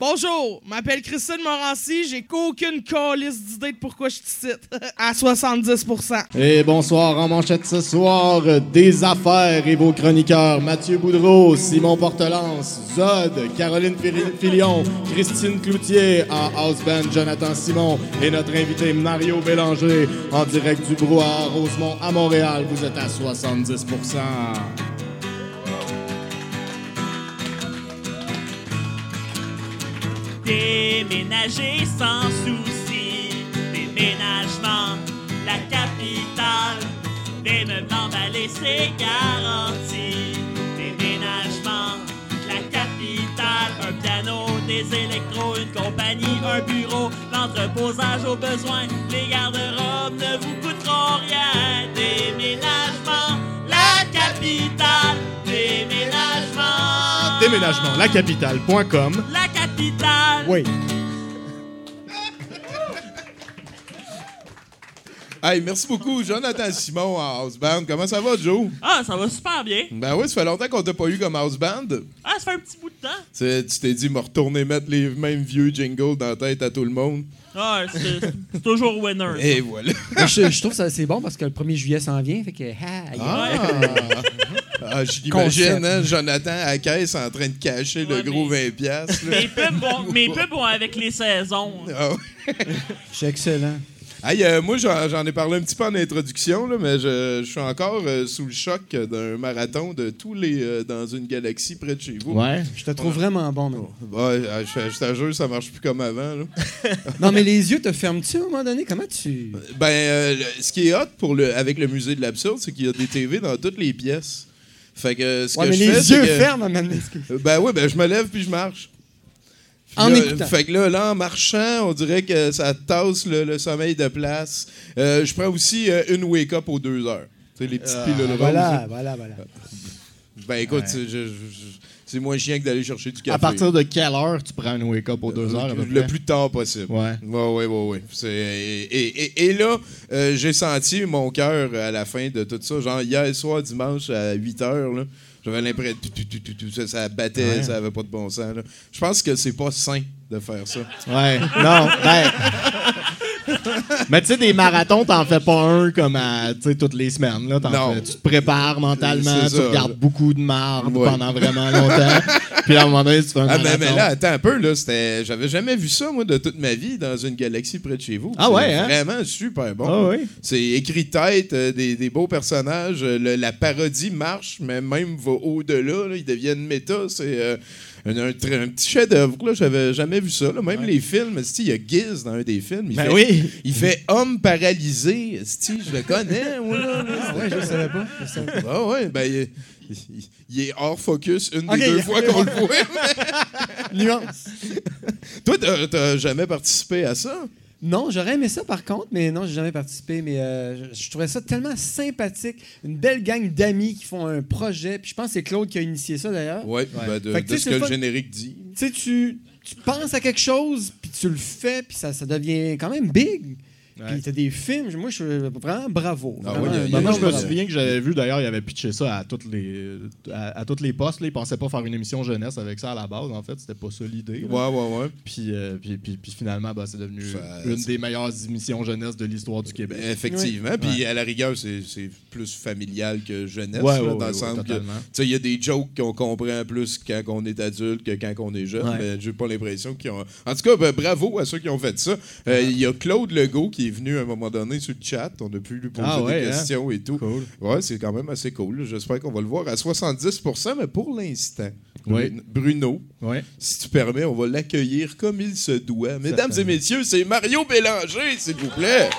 Bonjour, m'appelle Christine Morancy, j'ai qu'aucune calice d'idée de pourquoi je te cite. à 70%. Et bonsoir en manchette ce soir, des affaires et vos chroniqueurs Mathieu Boudreau, Simon Portelance, Zod, Caroline Fili- Filion, Christine Cloutier, en house band Jonathan Simon et notre invité Mario Bélanger en direct du brouhaha Rosemont à Montréal. Vous êtes à 70 Déménager sans souci, déménagement, la capitale, des meubles emballés, c'est garanti. Déménagement, la capitale, un piano, des électros, une compagnie, un bureau, l'entreposage au besoin, les garde-robes ne vous coûteront rien. Déménagement, la capitale, déménagement. Déménagement, lacapitale.com. La capitale. Oui. Hey, merci beaucoup, Jonathan Simon en house band. Comment ça va, Joe? Ah, ça va super bien. Ben oui, ça fait longtemps qu'on t'a pas eu comme house band. Ah, ça fait un petit bout de temps. Tu tu t'es dit me retourner mettre les mêmes vieux jingles dans la tête à tout le monde. Ah, c'est c'est toujours winner. ça. Et voilà. Je trouve ça c'est bon parce que le 1er juillet s'en vient. Fait que, ah, Ah, ah je l'imagine, hein, Jonathan à la caisse en train de cacher Ouais, le gros mais- 20$. piastres, là. Mes pubs vont, mes pubs vont avec les saisons. Ah ouais. je suis excellent. Hey, euh, moi, j'en ai parlé un petit peu en introduction, là, mais je, je suis encore euh, sous le choc d'un marathon de tous les euh, dans une galaxie près de chez vous. Ouais. Je te trouve vraiment bon. man. Ouais, euh, je, je te jure, ça marche plus comme avant. là. Non, mais les yeux te ferment-tu à un moment donné? Comment tu. Ben, euh, le- ce qui est hot pour le, avec le musée de l'absurde, c'est qu'il y a des TV dans toutes les pièces. Fait que ce Ouais, que mais je les fais, yeux que- donné. Euh, Ben oui, ben je me lève puis je marche. Puis En là, écoutant. Fait que là, là, en marchant, on dirait que ça tasse le, le sommeil de place. Euh, je prends aussi euh, une wake-up aux deux heures. Tu sais, les petits pilules roses, Voilà, là. voilà, voilà. Ben écoute, je- je- c'est moins chiant que d'aller chercher du café. À partir de quelle heure tu prends une wake-up aux deux heures? le près? plus tard possible. Ouais. Ouais, ouais, ouais, ouais. Et, et- et- et là, euh, j'ai senti mon cœur à la fin de tout ça. Genre, hier soir, dimanche, à 8 h, là, j'avais l'impression que ça, ça battait, Ouais. ça avait pas de bon sens. là. Je pense que c'est pas sain de faire ça. Ouais. Non, ben. Mais tu sais, des marathons, t'en fais pas un comme à, toutes les semaines. Là. Non. fais- tu te prépares mentalement, tu ça. regardes beaucoup de Ouais. pendant vraiment longtemps. Puis à un moment donné, tu fais un Ah, marathon. mais, mais là, attends un peu, là, c'était. J'avais jamais vu ça, moi, de toute ma vie, dans une galaxie près de chez vous. Ah ouais, hein? Vraiment super bon. Ah? C'est écrit tête, euh, des, des beaux personnages. euh, le- la parodie marche, mais même va au-delà. là, ils deviennent méta. C'est euh, un, un petit chef-d'œuvre. là, J'avais jamais vu ça. là. Même les films, il y a Giz dans un des films. Il Ben fait, oui. Il fait homme paralysé. je le connais. là. Ah ouais, je savais pas. Je savais pas. Ah ouais, ben, il, il- il est hors focus une Ok. des deux fois qu'on le voit. Nuance. Toi, t'as jamais participé à ça? Non, j'aurais aimé ça par contre, mais non, j'ai jamais participé. Mais euh, je, je trouvais ça tellement sympathique. Une belle gang d'amis qui font un projet. Puis je pense que c'est Claude qui a initié ça d'ailleurs. Oui, ben, de, ce que le générique dit. Tu sais, tu, tu penses à quelque chose, puis tu le fais, puis ça, ça devient quand même big. Puis t'as des films, moi je suis vraiment bravo. Ah Vraiment, oui, a- Ben, moi, je me souviens que j'avais vu, d'ailleurs, il avait pitché ça à toutes les, à, à toutes les postes. Là. Il pensait pas faire une émission jeunesse avec ça à la base. En fait, c'était pas ça l'idée. Ouais, ouais, ouais. Puis, euh, puis, puis, puis finalement, ben, c'est devenu Ça- une des meilleures émissions jeunesse de l'histoire du Québec. Effectivement. Puis à la rigueur, c'est c'est plus familial que jeunesse. Ouais, là, ouais, dans ouais, le sens ouais, que, totalement. tu sais, il y a des jokes qu'on comprend plus quand on est adulte que quand on est jeune. Ouais. Mais j'ai pas l'impression qu'ils ont. En tout cas, ben, bravo à ceux qui ont fait ça. Euh, Il y a Claude Legault qui est venu à un moment donné sur le chat. On a pu lui poser Ah ouais, des hein? questions et tout. Cool. Ouais, c'est quand même assez cool. J'espère qu'on va le voir à 70% mais pour l'instant. Bruno, si tu permets, on va l'accueillir comme il se doit. Mesdames et messieurs, c'est Mario Bélanger, s'il vous plaît.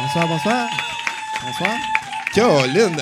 Bonsoir, bonsoir. Bonsoir. Caroline,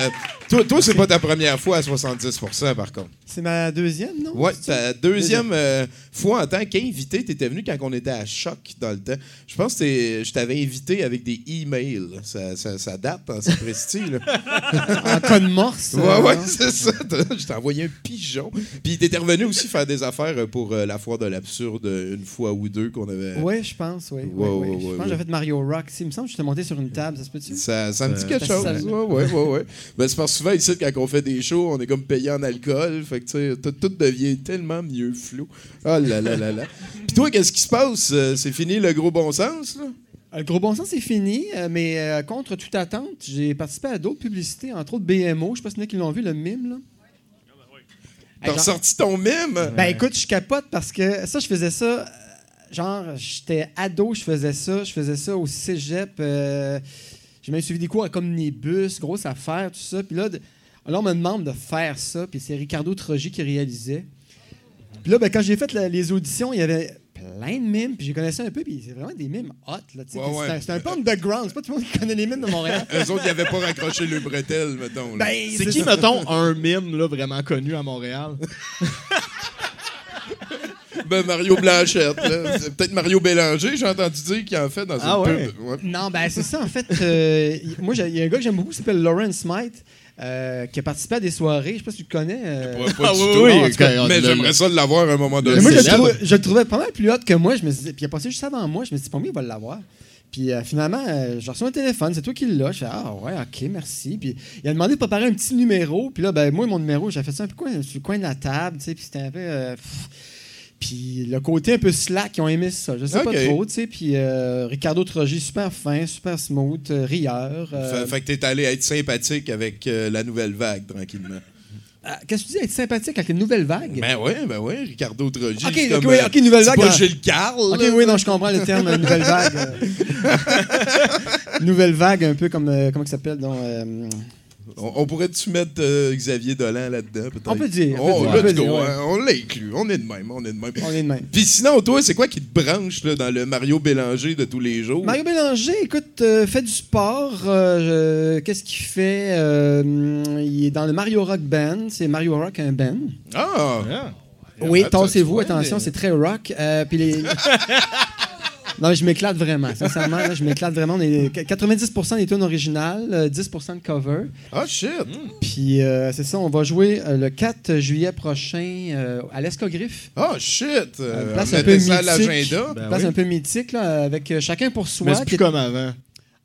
toi, toi c'est pas ta première fois à 70% par contre. C'est ma deuxième, non? Ouais, ta deuxième euh, fois en tant qu'invité, tu étais venu quand on était à Choc dans le temps. Je pense que je t'avais invité avec des emails. Ça, ça, ça date, hein, c'est. Là. En code morse. Ouais, euh, ouais, c'est ça. Je t'ai envoyé un pigeon. Puis t'étais revenu aussi faire des affaires pour euh, la foire de l'absurde euh, une fois ou deux qu'on avait. Ouais, je pense, oui. Ouais, ouais, ouais, je pense ouais. que j'ai fait Mario Rock. Il me semble que j'étais monté sur une table, ça se peut-tu? Ça, ça me dit quelque chose. ça- Ouais, ouais, ouais, ouais. Ben, c'est parce que souvent, ici, quand on fait des shows, on est comme payé en alcool. Fait que, tu sais, tout, tout devient tellement mieux flou. Oh là là là là. Puis toi, qu'est-ce qui se passe? Euh, C'est fini le gros bon sens, là? Euh, Le gros bon sens, c'est fini, euh, mais euh, contre toute attente, j'ai participé à d'autres publicités, entre autres BMO. Je sais pas si y en a qui l'ont vu, le mime, là. T'as ressorti ton mime? Ben écoute, je capote parce que ça, je faisais ça. Genre, j'étais ado, je faisais ça. Je faisais ça au cégep. euh, j'ai même suivi des cours à Comnibus, grosse affaire, tout ça. Puis là, là, on me demande de faire ça. Puis c'est Ricardo Trogi qui réalisait. Puis là, ben, quand j'ai fait la- les auditions, il y avait plein de mimes. Puis j'ai connaissé un peu. Puis c'est vraiment des mimes hot. Là. Ouais, ouais. c'est un- un, peu underground. C'est pas tout le monde qui connaît les mimes de Montréal. Eux autres, ils n'avaient pas raccroché le bretel, mettons. Ben, C'est qui, ça. mettons, un mime là, vraiment connu à Montréal? Ben, Mario Blanchette. là. C'est peut-être Mario Bélanger, j'ai entendu dire qu'il en fait dans Ah une ouais? pub. Ouais. Non, ben c'est ça, en fait. euh, moi, j'ai- il y a un gars que j'aime beaucoup qui s'appelle Lauren Smite, euh, qui a participé à des soirées. Je sais pas si tu le connais. euh. Pas, pas Ah du oui, tout. oui, En tout cas, mais j'aimerais ça l'avoir à un moment donné. Mais moi, je le, célèbre. trouvais, je le trouvais pas mal plus hot que moi. Je me suis dit- puis il a passé juste avant moi. Je me suis dit, pas mieux, il va l'avoir. Puis euh, finalement, euh, j'ai reçu un téléphone, c'est toi qui l'as. Je fais, ah ouais, ok, merci. Puis il a demandé de préparer un petit numéro. Puis là, ben, moi, mon numéro, j'ai fait ça un peu coin, sur le coin de la table, tu sais. Puis c'était un peu. euh, pff. Puis le côté un peu slack, ils ont aimé ça. Je sais pas trop, tu sais. Puis euh, Ricardo Trogi, super fin, super smooth, euh, rieur. euh, Fait, fait que t'es allé être sympathique avec euh, la nouvelle vague, tranquillement. ah, Qu'est-ce que tu dis, être sympathique avec une nouvelle vague? Ben ouais, ben ouais, Ricardo Trogi. Ok, comme, oui, nouvelle c'est vague, pas hein. Gilles Carle. Ok, là. oui, non, je comprends le terme nouvelle vague. nouvelle vague, un peu comme. comment ça s'appelle On, on pourrait-tu mettre euh, Xavier Dolan là-dedans, peut-être? On peut dire, on peut Oh, dire, on go, ouais. hein, on l'a inclus. On est de même, on est de même. On est de même. Puis sinon, toi, c'est quoi qui te branche là, dans le Mario Bélanger de tous les jours? Mario Bélanger, écoute, euh, fait du sport. euh, Qu'est-ce qu'il fait Euh, Il est dans le Mario Rock Band. C'est Mario Rock, un band. Ah! Oui, Ah, tassez-vous, attention, c'est très rock. Euh, puis les... non, je m'éclate vraiment. Sincèrement, là, je m'éclate vraiment. On est 90% des tunes originales, euh, 10% de cover. Ah, shit! Puis euh, c'est ça, on va jouer euh, le 4 juillet prochain euh, à l'Escogriffe. Ah, shit! Euh, Une place un peu ça à mythique. l'agenda. Ben place oui. un peu mythique, là, avec euh, chacun pour soi. Mais c'est plus comme avant.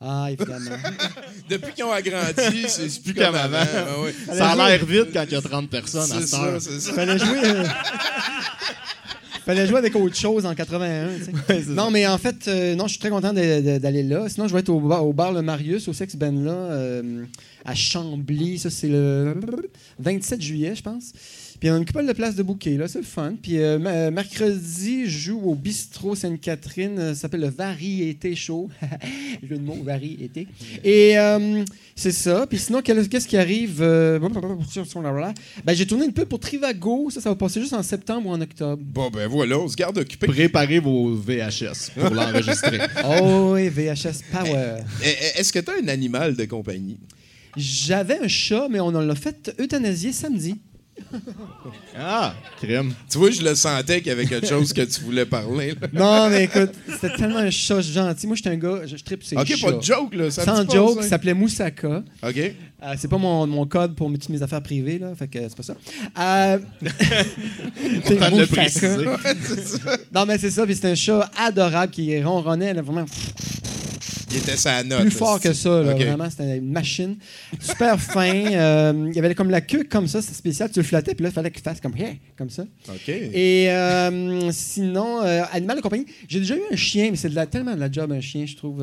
Ah, évidemment. Depuis qu'ils ont agrandi, c'est plus Plus comme comme avant. Ah. Ça a l'air vite quand il y a 30 personnes à C'est ça, c'est ça. Fallait jouer. Fallait jouer avec autre chose en 81. tu sais. non, mais en fait, euh, non, je suis très content d'aller là. Sinon, je vais être au bar, au bar Le Marius, au Sex Ben là, euh, à Chambly. Ça, c'est le 27 juillet, je pense. Puis on a une couple de places de bouquet, là, c'est le fun. Puis euh, mercredi, je joue au bistrot Sainte-Catherine, euh, ça s'appelle le Variété Show. Jeu de mots, Variété. Et euh, c'est ça. Puis sinon, qu'est-ce qui arrive euh, ben, J'ai tourné une peu pour Trivago, ça, ça va passer juste en septembre ou en octobre. Bon, ben voilà, on se garde occupé. Préparez vos VHS pour l'enregistrer. Oh oui, VHS Power. Eh, eh, Est-ce que tu as un animal de compagnie? J'avais un chat, mais on en l'a fait euthanasier samedi. Ah, crème. Tu vois, je le sentais qu'il y avait quelque chose que tu voulais parler. là. Non, mais écoute, c'était tellement un chat gentil. Moi, j'étais un gars, je, je tripe sur les Ok, chats. pas de joke, là. Ça Sans joke, il s'appelait Moussaka. Ok. Euh, c'est pas mon, mon code pour mes, toutes mes affaires privées, là. Fait que c'est pas ça. Euh... c'est Moussaka. préciser. Non, mais c'est ça. Puis c'est un chat adorable qui ronronnait, là, vraiment Il était sa note. plus fort que ça. Là. Vraiment, c'était une machine. Super fin. euh, il y avait comme la queue comme ça, c'est spécial. Tu le flattais, puis là, il fallait qu'il fasse comme, Hey comme ça. Ok. Et euh, sinon, euh, animal de compagnie, j'ai déjà eu un chien, mais c'est de la, tellement de la job, un chien, je trouve. Vous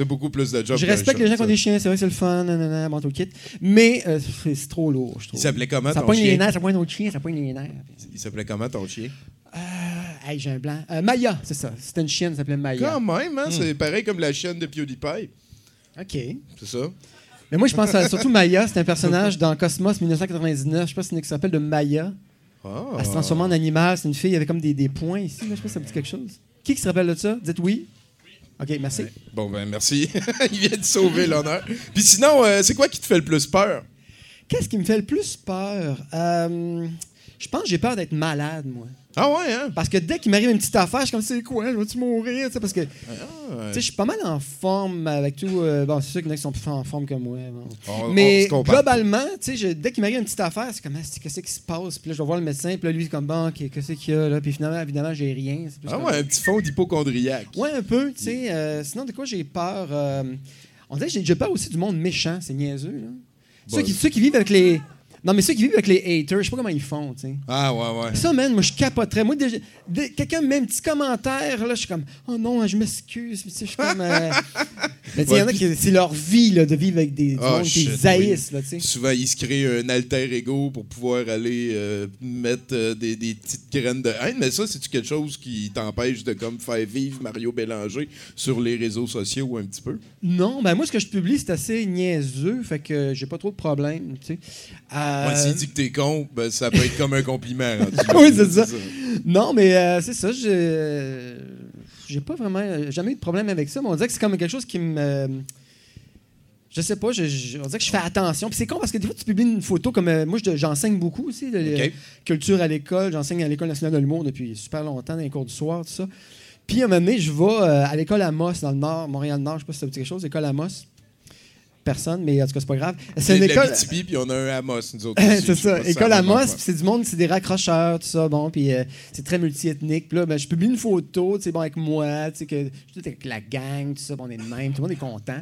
avez beaucoup plus de job je respecte les gens qui ont ça. des chiens, c'est vrai que c'est le fun, nanana, bon, tout le kit. Mais c'est trop lourd, je trouve. Il s'appelait comment Ça ton pogne les chien? nerfs, ça pogne notre chien, ça pogne les nerfs. Il s'appelait comment ton chien? Hey, j'ai un blanc. Euh, Maya, c'est ça. C'était une chienne, elle s'appelait Maya. Quand même, Hmm. hein? C'est pareil comme la chaîne de PewDiePie. OK. C'est ça? Mais moi, je pense à, surtout Maya, c'est un personnage dans Cosmos 1999. Je sais pas si c'est qui s'appelle de Maya. Ah. Elle se transforme en animal. C'est une fille avec comme des, des points ici. Là. Je sais pas si ça me dit quelque chose. Qui, qui se rappelle de ça? Dites oui. OK, merci. Bon, ben merci. Il vient de sauver l'honneur. Puis sinon, euh, c'est quoi qui te fait le plus peur? Qu'est-ce qui me fait le plus peur? Euh, Je pense que j'ai peur d'être malade, moi. Ah ouais, hein? Parce que dès qu'il m'arrive une petite affaire, je suis comme, c'est quoi, je vais-tu mourir? Tu sais, parce que, tu sais, je suis pas mal en forme avec tout. euh, bon, c'est sûr qu'il y en a qui sont plus en forme que moi. bon. On- on Mais compare. globalement, tu sais, je- dès qu'il m'arrive une petite affaire, c'est comme, Ah, qu'est-ce qui se passe? Puis là, je vais voir le médecin, puis là, lui, c'est comme, bon, qu'est-ce qu'il y a, là? Puis finalement, évidemment, j'ai rien. Plus Ah comme- ouais, un petit fond d'hypochondriaque. Ouais, un peu, tu sais. euh, sinon, de quoi j'ai peur? euh, on dirait que j'ai peur aussi du monde méchant, c'est niaiseux, là. Ceux, qui, ceux qui vivent avec les. Non, mais ceux qui vivent avec les haters, je sais pas comment ils font, tu sais. Ah ouais, ouais. Ça, man, moi, je capoterais. Moi, déjà, quelqu'un me met un petit commentaire, là, je suis comme, oh non, je m'excuse. Puis, tu sais, Je suis comme. euh, Mais il y en a qui, c'est leur vie, là, de vivre avec des du Ah, qui zaïssent, là, tu sais. Souvent, ils se créent un alter ego pour pouvoir aller euh, mettre euh, des, des petites graines de haine. Mais ça, c'est-tu quelque chose qui t'empêche de comme faire vivre Mario Bélanger sur les réseaux sociaux un petit peu? Non, ben moi, ce que je publie, c'est assez niaiseux, fait que j'ai pas trop de problèmes, tu sais. Euh, Ouais, s'il dit que t'es con, ben, ça peut être comme un compliment. Oui, c'est ça. Non, mais euh, c'est ça. je- J'ai pas vraiment. Jamais eu de problème avec ça, mais on dirait que c'est comme quelque chose qui me. Je sais pas, je, je- on dirait que je fais attention. Puis c'est con parce que des fois, tu publies une photo comme. euh, moi, je- j'enseigne beaucoup aussi, de culture à l'école. J'enseigne à l'École nationale de l'humour depuis super longtemps, dans les cours du soir, tout ça. Puis à un moment donné, je vais euh, à l'école Amos, dans le Nord, Montréal-Nord, je sais pas si ça vous dit quelque chose, l'école Amos. Personne, mais en tout cas, c'est pas grave. C'est une école. puis on a un Amos, nous autres. aussi. c'est ça. École affaire. puis c'est du monde, c'est des raccrocheurs, tout ça, bon, puis euh, c'est très multiethnique. Puis là, ben, je publie une photo, tu sais, bon, avec moi, tu sais, que je suis tout avec la gang, tout ça, bon, on est de même, tout le monde est content.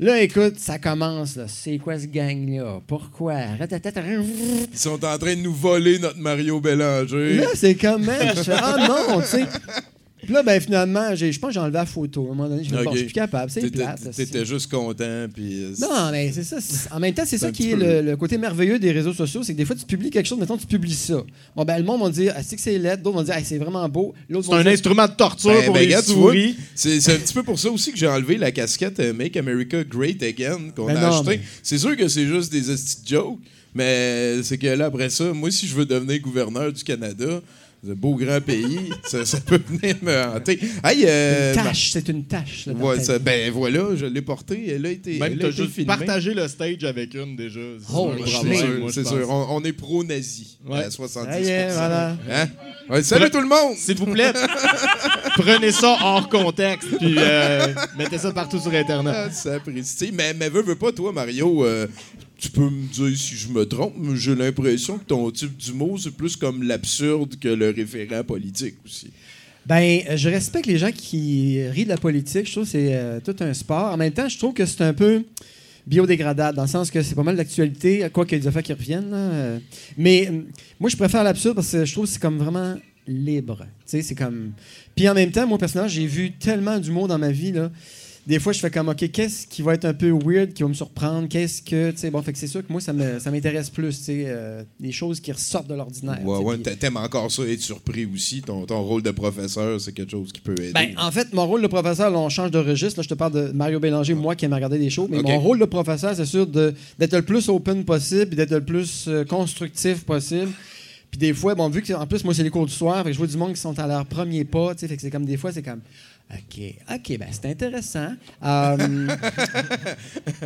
Là, écoute, ça commence, là. C'est quoi ce gang-là? Pourquoi? Ils sont en train de nous voler notre Mario Bélanger. Là, c'est comme, man, je fais, ah non, tu sais. Puis là, ben, finalement, j'ai- je pense que j'ai enlevé la photo. À un moment donné, je me Ok. bon, je suis plus capable, c'est plate. T'étais juste content, puis... euh, Non, mais c'est ça. En même temps, c'est ça qui est le, le côté merveilleux des réseaux sociaux, c'est que des fois, tu publies quelque chose, mettons, tu publies ça. Bon, ben, le monde va dire, ah, c'est que c'est lettre, d'autres vont dire, ah, c'est vraiment beau. L'autre C'est un dire, instrument de torture Ben, pour ben, les regarde, tu vois, souris. C'est c'est un petit peu pour ça aussi que j'ai enlevé la casquette euh, Make America Great Again qu'on Ben a non, acheté. mais- C'est sûr que c'est juste des jokes, mais c'est que là, après ça, moi, si je veux devenir gouverneur du Canada, un beau grand pays, ça, ça peut venir me hanter. Hey, euh, une tâche, c'est une tâche. là, ouais, ça- ben voilà, je l'ai portée. Elle a été, Même t'as juste filmée. partagé le stage avec une déjà. Problème, C'est sûr. On, on est pro-nazi Ouais. à 70 Ça y est, voilà. Hein? Ouais, salut tout le monde! S'il vous plaît, prenez ça hors contexte, puis euh, mettez ça partout sur Internet. Ah, ça apprécie. Mais, mais veux, veux pas, toi, Mario, euh, tu peux me dire si je me trompe, mais j'ai l'impression que ton type d'humour, c'est plus comme l'absurde que le référent politique aussi. Ben, euh, je respecte les gens qui rient de la politique. Je trouve que c'est euh, tout un sport. En même temps, je trouve que c'est un peu biodégradable, dans le sens que c'est pas mal d'actualité, quoi qu'il y ait des affaires qui reviennent. euh. Mais moi, je préfère l'absurde parce que je trouve que c'est comme vraiment libre. Tu sais, c'est comme... Puis en même temps, moi, personnellement, j'ai vu tellement d'humour dans ma vie, là. Des fois, je fais comme, OK, qu'est-ce qui va être un peu weird, qui va me surprendre? Qu'est-ce que, tu sais, bon, fait que c'est sûr que moi, ça m'intéresse plus, tu sais, euh, des choses qui ressortent de l'ordinaire. Ouais, ouais, t'aimes encore ça, être surpris aussi. Ton, ton rôle de professeur, c'est quelque chose qui peut aider. Ben, en fait, mon rôle de professeur, là, on change de registre. Là, je te parle de Mario Bélanger, moi qui aime regarder des shows. Mais mon rôle de professeur, c'est sûr d'être le plus open possible, puis d'être le plus euh, constructif possible. Puis des fois, bon, vu que en plus, moi, c'est les cours du soir, fait que je vois du monde qui sont à leur premier pas, tu sais, fait que c'est comme des fois, c'est comme. OK, OK, ben c'est intéressant. Euh,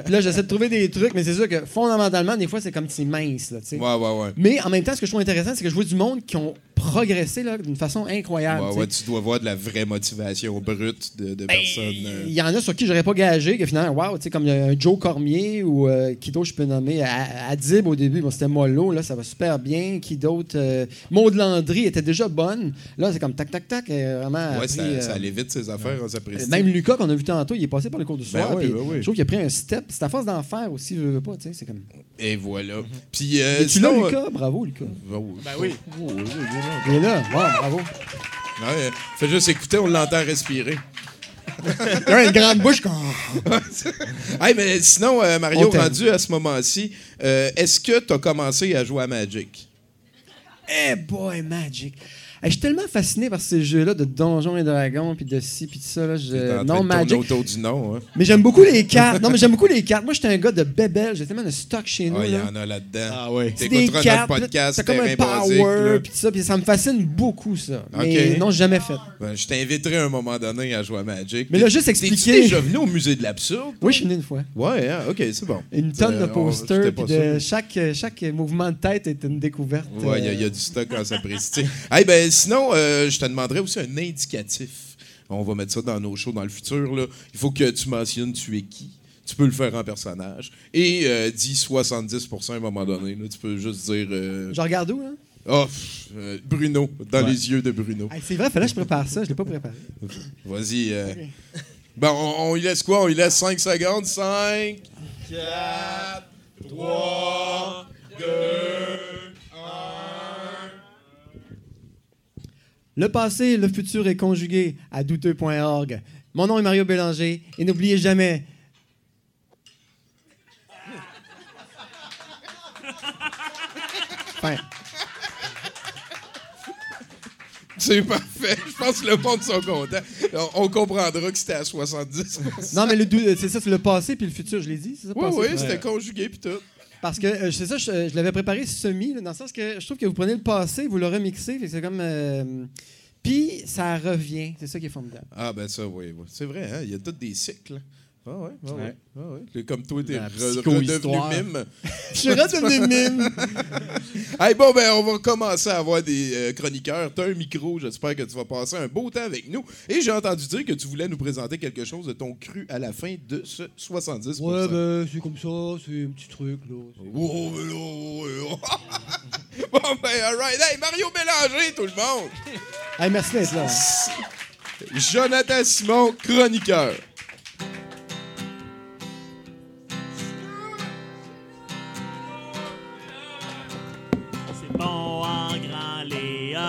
là, j'essaie de trouver des trucs, mais c'est sûr que fondamentalement, des fois, c'est comme c'est mince, là, tu sais. ouais, ouais, ouais. Mais en même temps, ce que je trouve intéressant, c'est que je vois du monde qui ont progressé là, d'une façon incroyable. Ouais, ouais, tu dois voir de la vraie motivation brute de, de Ben, personnes. euh. Il y en a sur qui j'aurais pas gagé, que finalement, wow, tu sais, comme il y a un Joe Cormier ou euh, qui d'autre je peux nommer? À- Adib au début, bon, c'était mollo, là, ça va super bien. Qui d'autre euh, Maud Landry était déjà bonne. Là, c'est comme tac, tac, tac. euh, vraiment. Ouais, appris, ça, euh, ça allait vite, ces affaires, on s'apprécie. même Lucas, qu'on a vu tantôt, il est passé par le cours du soir. Ben oui, puis ben oui. Je trouve qu'il a pris un step. C'est à force d'en faire aussi, je veux pas, tu sais. C'est comme. Et voilà. Puis, euh, Et tu l'as, sinon, Lucas? Bravo, Lucas. euh, Ben oui. oh, oh, oh, Il est là. Wow, bravo. Ouais, fais juste écouter, on l'entend respirer. Il a une grande bouche. hey, mais sinon, euh, Mario, rendu à ce moment-ci, euh, est-ce que tu as commencé à jouer à Magic? Eh boy, Magic. Je suis tellement fasciné par ces jeux-là de Donjons et Dragons, puis de ci, puis de ça. Là, je- en Non, Magic. autour du nom. Hein. Mais j'aime beaucoup les cartes. Non, mais j'aime beaucoup les cartes. Moi, j'étais un gars de bébel. J'ai tellement de stock chez nous. Ah, il y en a là-dedans. Ah des T'écouteras notre podcast C'est comme un power, puis ça. Puis ça me fascine beaucoup, ça. Mais Ok. non, j'ai jamais fait. Ben, je t'inviterai à un moment donné à jouer à Magic. Mais là, juste expliquer- déjà venu au musée de l'absurde? Oui, je suis venu une fois. Ouais, hein, ok, c'est bon. Une tonne de Euh, posters, puis de chaque, chaque mouvement de tête est une découverte. Ouais, il y a- euh, il y, a du stock quand ça précise. hey, ben, sinon, euh, je te demanderais aussi un indicatif. On va mettre ça dans nos shows dans le futur. Là. Il faut que tu mentionnes tu es qui. Tu peux le faire en personnage. Et euh, dis 70% à un moment donné. là. Tu peux juste dire. euh, Je regarde où, pff, euh, Bruno, dans Ouais. les yeux de Bruno. Hey, c'est vrai, fallait que je prépare ça. Je l'ai pas préparé. Vas-y. euh. Bon, on, on y laisse quoi? On y laisse 5 secondes. 5, 4, 3, 2, Le passé et le futur est conjugué à douteux.org. Mon nom est Mario Bélanger et n'oubliez jamais. Fin. C'est parfait. Je pense que le monde sont contents. On, comprendra que c'était à 70 Non, mais le dou- c'est ça, c'est le passé puis le futur, je l'ai dit. Ça, Oui, passé, oui, c'était conjugué puis tout. Parce que euh, c'est ça, je, l'avais préparé semi, là, dans le sens que je trouve que vous prenez le passé, vous le remixez, c'est comme. euh, puis ça revient, c'est ça qui est formidable. Ah, ben ça, oui. oui. C'est vrai, hein? il y a tous des cycles. Ah, ouais, ah, ouais. Ouais. Ah, ouais. Comme toi, t'es redevenu mime. Je suis redevenu mime. Hey, bon, ben, on va commencer à avoir des euh, chroniqueurs. T'as un micro, j'espère que tu vas passer un beau temps avec nous. Et j'ai entendu dire que tu voulais nous présenter quelque chose de ton cru à la fin de ce 70 Ouais, ben, c'est comme ça, c'est un petit truc, là. Oh, ben là, ouais, oh. bon, ben, alright. Hey, Mario Bélanger, tout le monde! Hey, merci d'être là. Jonathan Simon, chroniqueur.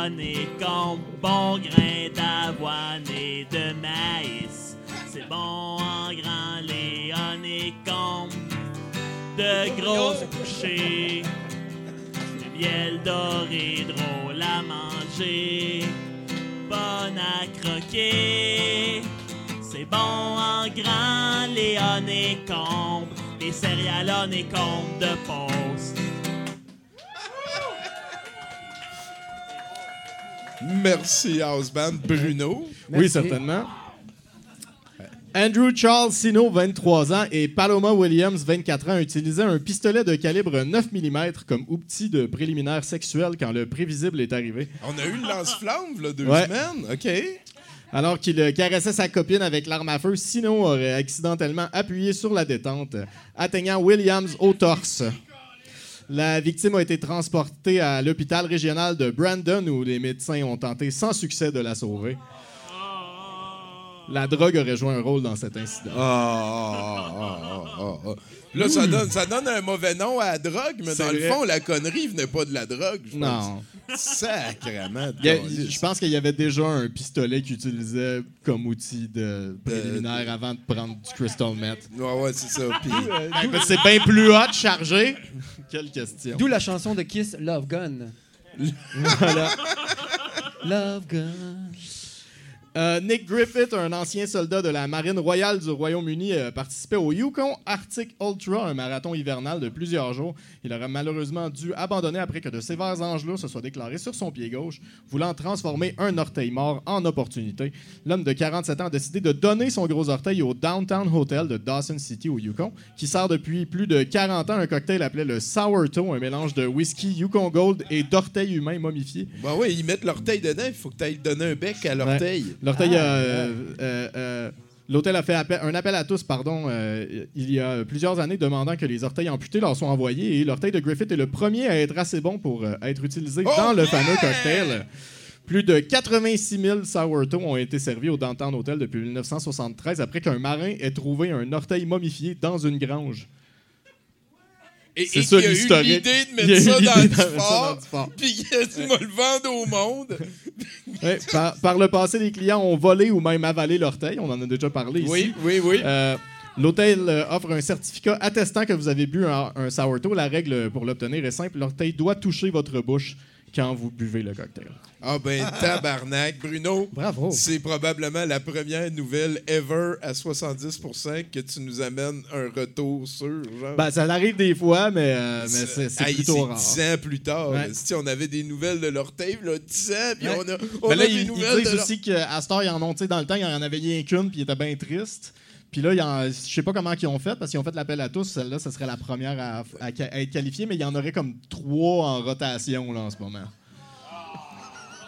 Léon et con, bon grain d'avoine et de maïs. C'est bon en grand léon et con, de grosses bouchées. Le miel doré drôle à manger, bon à croquer. C'est bon en grand léon et con, les céréales en et de poste. Merci, House Band. Bruno. Oui, certainement. Andrew Charles Sino, 23 ans, et Paloma Williams, 24 ans, utilisaient un pistolet de calibre 9 mm comme outil de préliminaire sexuel quand le prévisible est arrivé. On a eu le lance-flamme, là, deux Ouais. semaines. OK. Alors qu'il caressait sa copine avec l'arme à feu, Sino aurait accidentellement appuyé sur la détente, atteignant Williams au torse. La victime a été transportée à l'hôpital régional de Brandon où les médecins ont tenté sans succès de la sauver. La drogue aurait joué un rôle dans cet incident. Ah, ah, ah, ah, ah. Là, ça donne, ça donne un mauvais nom à la drogue, mais dans le fond, la connerie venait pas de la drogue. je pense. Non. Sacrément. je pense qu'il y avait déjà un pistolet qu'il utilisait comme outil de préliminaire de- avant de prendre du crystal meth. Ouais, ouais, c'est ça. Mais C'est bien plus hot chargé. Quelle question. D'où la chanson de Kiss, Love Gun. Voilà. Love Gun. Euh, Nick Griffith, un ancien soldat de la Marine royale du Royaume-Uni, euh, participait au Yukon Arctic Ultra, un marathon hivernal de plusieurs jours. Il aurait malheureusement dû abandonner après que de sévères engelures se soient déclarés sur son pied gauche, voulant transformer un orteil mort en opportunité. L'homme de 47 ans a décidé de donner son gros orteil au Downtown Hotel de Dawson City au Yukon, qui sert depuis plus de 40 ans un cocktail appelé le Sourto, un mélange de whisky Yukon Gold et d'orteil humain momifié. ben ouais, ils mettent l'orteil dedans, il faut que tu ailles donner un bec à l'orteil. L'orteil, Ah, euh, euh, euh, l'hôtel a fait appel- un appel à tous, pardon, euh, il y a plusieurs années, demandant que les orteils amputés leur soient envoyés. Et l'orteil de Griffith est le premier à être assez bon pour euh, être utilisé Oh, dans le fameux cocktail. Plus de 86 000 sourto ont été servis au Downtown Hotel depuis 1973 après qu'un marin ait trouvé un orteil momifié dans une grange. Et, et ça, a eu l'idée de mettre ça dans de du fort. puis il a dit, le vendre au monde. Par, par le passé, les clients ont volé ou même avalé l'orteil. On en a déjà parlé ici. Oui, oui, oui. Euh, L'hôtel euh, offre un certificat attestant que vous avez bu un, un sourto. La règle pour l'obtenir est simple. L'orteil doit toucher votre bouche. Quand vous buvez le cocktail. Ah ben, tabarnak. Bruno, Bravo. c'est probablement la première nouvelle ever à 70% que tu nous amènes un retour sur. Genre. Ben, ça arrive des fois, mais, euh, mais c'est c'est Hey, plutôt rare. 10 ans plus tard. Ouais. Si on avait des nouvelles de leur tape, là, 10 ans, puis Ouais. on a, on Mais a là, des ils, ils nouvelles disent de leur... aussi qu'à Star, ils en ont, tu sais, dans le temps, il y en avait rien qu'une, puis ils étaient bien tristes. Puis là, en- je sais pas comment ils ont fait, parce qu'ils ont fait l'appel à tous. Celle-là, ce serait la première à, à être qualifiée, mais il y en aurait comme trois en rotation là, en ce moment.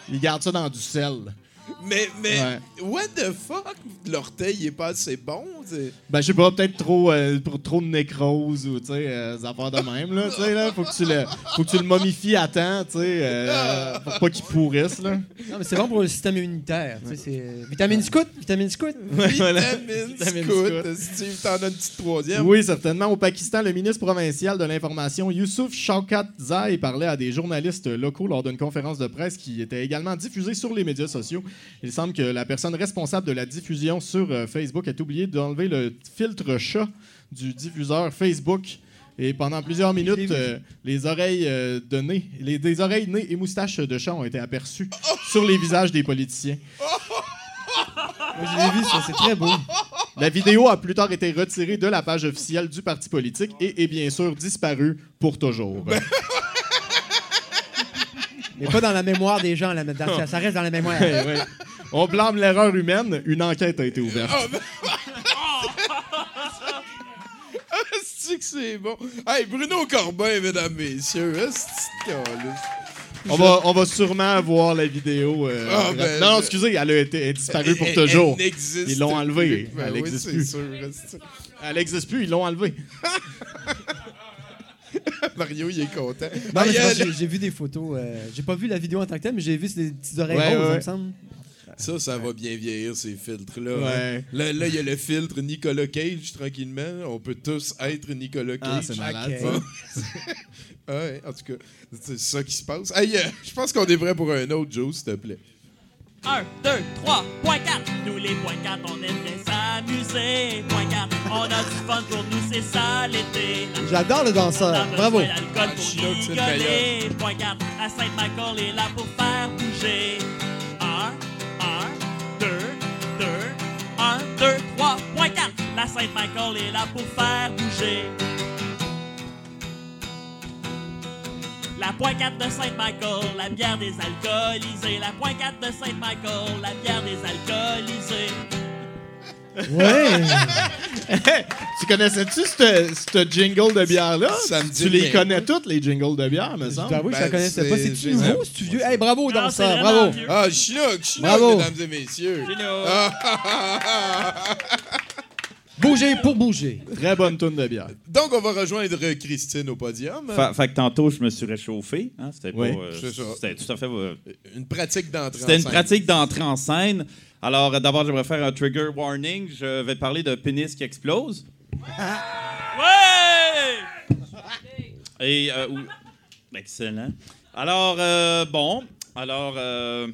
Ils gardent ça dans du sel. Mais, mais, Ouais. what the fuck? L'orteil, il est pas assez bon? c'est- Ben, je sais pas, peut-être trop, euh, pour trop de nécrose ou, tu sais, euh, des affaires de même, là, tu sais, là. Faut que tu le, faut que tu le momifies à temps, tu sais, euh, pour pas qu'il pourrisse, là. Non, mais c'est bon pour le système immunitaire. tu sais, c'est- euh, Vitamine scout, vitamine scout. Vitamine Vitamine scout. scout. Steve, t'en as une petite troisième? Oui, certainement. Au Pakistan, le ministre provincial de l'Information, Youssouf Shaukat Zai, parlait à des journalistes locaux lors d'une conférence de presse qui était également diffusée sur les médias sociaux. Il semble que la personne responsable de la diffusion sur euh, Facebook ait oublié d'enlever le filtre chat du diffuseur Facebook. Et pendant plusieurs minutes, vu. euh, les oreilles euh, de nez, les, des oreilles, nez et moustaches de chat ont été aperçues sur les visages des politiciens. Moi, je l'ai vu, ça, c'est très beau. La vidéo a plus tard été retirée de la page officielle du parti politique et est bien sûr disparue pour toujours. Mais pas dans la mémoire des gens, là, dans- ça, ça reste dans la mémoire. Ouais, ouais. On blâme l'erreur humaine. Une enquête a été ouverte. C'est que c'est bon? Hey, Bruno Corbin, mesdames, messieurs. On va, on va sûrement voir la vidéo. euh, Ah, ben, non, excusez, elle a été elle est disparue pour Elle- toujours. elle n'existe Ils l'ont enlevée. plus. Ben Elle n'existe plus. sûr. Elle n'existe plus, ils l'ont enlevée. Mario, il est content. Non, mais Hey, c'est parce que j'ai- j'ai vu des photos. euh, j'ai pas vu la vidéo en tant que telle, mais j'ai vu ces petites oreilles Ouais, roses, ouais. il me semble. Ça, ça va bien vieillir, ces filtres-là. Ouais. hein. Là, là, il y a le filtre Nicolas Cage, tranquillement. On peut tous être Nicolas Ah, Cage. c'est malade, Ok. ça. Ah ouais, en tout cas, c'est ça qui se passe. Hey, euh, je pense qu'on est prêt pour un autre, Joe, s'il te plaît. 1, 2, 3, point 4. Nous les point 4, on aimerait s'amuser. Point 4, on a du fun pour nous, c'est ça l'été. J'adore le On a danseur. Bravo. d'alcool pour Chinook, c'est rigoler. Point 4, la Sainte-Michael est là pour faire bouger. 1, 1, 2, 2, 1, 2, 3, point 4. La Sainte-Michael est là pour faire bouger. La point 4 de Saint-Michael, la bière des alcoolisés. La point 4 de Saint-Michael, la bière des alcoolisés. Ouais. Tu connaissais-tu ce ce jingle de bière-là? Ça me dit Tu les connais toutes, les jingles de bière, me Je semble? t'avoue que je Ben, la connaissais pas. c'est- C'est-tu nouveau, c'est-tu vieux? Hey, bravo, danseur. Bravo. vieux. Ah, Chinook, Chinook, Bravo. mesdames et messieurs. Bouger pour bouger. Très bonne tourne de bière. Donc, on va rejoindre Christine au podium. Fait, fait que tantôt, je me suis réchauffé. Hein, c'était pas, Oui, euh, c'est ça. C'était tout à fait. euh, Une pratique d'entrée C'était en une scène. pratique d'entrée en scène. Alors, euh, d'abord, j'aimerais faire un trigger warning. Je vais parler de pénis qui explose. Ouais! Et. euh, ou- Excellent. Alors, euh, bon. Alors, euh,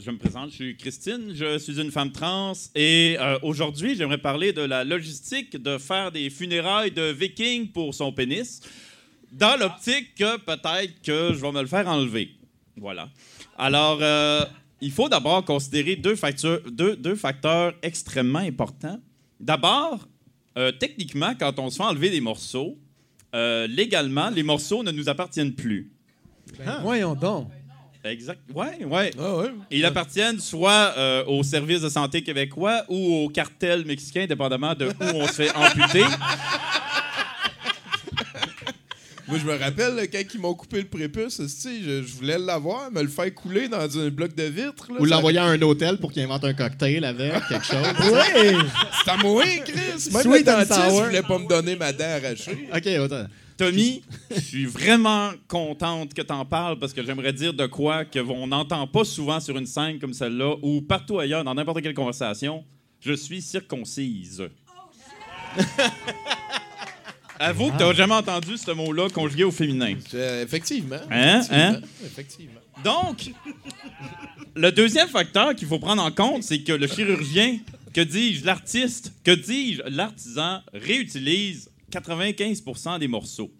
je me présente. Je suis Christine. Je suis une femme trans. Et euh, aujourd'hui, j'aimerais parler de la logistique de faire des funérailles de viking pour son pénis. Dans l'optique que peut-être que je vais me le faire enlever. Voilà. Alors, euh, il faut d'abord considérer deux, facteurs- extrêmement importants. D'abord, euh, techniquement, quand on se fait enlever des morceaux, légalement, les morceaux ne nous appartiennent plus. Voyons donc. Exact. Ouais, ouais. Ah ouais? Ils appartiennent soit euh, au service de santé québécois ou au cartel mexicain, dépendamment de où on se fait amputer. Moi, je me rappelle, là, quand ils m'ont coupé le prépuce, je, je voulais l'avoir, me le faire couler dans un bloc de vitre. là, Ou ça- l'envoyer à un hôtel pour qu'il invente un cocktail avec, quelque chose. Ouais. C'est à moi, Chris! Même Sweet le dentiste sour. voulait pas me donner ma dent arrachée. OK, attends. Tommy, je suis vraiment contente que tu en parles parce que j'aimerais dire de quoi que on n'entend pas souvent sur une scène comme celle-là ou partout ailleurs dans n'importe quelle conversation. Je suis circoncise. Avoue que tu jamais entendu ce mot-là conjugué au féminin. Je- effectivement. Hein? effectivement, Hein? Effectivement. Donc, le deuxième facteur qu'il faut prendre en compte, c'est que le chirurgien, que dis-je, l'artiste, que dis-je, l'artisan réutilise 95% des morceaux.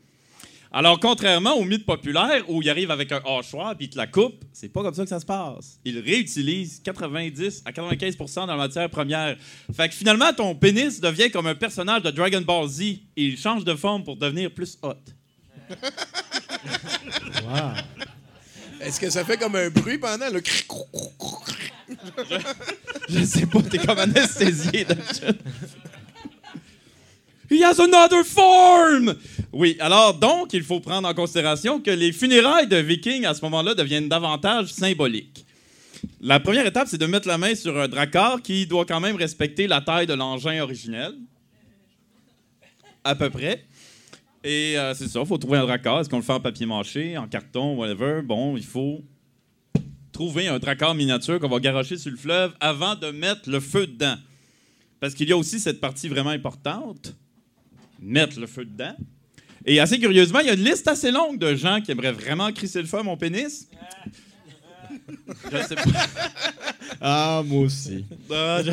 Alors, contrairement au mythe populaire où il arrive avec un hachoir puis il te la coupe, c'est pas comme ça que ça se passe. Il réutilise 90 à 95% de la matière première. Fait que finalement, ton pénis devient comme un personnage de Dragon Ball Z et il change de forme pour devenir plus hot. Est-ce que ça fait comme un bruit pendant le. Je sais pas, t'es comme anesthésié d'habitude. He has another form! Oui, alors donc, il faut prendre en considération que les funérailles de Vikings à ce moment-là deviennent davantage symboliques. La première étape, c'est de mettre la main sur un drakkar qui doit quand même respecter la taille de l'engin originel. À peu près. Et euh, c'est ça, il faut trouver un drakkar. Est-ce qu'on le fait en papier mâché, en carton, whatever? Bon, il faut trouver un drakkar miniature qu'on va garocher sur le fleuve avant de mettre le feu dedans. Parce qu'il y a aussi cette partie vraiment importante, mettre le feu dedans. Et assez curieusement, il y a une liste assez longue de gens qui aimeraient vraiment crisser le feu à mon pénis. Je sais pas. Ah, moi aussi. Ah, je-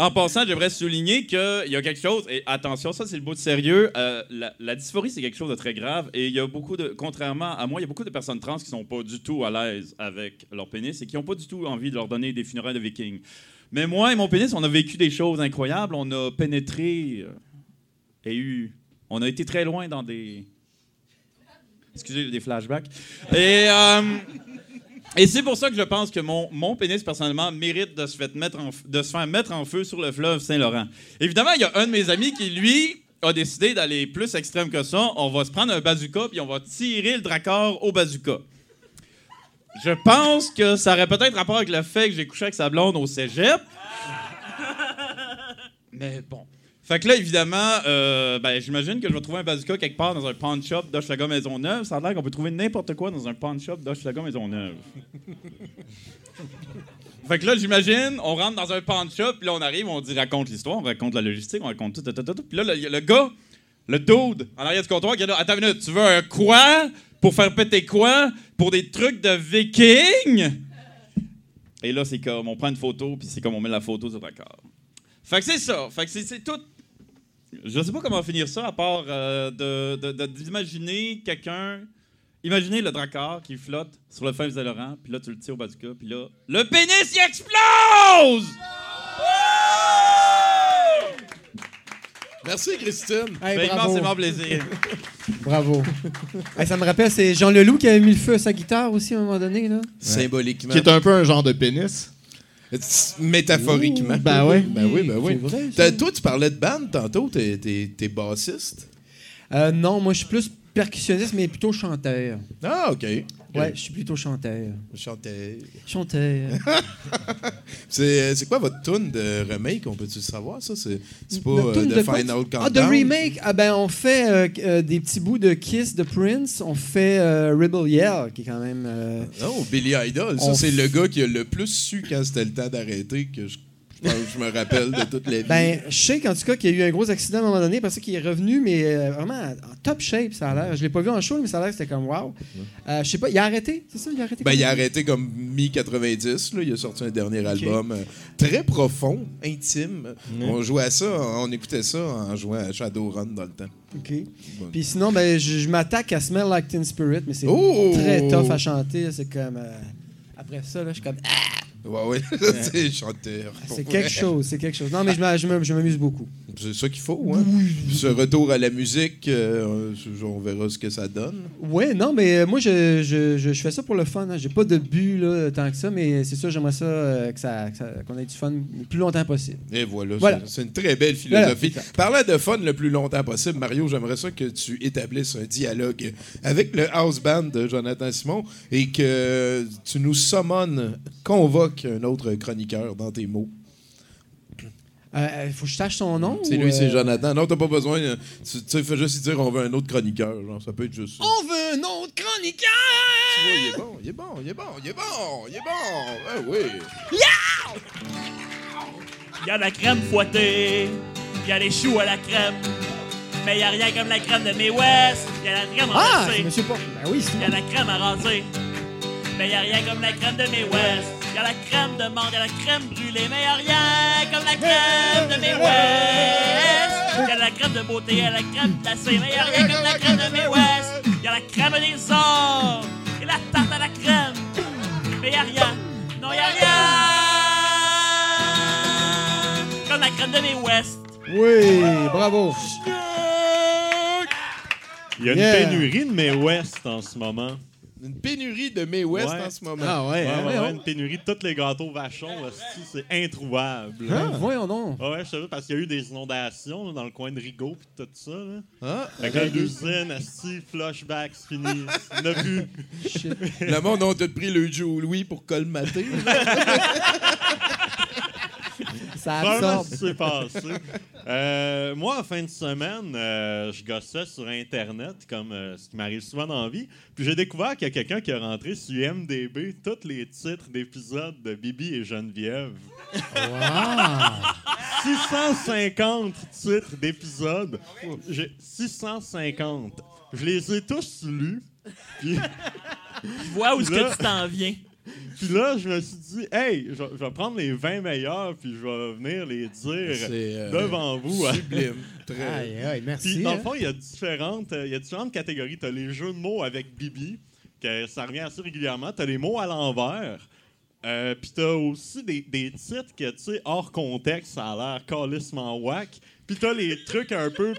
En passant, j'aimerais souligner qu'il y a quelque chose, et attention, ça c'est le bout de sérieux, euh, la, la dysphorie c'est quelque chose de très grave, et il y a beaucoup de, contrairement à moi, il y a beaucoup de personnes trans qui sont pas du tout à l'aise avec leur pénis et qui n'ont pas du tout envie de leur donner des funérailles de vikings. Mais moi et mon pénis, on a vécu des choses incroyables, on a pénétré euh, et eu, on a été très loin dans des, excusez, des flashbacks, et... euh, et c'est pour ça que je pense que mon, mon pénis, personnellement, mérite de se, faire mettre de se faire mettre en feu sur le fleuve Saint-Laurent. Évidemment, il y a un de mes amis qui, lui, a décidé d'aller plus extrême que ça. On va se prendre un bazooka puis on va tirer le dracard au bazooka. Je pense que ça aurait peut-être rapport avec le fait que j'ai couché avec sa blonde au cégep. Mais bon. Fait que là, évidemment, euh, ben, j'imagine que je vais trouver un bazooka quelque part dans un pawn shop d'Hochelaga Maisonneuve. Ça a l'air qu'on peut trouver n'importe quoi dans un pawn shop d'Hochelaga Maisonneuve. fait que là, j'imagine, on rentre dans un pawn shop, puis là, on arrive, on dit raconte l'histoire, on raconte la logistique, on raconte tout, tout, tout, tout. Puis là, le, le gars, le dude, en arrière du comptoir, qui est là, attends une minute, tu veux un quoi pour faire péter quoi pour des trucs de viking? Et là, c'est comme, on prend une photo, puis c'est comme on met la photo sur l'accord. Fait que c'est ça. Fait que c'est- tout. Je sais pas comment finir ça, à part euh, de- de- de- d'imaginer quelqu'un. Imaginez le dracard qui flotte sur le fleuve Saint-Laurent, puis là, tu le tires au bazooka, puis là, le pénis, il explose! Merci, Christine. Hey, Ben, bravo. immensément plaisir. Bravo. Hey, ça me rappelle, c'est Jean Leloup qui avait mis le feu à sa guitare aussi à un moment donné. Là. Symboliquement. Qui est un peu un genre de pénis. Métaphoriquement. Ben. Ben oui, ben oui. C'est vrai, ça. T'as- Toi, tu parlais de band tantôt, t'es, t'es- t'es bassiste. Euh, non, moi je suis plus percussionniste, mais plutôt chanteur. Ah, OK. Ouais, je suis plutôt chanteur. Chantais. Chanteur. C'est, c'est quoi votre tune de remake? On peut-tu le savoir, ça? C'est, pas euh, de? Final Countdown? Ah, de remake, ah ben on fait euh, euh, des petits bouts de Kiss de Prince, on fait euh, Rebel Yell, qui est quand même. euh, Non, Billy Idol. Ça, c'est le gars qui a le plus su quand c'était le temps d'arrêter que je, je pense que je me rappelle de toute la vie. Ben, je sais qu'en tout cas qu'il y a eu un gros accident à un moment donné parce qu'il est revenu, mais euh, vraiment en top shape, ça a l'air. Je l'ai pas vu en show, mais ça a l'air que c'était comme wow. Euh, je sais pas, il a arrêté, c'est ça? Il a arrêté Ben, il a arrêté comme mi-90. là. Il a sorti un dernier album euh, très profond, intime. On jouait à ça, on écoutait ça en jouant à Shadowrun dans le temps. OK. Puis sinon, ben, je, je m'attaque à Smell Like Teen Spirit, mais c'est Oh! très tough à chanter. C'est comme. après ça, là, je suis comme. Ah, Ouais, ouais. c'est chanteur. c'est quelque chose, c'est quelque chose. Non, mais je m'amuse beaucoup. C'est ça qu'il faut, hein? Ce retour à la musique, euh, on verra ce que ça donne. Ouais, non, mais euh, moi, je, je, je, je fais ça pour le fun. Hein. J'ai pas de but là, tant que ça, mais c'est sûr, j'aimerais ça, euh, que ça, ça- qu'on ait du fun le plus longtemps possible. Et voilà, c'est une très belle philosophie. Voilà. Parlant de fun le plus longtemps possible, Mario, j'aimerais ça que tu établisses un dialogue avec le house band de Jonathan Simon et que tu nous summones, convoques un autre chroniqueur dans tes mots. Euh, faut que je sache son nom? C'est lui, c'est euh, Jonathan. Non, t'as pas besoin. euh, Tu, tu fais juste dire on veut un autre chroniqueur. Genre, ça peut être juste. On veut un autre chroniqueur! Tu vois, il est bon, il est bon, il est bon, il est bon, il est bon. Ah oui. Y a de la crème fouettée, y a des choux à la crème. Mais y a rien comme la crème de May West. Y a la crème Ah, Monsieur Porte. Ben oui, c'est Y a la crème à raser. Mais y a rien comme la crème de May West. Y a la crème de menthe, y a la crème brûlée. Mais y a rien comme la crème de May West. Y'a la crème de beauté, y'a la crème glacée, mais y'a rien comme la crème de May West. Y'a la crème des ors et la tarte à la crème. Mais y'a rien, non y'a rien comme la crème de May West. Oui, bravo. Il y a une Yeah. pénurie de May West en ce moment. Une pénurie de May West Ouais. en ce moment. Ah ouais, Ouais, hein, ouais, voyons. ouais, une pénurie de tous les gâteaux vachons. C'est introuvable. Hein, voyons donc. Ah ouais, je pas, parce qu'il y a eu des inondations là, dans le coin de Rigaud et tout ça. Là. Ah, Fait que l'usine, asti, flashback, c'est fini. On a vu. Shit. le monde a tout pris le Joe Louis pour colmater. Ça absorbe. passé? Euh, moi, en fin de semaine, euh, je gossais sur Internet, comme euh, ce qui m'arrive souvent dans la vie. Puis j'ai découvert qu'il y a quelqu'un qui a rentré sur IMDB tous les titres d'épisodes de Bibi et Geneviève. Wow. 650 titres d'épisodes. J'ai 650. Je les ai tous lus. Puis, Je vois où est-ce que tu t'en viens. puis là, je me suis dit, hey, je, vais- je vais prendre les 20 meilleurs, puis je vais venir les dire euh, devant vous. sublime. Très... Aïe, aïe, merci. Puis, dans le hein. fond, il y a différentes, euh, il y a différentes catégories. Tu as les jeux de mots avec Bibi, que ça revient assez régulièrement. Tu as les mots à l'envers. Euh, puis tu as aussi des, des titres que, tu sais, hors contexte, ça a l'air calissement whack. Puis tu as les trucs un peu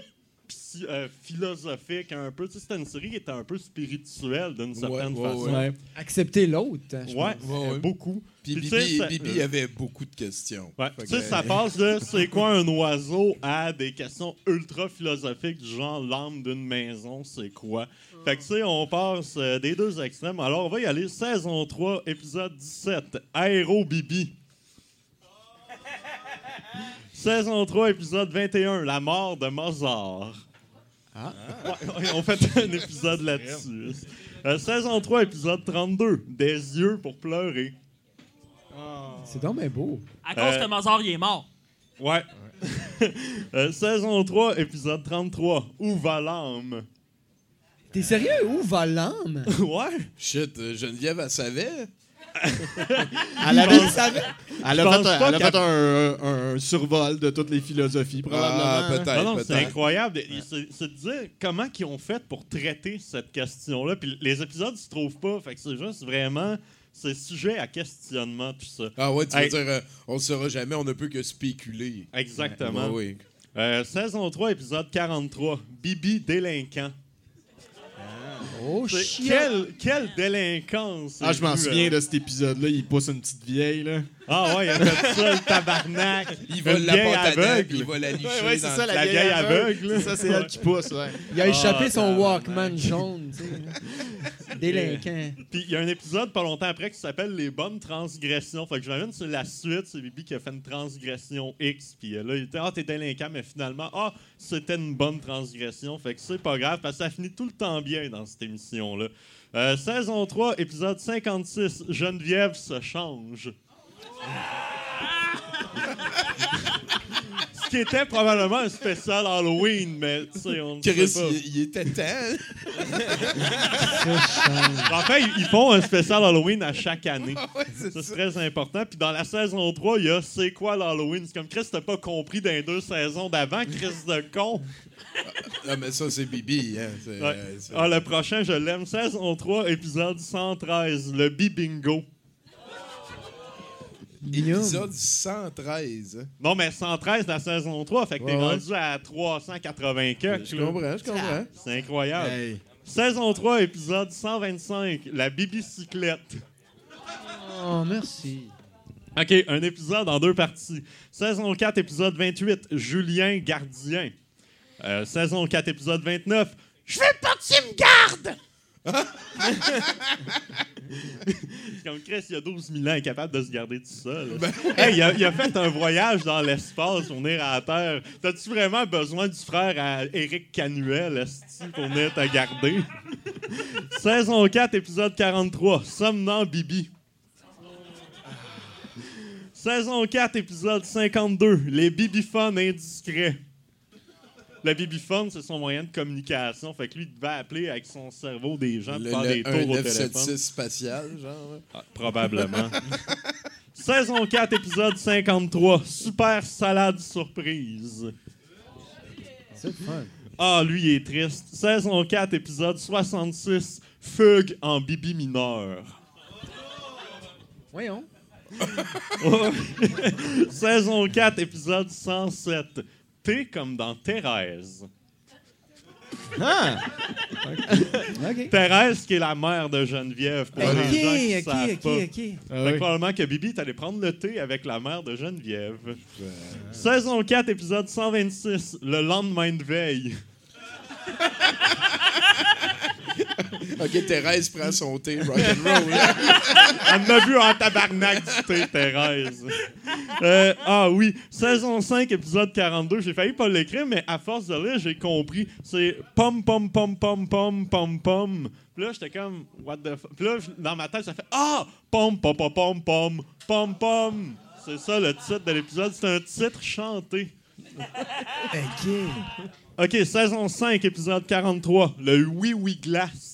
euh, philosophiques, un peu. Tu sais, c'était une série qui était un peu spirituelle d'une certaine ouais, façon. ouais. Ouais. Accepter l'autre. je Ouais, pense. Ouais, ouais. beaucoup. Puis Puis, Bibi, tu sais, ça- Bibi avait beaucoup de questions. Tu sais, que- ça passe de c'est quoi un oiseau à des questions ultra philosophiques du genre l'âme d'une maison, c'est quoi? Fait que tu sais, on passe euh, des deux extrêmes. Alors, on va y aller. Saison 3, épisode 17. Aéro Bibi. Saison 3, épisode 21. La mort de Mozart. Ah. Ouais, on fait un épisode là-dessus. Euh, saison 3, épisode 32. Des yeux pour pleurer. C'est donc bien beau. À cause Euh, que Mozart, il est mort. Ouais. Euh, saison 3, épisode 33. Où va l'âme? T'es sérieux? Où va l'âme? ouais. Shit, euh, Geneviève, elle savait. Elle, avait- elle a fait, un, elle a fait un, survol de toutes les philosophies, probablement. Ah, peut-être, Non, non, c'est incroyable. C'est de dire comment ils ont fait pour traiter cette question-là. Puis les épisodes se trouvent pas. Fait que c'est juste vraiment. C'est sujet à questionnement, tout ça. Ah ouais, tu Hey. veux dire, euh, on le saura jamais, on ne peut que spéculer. Exactement. Ouais. Euh, saison 3, épisode 43. Bibi délinquant. Oh, shit. Quelle, quelle délinquance! Ah, je m'en souviens vu, de cet épisode-là. Il pousse une petite vieille, là. Ah ouais, il a fait ça, le tabarnak. Il va Une la à aveugle. il va la licher Ouais, ouais, c'est dans ça, le- la vieille aveugle. C'est ça, c'est elle qui pousse, ouais. Il a échappé Ah, son tabarnak. Walkman jaune, tu sais. Délinquant. Puis il y a un épisode pas longtemps après qui s'appelle Les bonnes transgressions. Fait que j'imagine que c'est la suite, c'est Bibi qui a fait une transgression X. Puis euh, là, il était Ah, t'es délinquant, mais finalement, ah, c'était une bonne transgression. Fait que c'est pas grave, parce que ça finit tout le temps bien dans cette émission-là. Euh, saison 3, épisode 56, Geneviève se change. Ce qui était probablement un spécial Halloween, mais tu sais, on ne Chris, sait pas. il, il était temps. En fait, ils- ils font un spécial Halloween à chaque année. ouais, c'est Ça, ça. c'est très important. Puis dans la saison 3, il y a C'est quoi l'Halloween? C'est comme Chris, t'as pas compris dans les deux saisons d'avant, Chris de con. Ah, mais ça, c'est Bibi. Hein. c'est- Ouais. euh, c'est- Ah, le prochain, je l'aime. Saison 3, épisode 113, le Bibingo. Épisode 113. hein. Non, mais 113 la saison 3, fait que t'es Ouais, ouais. rendu à 380 que Je comprends, je comprends. C'est incroyable. Hey. Saison 3, épisode 125, la bibicyclette. Oh, merci. OK, un épisode en deux parties. Saison 4, épisode 28, Julien Gardien. Euh, saison 4, épisode 29, Je veux pas que tu me gardes! Comme Chris, il y a 12 000 ans, incapable de se garder tout seul. Hey, il, a, il a fait un voyage dans l'espace pour venir à la Terre. T'as-tu vraiment besoin du frère à Éric Canuel pour venir te garder? Saison 4, épisode 43, Somnant Bibi. Saison 4, épisode 52, Les bibiphones indiscrets. Le bibiphone, c'est son moyen de communication. Fait que lui, il devait appeler avec son cerveau des gens pour faire des tours au téléphone. 1976 spatial, genre. hein. Ah, probablement. Saison 4, épisode 53, Super salade surprise. C'est fun. Ah, lui, il est triste. Saison 4, épisode 66. Fugue en bibi mineur. Voyons. Saison 4, épisode 107. T comme dans Thérèse. Ah! Thérèse, qui est la mère de Geneviève. Pour OK, les gens qui OK, savent OK, pas. OK. Ah Fait oui. que probablement que Bibi est allé prendre le thé avec la mère de Geneviève. Saison 4, épisode 126. Le lendemain de veille. Ok, Thérèse prend son thé rock'n'roll. Elle m'a vu en tabarnak du thé, Thérèse. Euh, ah oui, saison 5, épisode 42. J'ai failli pas l'écrire, mais à force de lire, j'ai compris. C'est pom pom pom pom pom pom pom. Puis là, j'étais comme, what the fuck. Puis là, dans ma tête, ça fait Ah! Pom pom pom pom pom pom pom. C'est ça le titre de l'épisode. C'est un titre chanté. OK. Ok, saison 5, épisode 43. Le Oui Oui Glace.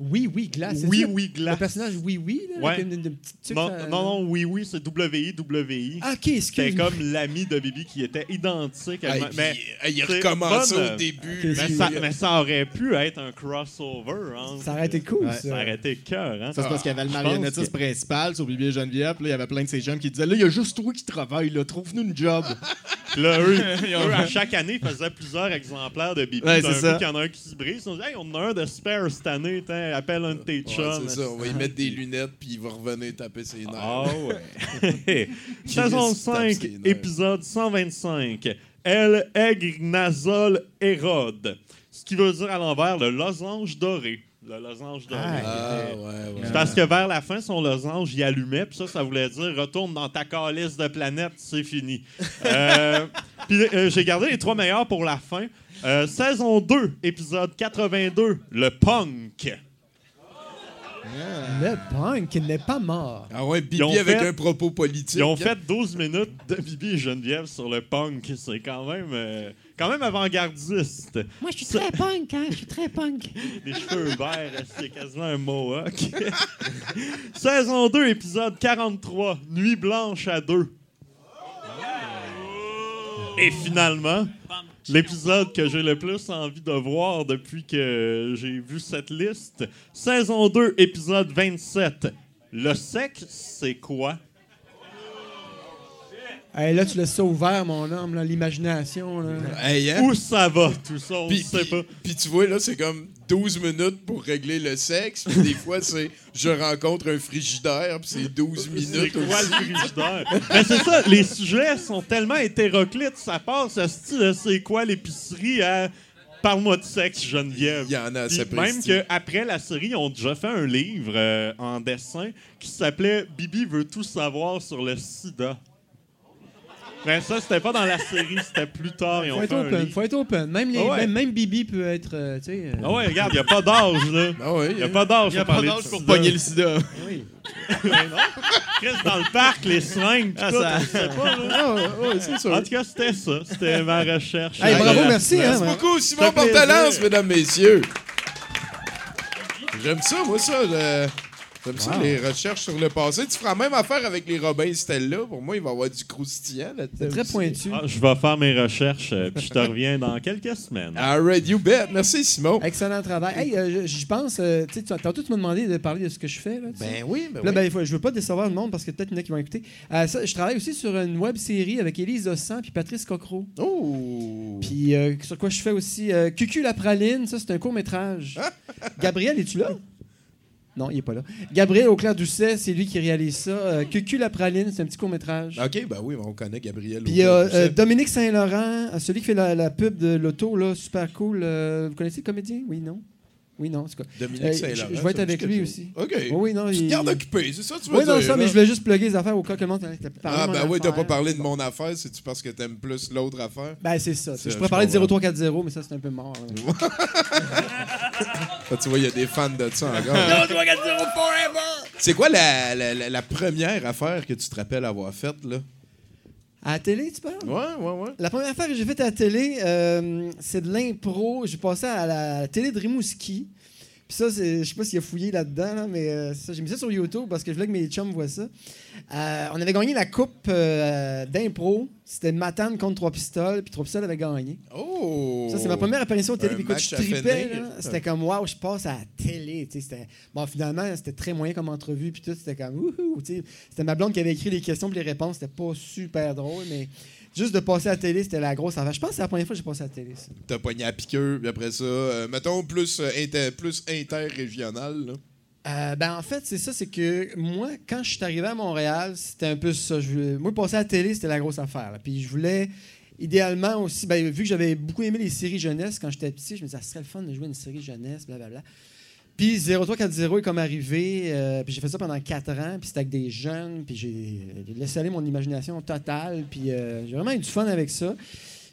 Oui, oui, glace. C'est Oui ça? Oui Le Glace. personnage Oui, oui, là, Ouais. avec une, une petite tuque, Non, ça- non, non, Oui Oui, c'est W-I-W-I. Ah, OK, C'était excuse comme l'ami de Bibi qui était identique. à Hey, moi. puis, mais, hey, il c'est bonne, au début. Mais, c'est- ça, mais ça aurait pu être un crossover. Hein. Ça aurait été cool, Ouais. ça. Ça aurait été cœur. Hein? Ça, c'est parce qu'il y avait le marionnettiste principal sur Bibi et Geneviève. Puis là, il y avait plein de ces jeunes qui disaient Là, il y a juste toi qui travaille, là. Trouve-nous une job. Puis Là, eux, eux, à chaque année, ils faisaient plusieurs exemplaires de Bibi. Ouais, D'un c'est coup, ça. qu'il y en a un qui se brise. Ils ont dit Hey, on en a un de spare cette année. Tiens, appelle un de tes Ouais, chums. c'est ça, on va y mettre des lunettes puis il va revenir taper ses nerfs. Ah ouais. Saison Qui se tape 5, ses nerfs. épisode 125. El Eggnazol Hérode. Ce qui veut dire à l'envers le losange doré. Le losange doré. Ah, ouais, ouais. C'est parce que vers la fin, son losange, il allumait, puis ça, ça voulait dire retourne dans ta calice de planète, c'est fini. Euh, puis euh, j'ai gardé les trois meilleurs pour la fin. Euh, saison 2, épisode 82, le punk. Le punk n'est pas mort. Ah ouais, Ils ont Bibi avec fait- un propos politique. Ils ont fait 12 minutes de Bibi et Geneviève sur le punk. C'est quand même, euh, quand même avant-gardiste. Moi, je suis très punk, hein? Je suis très punk. Les cheveux verts, c'est quasiment un mohawk. Saison 2, épisode 43, Nuit blanche à deux. Et finalement, l'épisode que j'ai le plus envie de voir depuis que j'ai vu cette liste. Saison 2, épisode 27. Le sexe, c'est quoi? Hey, là, tu laisses ça ouvert, mon homme, l'imagination. Hey, hein? Où ça va, tout ça? On ne Puis, sait pas. puis tu vois, là, c'est comme 12 minutes pour régler le sexe. Puis des fois, c'est je rencontre un frigidaire, puis c'est 12 C'est minutes. quoi aussi. le frigidaire? Mais c'est ça, les sujets sont tellement hétéroclites, ça passe à ce style, c'est quoi l'épicerie à Parle-moi de sexe, Geneviève? Il y en a assez Même qu'après la série, ils ont déjà fait un livre euh, en dessin qui s'appelait Bibi veut tout savoir sur le sida. Mais ça, c'était pas dans la série, c'était plus tard. Ils ont Faut être fait un open, faut être open. Même, les, Ah ouais. même, même Bibi peut être, euh, tu sais... euh, Ah ouais, regarde, il n'y a pas d'âge, là. Ah ouais, Il n'y a pas d'âge Il n'y a pour pas d'âge pour sida. pogner le sida. oui. Chris, dans le parc, les seringues, pis Ah, tout, ça- on sait pas, là. Ah, ouais, c'est sûr. En tout cas, c'était ça. C'était ma recherche. Hey, bravo, Euh, merci. Merci hein, beaucoup, Simon Portalance, mesdames, messieurs. J'aime ça, moi, ça. le- J'aime ça, les recherches sur le passé. Tu feras même affaire avec les Robin Stella. Pour moi, il va y avoir du croustillant là-dedans. C'est très aussi. pointu. Ah, je vais faire mes recherches, euh, puis je te reviens dans quelques semaines. All right, you bet. Merci, Simon. Excellent travail. Hey, euh, je- pense, euh, tu sais, tantôt tu m'as demandé de parler de ce que je fais. Là, sais. oui, ben Là, ben, je veux pas décevoir le monde parce que peut-être il y en a qui vont écouter. Euh, ça, je travaille aussi sur une web série avec Élise Ossan puis Patrice Cocro. Oh! Puis euh, sur quoi je fais aussi euh, Cucu la praline, ça c'est un court métrage. Gabriel, es-tu là? Non, il est pas là. Gabriel Auclair Doucet, c'est lui qui réalise ça. Euh, Cucu la praline, c'est un petit court métrage. OK, ben oui, on connaît Gabriel. Puis il y a Dominique Saint-Laurent, euh, celui qui fait la, la pub de l'auto, là, super cool. Euh, vous connaissez le comédien? Oui, non? Oui, non, c'est quoi? Dominique euh, Saint-Laurent. je- je vais être avec lui aussi. OK. Oui, oui, non, Tu te il- gardes occupé, c'est ça que tu veux Oui, non, ça, mais je voulais juste plugger les affaires au cas que le monde t'as parlé Ah, ben oui, t'as pas parlé de mon affaire. C'est-tu parce que t'aimes plus l'autre affaire? Ben, c'est ça. Je pourrais parler de comprends. 0340, mais ça, c'est un peu mort. tu vois, il y a des fans de ça encore. C'est quoi la, la- la- la première affaire que tu te rappelles avoir faite, là? À la télé, tu parles? Ouais, ouais, ouais. La première affaire que j'ai faite à la télé, euh, c'est de l'impro. J'ai passé à la, à la télé de Rimouski. Puis ça, je sais pas s'il a fouillé là-dedans, là, mais euh, ça, j'ai mis ça sur YouTube parce que je voulais que mes chums voient ça. Euh, on avait gagné la coupe euh, d'impro. C'était Matane contre Trois Pistoles, puis Trois Pistoles avait gagné. Oh! Ça, c'est ma première apparition au télé. Puis écoute, je tripais. C'était comme, waouh, je passe à la télé. Bon, finalement, c'était très moyen comme entrevue. Puis tout, c'était comme, wouhou. C'était ma blonde qui avait écrit les questions et les réponses. C'était pas super drôle, mais juste de passer à la télé, c'était la grosse affaire. Je pense que c'est la première fois que j'ai passé à la télé. ça. T'as pogné à piqueur, puis après ça, euh, mettons plus, euh, inter, plus interrégional. là. Euh, ben en fait, c'est ça, c'est que moi, quand je suis arrivé à Montréal, c'était un peu ça. Je voulais- moi, passer à la télé, c'était la grosse affaire. là. Puis je voulais, idéalement aussi, ben, vu que j'avais beaucoup aimé les séries jeunesse quand j'étais petit, je me disais, ça serait le fun de jouer une série jeunesse, blablabla. Puis 0340 est comme arrivé, euh, puis j'ai fait ça pendant quatre ans, puis c'était avec des jeunes, puis j'ai laissé aller mon imagination totale, puis euh, j'ai vraiment eu du fun avec ça.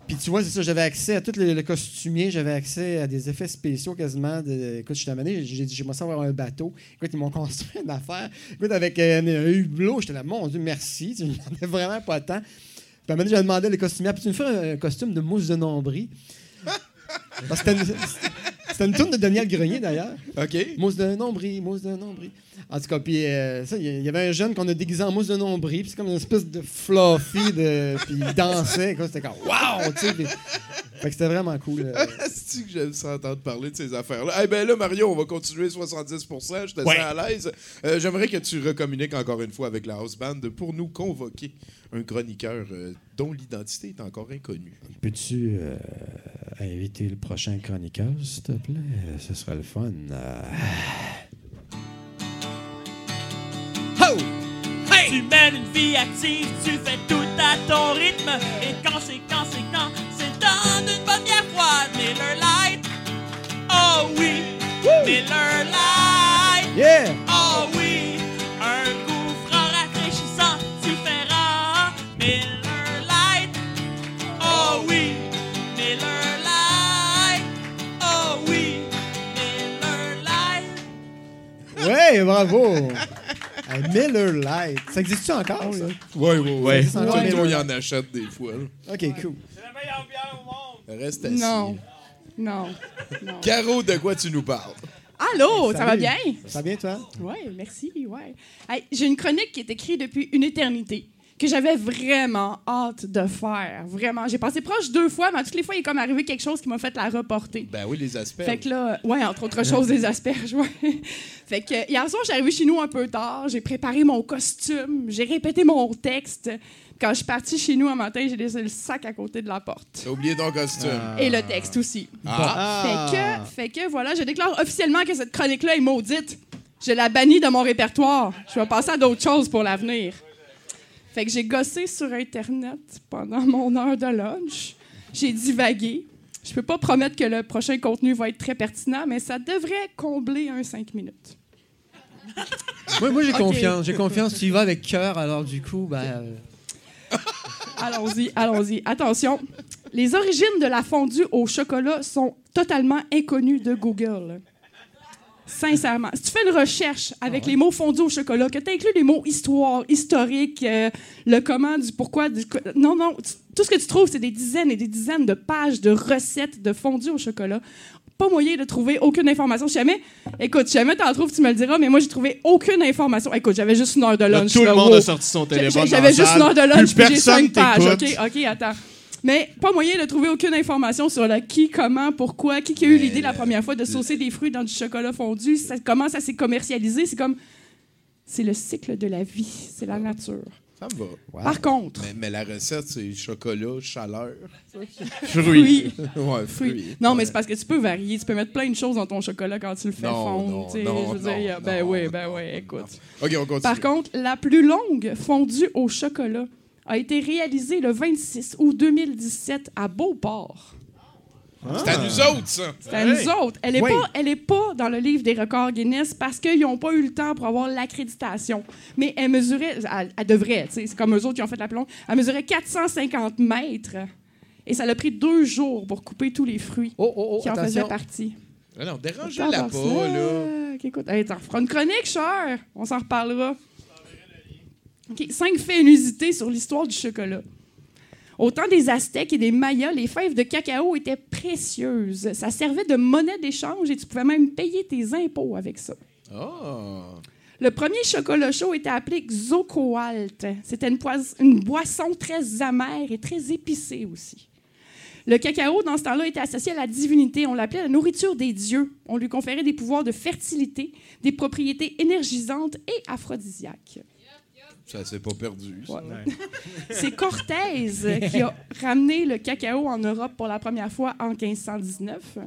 Puis tu vois, c'est ça, j'avais accès à tout le, le costumier, j'avais accès à des effets spéciaux quasiment. De, écoute, je suis amené, j'ai dit, j'aimerais ça avoir un bateau. Écoute, ils m'ont construit une affaire. Écoute, avec euh, un, un hublot, j'étais là, mon Dieu, merci. Tu n'en ai vraiment pas tant. Puis à un j'ai demandé le costumier, puis tu me fais un costume de mousse de nombril? Parce que c'était une, tourne de Daniel Grenier, d'ailleurs. OK. Mousse de nombril, mousse de nombril. En tout cas, puis euh, ça, il y- avait un jeune qu'on a déguisé en mousse de nombril, puis c'est comme une espèce de fluffy, de, puis il dansait, quoi. C'était comme waouh, tu sais. Fait que c'était vraiment cool. euh. C'est que j'aime ça entendre parler de ces affaires-là. Eh ben là, Mario, on va continuer 70 Je te Ouais. sens à l'aise. Euh, J'aimerais que tu recommuniques encore une fois avec la house band pour nous convoquer un chroniqueur euh, dont l'identité est encore inconnue. Peux-tu euh, inviter le prochain chroniqueur, s'il te plaît? Ce serait le fun. euh. Tu mènes une vie active, tu fais tout à ton rythme. Et quand c'est quand c'est quand, c'est dans une bonne bière froide. Miller Light, oh oui, Miller Light, Yeah! oh oui. Un goût franc, rafraîchissant, différent. Miller Light, oh oui, Miller Light, oh oui, Miller Light. Ouais, bravo! Miller Light. Ça existe-tu encore, ça? Oui, oui, oui. Ça, le monde y en achète des fois. là. OK, cool. C'est la meilleure bière au monde. Reste assis. Non. Non. non. Caro, de quoi tu nous parles? Allô, ça va bien? Ça va bien, toi? Oui, merci, ouais. Hey, J'ai une chronique qui est écrite depuis une éternité, que j'avais vraiment hâte de faire. Vraiment. J'ai passé proche deux fois, mais toutes les fois, il est comme arrivé quelque chose qui m'a fait la reporter. Ben oui, les aspects. Fait que là, ouais, entre autres choses, des asperges, ouais. Fait que hier soir, j'arrive chez nous un peu tard, j'ai préparé mon costume, j'ai répété mon texte. Quand je suis partie chez nous un matin, j'ai laissé le sac à côté de la porte. T'as oublié ton costume. Et le texte aussi. Ah. Fait que, fait que voilà, je déclare officiellement que cette chronique-là est maudite. Je la bannis de mon répertoire. Je vais passer à d'autres choses pour l'avenir. Fait que j'ai gossé sur Internet pendant mon heure de lunch. J'ai divagué. Je peux pas promettre que le prochain contenu va être très pertinent, mais ça devrait combler un 5 minutes. Moi, moi j'ai confiance. J'ai confiance. Tu y vas avec cœur, alors du coup, ben. euh, Allons-y, allons-y. Attention, les origines de la fondue au chocolat sont totalement inconnues de Google. Sincèrement. Si tu fais une recherche avec les mots fondue au chocolat, que tu inclus les mots histoire, historique, euh, le comment, du pourquoi, du... Non, non. tu- tout ce que tu trouves, c'est des dizaines et des dizaines de pages de recettes de fondue au chocolat. Pas moyen de trouver aucune information. Si jamais, écoute, si jamais t'en trouves, tu me le diras, mais moi, j'ai trouvé aucune information. Écoute, j'avais juste une heure de Là, lunch. tout le là, monde wow. a sorti son téléphone. J'avais juste une heure de lunch, puis j'ai cinq pages. OK. OK, attends. Mais pas moyen de trouver aucune information sur le qui, comment, pourquoi, qui, qui a eu l'idée la première fois de saucer des fruits dans du chocolat fondu, ça- comment ça s'est commercialisé? C'est comme. C'est le cycle de la vie, c'est la nature. Ça me va. Par contre, Mais, mais la recette, c'est chocolat, chaleur. fruits. ouais, Fruits. Non, mais c'est parce que tu peux varier. Tu peux mettre plein de choses dans ton chocolat quand tu le fais Non, fondre. non, non, je veux dire, ben non, oui, non, ben oui, écoute. OK, on continue. Par contre, la plus longue fondue au chocolat a été réalisée le 26 août 2017 à Beauport. c'est à nous autres, ça. C'est à nous autres. Elle n'est Oui. pas, elle est pas dans le livre des records Guinness parce qu'ils n'ont pas eu le temps pour avoir l'accréditation. Mais elle mesurait, elle, elle devrait, c'est comme eux autres qui ont fait la longue, elle mesurait 450 mètres. Et ça l'a pris deux jours pour couper tous les fruits Oh, oh, oh, qui en faisaient partie. Ah non, dérangez-la pas, là. Écoute, hey, t'en feras une chronique, cher. On s'en reparlera. Cinq faits inusités sur l'histoire du chocolat. Au temps des Aztèques et des Mayas, les fèves de cacao étaient précieuses. Ça servait de monnaie d'échange et tu pouvais même payer tes impôts avec ça. Ah! Le premier chocolat chaud était appelé Xocoalt. C'était une, une boisson très amère et très épicée aussi. Le cacao, dans ce temps-là, était associé à la divinité. On l'appelait la nourriture des dieux. On lui conférait des pouvoirs de fertilité, des propriétés énergisantes et aphrodisiaques. Ça s'est pas perdu. C'est Cortés qui a ramené le cacao en Europe pour la première fois en 1519.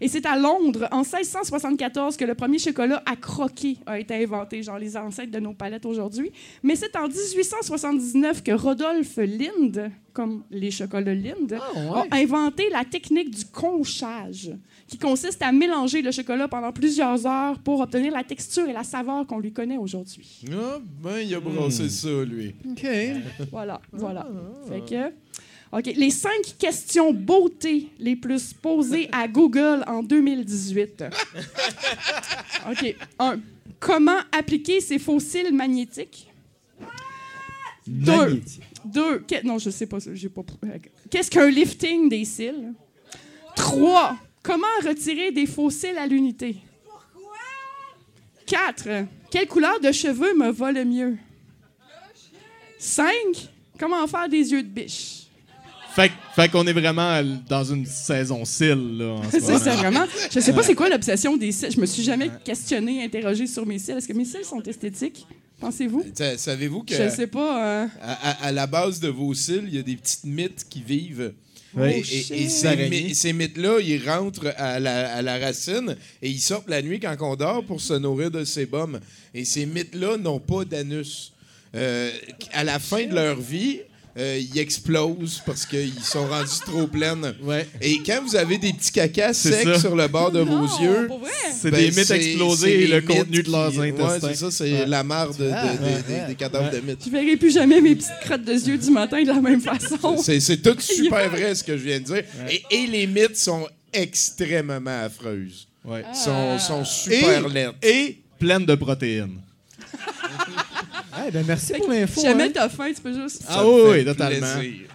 Et c'est à Londres, en 1674, que le premier chocolat à croquer a été inventé, genre les ancêtres de nos palettes aujourd'hui. Mais c'est en 1879 que Rodolphe Lind, comme les chocolats Lind, a inventé la technique du conchage, qui consiste à mélanger le chocolat pendant plusieurs heures pour obtenir la texture et la saveur qu'on lui connaît aujourd'hui. Ah, ben, il a brassé ça, lui. OK. Voilà, voilà. Fait que, OK, les cinq questions beauté les plus posées à Google en 2018. OK, un. Comment appliquer ces fossiles magnétiques? Deux. Magnétique. Deux. que- non, je sais pas. J'ai pas. Qu'est-ce qu'un lifting des cils? Trois. Comment retirer des fossiles à l'unité? Pourquoi? Quatre. Quelle couleur de cheveux me va le mieux? Cinq. Comment faire des yeux de biche? Fait, qu'on est vraiment dans une saison cils, là. en ce C'est moment. ça, vraiment. Je sais pas c'est quoi l'obsession des cils. Je me suis jamais questionné, interrogé sur mes cils. Est-ce que mes cils sont esthétiques? Pensez-vous? Sa- Savez-vous que Je sais pas. euh, à, à- à la base de vos cils, il y a des petites mythes qui vivent. Ouais. Et, et- Oh, shit. et ces, mythes-là, ils rentrent à la, à la racine et ils sortent la nuit quand on dort pour se nourrir de sébum. Et ces mythes-là n'ont pas d'anus. Euh, à la fin de leur vie, euh, ils explosent parce qu'ils sont rendus trop pleines. Ouais. Et quand vous avez des petits cacas C'est secs ça. sur le bord de non, vos yeux? C'est ben, des mythes explosés et le contenu de leurs qui- intestins. Ouais, c'est ça, c'est Ouais. la marde de- de- Ah, des- ouais. des, des cadavres de mythes. Je verrai plus jamais mes petites crottes de yeux du matin de la même façon. C'est, tout super vrai ce que je viens de dire. Et, et les mythes sont extrêmement affreuses. Ouais. Ah. Sont, sont super Et- laides. Et pleines de protéines. Ben, merci pour l'info. Jamais hein. t'as faim, tu peux juste. Ah oui, totalement.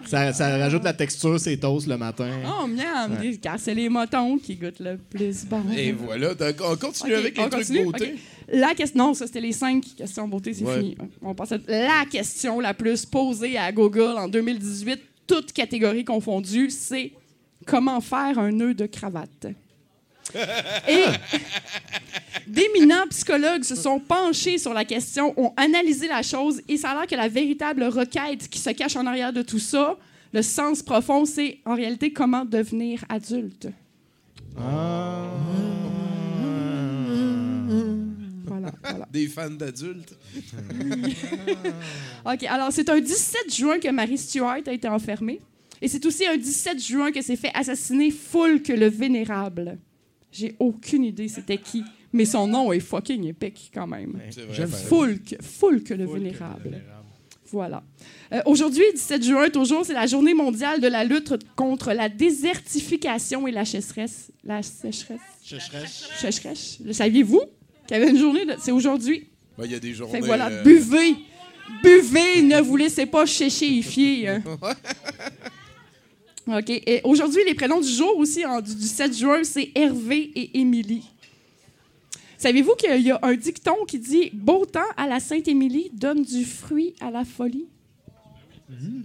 Ça, ça rajoute la texture, c'est toast le matin. Oh, miam! Car c'est les motons qui goûtent le plus bon. Et voilà. Donc, on continue avec les trucs continue? beauté. La question, non, ça c'était les cinq questions beauté, c'est Ouais. fini. On passe à la question la plus posée à Google en 2018, toutes catégories confondues, c'est comment faire un nœud de cravate? Et d'éminents psychologues se sont penchés sur la question, ont analysé la chose, et ça a l'air que la véritable requête qui se cache en arrière de tout ça, le sens profond, c'est en réalité comment devenir adulte. Voilà, voilà. Des fans d'adultes. OK, alors c'est un 17 juin que Marie Stuart a été enfermée. Et c'est aussi un 17 juin que s'est fait assassiner Foulque le Vénérable. J'ai aucune idée c'était qui, mais son nom est fucking épique quand même. C'est vrai. Ben, Foulque, Foulque le Vénérable. Voilà. Euh, Aujourd'hui, 17 juin, toujours, c'est la journée mondiale de la lutte contre la désertification et la sécheresse. La sécheresse? Sécheresse. Le saviez-vous qu'il y avait une journée de... C'est aujourd'hui. ben, Il y a des journées. Fait que voilà, euh, buvez. Buvez, ne vous laissez pas chéchéifier. hein. OK. Et aujourd'hui, les prénoms du jour aussi, du 7 juin, c'est Hervé et Émilie. Savez-vous qu'il y a un dicton qui dit Beau temps à la Sainte-Émilie donne du fruit à la folie?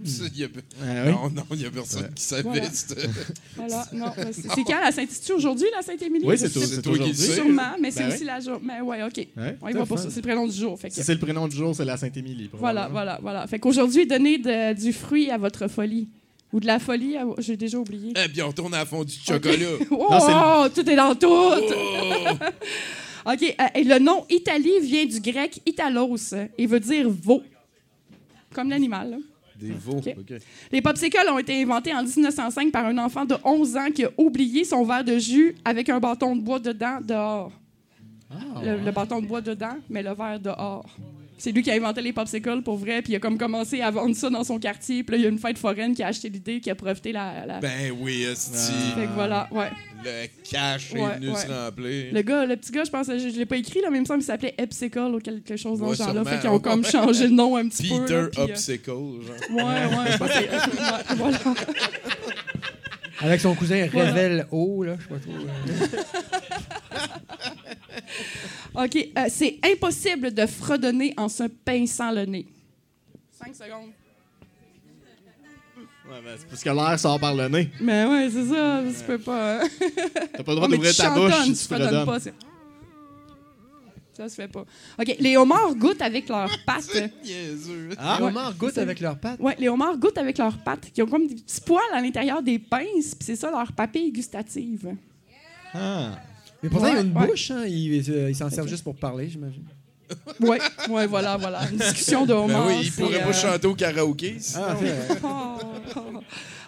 ça, il y a- Ah oui? Non, non, il n'y a personne qui savait. Voilà. c'était- Voilà. Non, c'est quand la Sainte? C'est aujourd'hui, la Sainte-Émilie? Oui, c'est toi qui le sais. Sûrement, mais c'est Ben aussi la journée. Mais ouais, OK. Ouais, On y va pour fun. ça. C'est le prénom du jour. Fait que- Si c'est le prénom du jour, c'est la Sainte-Émilie. Voilà, voilà, voilà. Fait qu'aujourd'hui, donnez de- du fruit à votre folie. Ou de la folie, à- j'ai déjà oublié. Eh bien, on retourne à la fondue de chocolat. Oh, Non, tout est dans tout! Oh! OK, euh, et le nom Italie vient du grec italos et veut dire veau. Comme l'animal. Des veaux. Ok. OK. Les popsicles ont été inventés en 1905 par un enfant de 11 ans qui a oublié son verre de jus avec un bâton de bois dedans dehors. Le, le bâton de bois dedans, mais le verre dehors. C'est lui qui a inventé les popsicles pour vrai, puis il a comme commencé à vendre ça dans son quartier. Puis là, il y a une fête foraine qui a acheté l'idée, qui a profité la. la... Ben oui, esti. Fait que voilà, ouais. Le cash est Ouais, venu ouais. se remplir. Le gars, le petit gars, je pense, je, je l'ai pas écrit, là, mais il me semble qu'il s'appelait Epsicle ou quelque chose dans Ouais, ce genre-là. Fait qu'ils ont comme changé le nom un petit peu. Peter euh, Obstacle, genre. Ouais, ouais, je pense que voilà. Avec son cousin Revel O, là, je sais pas trop. OK, euh, c'est impossible de fredonner en se pinçant le nez. 5 secondes. Ouais, ben, c'est parce que l'air sort par le nez. Mais ouais, c'est ça, tu peux pas. hein. T'as pas le droit Oh, mais d'ouvrir tu ta bouche si tu fredonnes fredonnes. pas. Ça se fait pas. OK, les homards goûtent avec leurs pattes. Ah, Ouais. les homards goûtent avec leurs pattes? Ouais, les homards goûtent avec leurs pattes, qui ont comme des petits poils à l'intérieur des pinces, puis c'est ça leur papille gustative. Ah. Mais pourtant, il y a une Ouais, ouais. bouche, hein. Ils euh, ils s'en servent juste pour parler, j'imagine. Ouais, ouais, voilà, voilà. Une discussion de Ben homards. oui, il c'est, pourrait pas euh, chanter au karaoké. Ah, oh.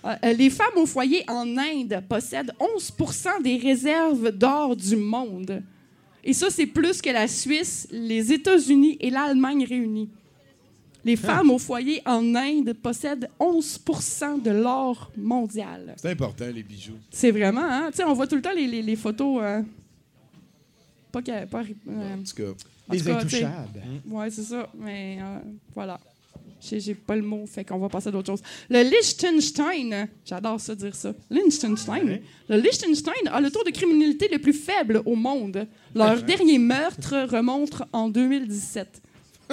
Euh, les femmes au foyer en Inde possèdent 11% des réserves d'or du monde. Et ça, c'est plus que la Suisse, les États-Unis et l'Allemagne réunis. Les femmes au foyer en Inde possèdent 11% de l'or mondial. C'est important, les bijoux. C'est vraiment, hein? Tu sais, on voit tout le temps les, les- les photos. euh, pas, que- pas euh, En tout cas, en Les tout cas, tu sais, intouchables. Ouais, c'est ça. Mais euh, voilà. J'ai j'ai pas le mot, fait qu'on va passer à d'autres choses. Le Liechtenstein, j'adore ça dire ça. Liechtenstein. Le Liechtenstein a le taux de criminalité le plus faible au monde. Leur dernier meurtre remonte en 2017.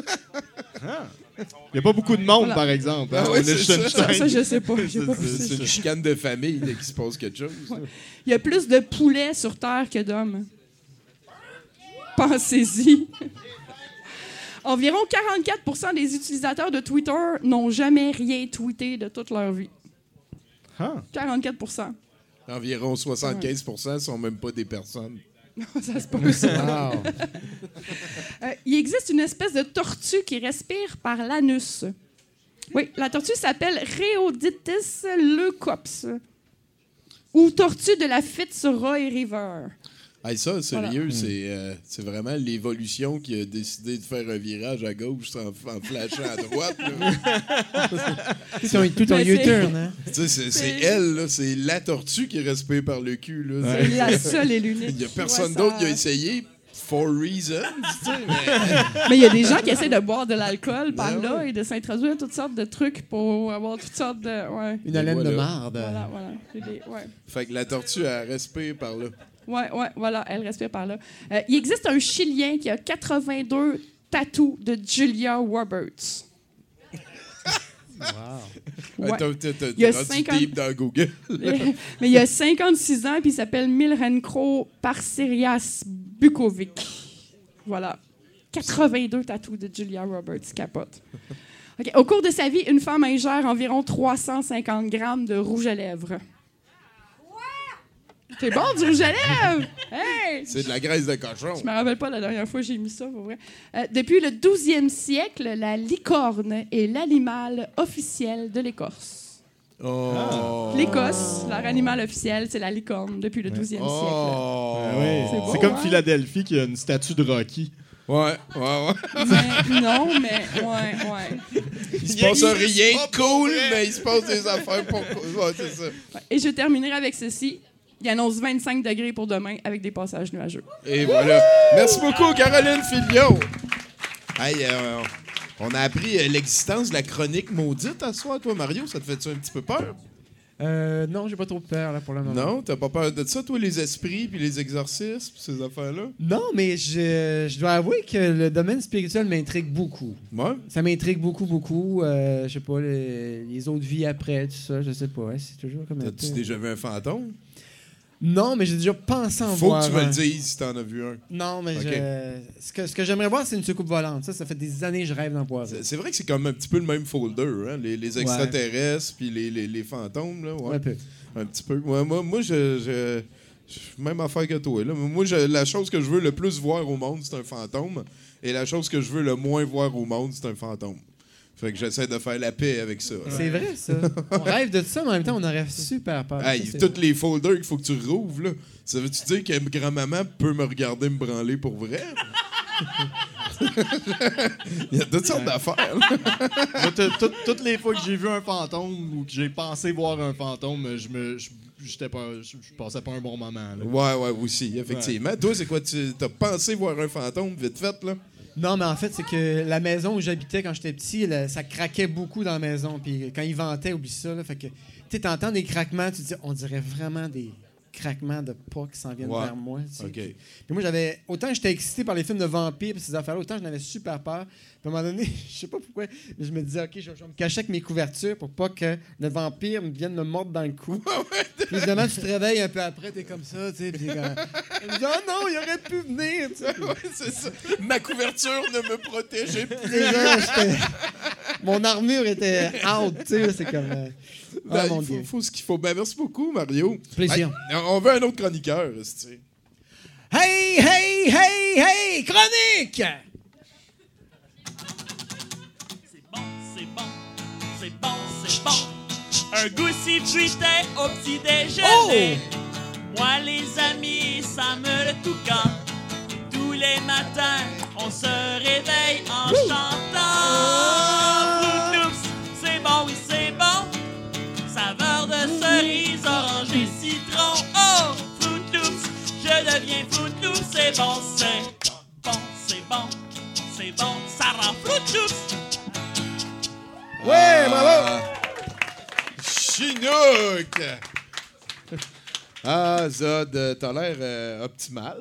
Il n'y a pas beaucoup de monde, Voilà. par exemple. hein, Ah ouais. Ça, ça, je sais pas. Pas c'est une chicane de famille dès qu'il se passe quelque chose. Il y a plus de poulets sur Terre que d'hommes. Pensez-y. Environ 44% des utilisateurs de Twitter n'ont jamais rien tweeté de toute leur vie. Ah. 44% Environ 75% sont même pas des personnes. Ça se peut, ça. Wow. Euh, il existe une espèce de tortue qui respire par l'anus. Oui, la tortue s'appelle Rheoditis leucops ou tortue de la Fitzroy River. Hey, ça, sérieux, Voilà. c'est euh, c'est vraiment l'évolution qui a décidé de faire un virage à gauche en, en flashant à droite. là. Tout c'est- U-turn, hein. C'est elle, là, c'est la tortue qui respire par le cul. là. C'est la seule et l'unique. Il n'y a personne d'autre ça. qui a essayé. For reasons, tu sais, mais Mais il y a des gens qui essaient de boire de l'alcool par Ben là ouais. et de s'introduire toutes sortes de trucs pour avoir toutes sortes de. Ouais. Une haleine de marde. Voilà, voilà. J'ai des- ouais. Fait que la tortue, elle respire par là. Ouais, ouais, voilà, elle respire par là. Euh, il existe un Chilien qui a 82 tatous de Julia Roberts. Ouais. T'as- t'as- Il y a t'es rendu 50 deep dans Google. Mais il a 56 ans puis il s'appelle Milrenko Parserias Bukovic. Voilà. 82 tatous de Julia Roberts, capote. Au cours de sa vie, une femme ingère environ 350 grammes de rouge à lèvres. C'est bon, du rouge à lèvres! Hey! C'est de la graisse de cochon. Je me rappelle pas la dernière fois que j'ai mis ça, pour vrai. Euh, depuis le 12e siècle, la licorne est l'animal officiel de l'Écosse. Oh. L'Écosse, leur animal officiel, c'est la licorne depuis le 12e siècle. Oh. Ouais. C'est beau, C'est comme hein? Philadelphie qui a une statue de Rocky. Ouais, ouais, ouais. Mais non, mais ouais, ouais. Il se passe rien de cool, mais il se passe des affaires pour. Ouais, c'est ça. Ouais. Et je terminerai avec ceci. Il annonce 25 degrés pour demain avec des passages nuageux. Et voilà. Merci beaucoup, Caroline Filion. Hey, euh, on a appris euh, l'existence de la chronique maudite à soi, toi, Mario. Ça te fait-tu un petit peu peur? Euh, non, j'ai pas trop peur, là, pour le moment. Non? T'as pas peur de ça, toi, les esprits, puis les exorcismes, puis ces affaires-là? Non, mais je, je dois avouer que le domaine spirituel m'intrigue beaucoup. Ouais? Ça m'intrigue beaucoup, beaucoup. Euh, je sais pas, les, les autres vies après, tout ça, je sais pas. hein, c'est toujours comme un T'as-tu déjà vu un fantôme? Non, mais j'ai déjà pensé en Faut voir que tu me le dises si t'en as vu un. Non, mais je- ce que, ce que j'aimerais voir, c'est une soucoupe volante. Ça, ça fait des années que je rêve d'en voir. C'est vrai que c'est comme un petit peu le même folder, hein? Les, les extraterrestres, puis les, les, les fantômes, là. Ouais. Un peu. Un petit peu. Ouais, moi, moi je, je, je- Même affaire que toi. Là. Moi, je- la chose que je veux le plus voir au monde, c'est un fantôme. Et la chose que je veux le moins voir au monde, c'est un fantôme. Fait que j'essaie de faire la paix avec ça. C'est vrai, ça. on rêve de ça, mais en même temps, on aurait super peur. Hey, Ça, tous les folders qu'il faut que tu rouvres, là. Ça veut-tu dire que grand-maman peut me regarder me branler pour vrai? Il y a toutes sortes d'affaires. tout- tout- toutes les fois que j'ai vu un fantôme ou que j'ai pensé voir un fantôme, je me, je, j'étais pas, je, je passais pas un bon moment. là. Ouais, ouais, aussi, effectivement. Toi, c'est quoi? Tu as pensé voir un fantôme vite fait, là? Non, mais en fait, c'est que la maison où j'habitais quand j'étais petit, ça craquait beaucoup dans la maison. Puis quand il ventait, oublie ça. Là, fait que, tu t'entends des craquements, tu te dis, on dirait vraiment des craquements de pas qui s'en viennent Ouais. vers moi. tu sais. OK. Puis moi, j'avais. Autant j'étais excité par les films de vampires et ces affaires-là, autant j'en avais super peur. Puis à un moment donné, je sais pas pourquoi, mais je me disais, OK, je, je vais me cacher avec mes couvertures pour pas que le vampire me vienne me mordre dans le cou. puis évidemment, tu te réveilles un peu après, t'es comme ça, tu sais. Puis. Je me dis, oh non, il aurait pu venir, tu sais. Ouais, c'est ça. Ma couverture ne me protégeait plus. Déjà, Mon armure était out, tu sais, c'est comme. euh, Ah, mon il faut, Dieu. faut ce qu'il faut. Ben, merci beaucoup, Mario. Plaisir. Hey, on veut un autre chroniqueur, c'est Hey, hey, hey, hey, chronique! C'est bon, c'est bon, c'est bon, c'est bon. Un goût si fruité au petit déjeuner. Moi, les amis, ça me le tout. Tous les matins, on se réveille en chantant. Deviens Loops, c'est bon, c'est bon, c'est bon, c'est bon. Ça rend Loops. Ouais, bravo! Chinook! Ah, Zod, t'as l'air euh, optimal.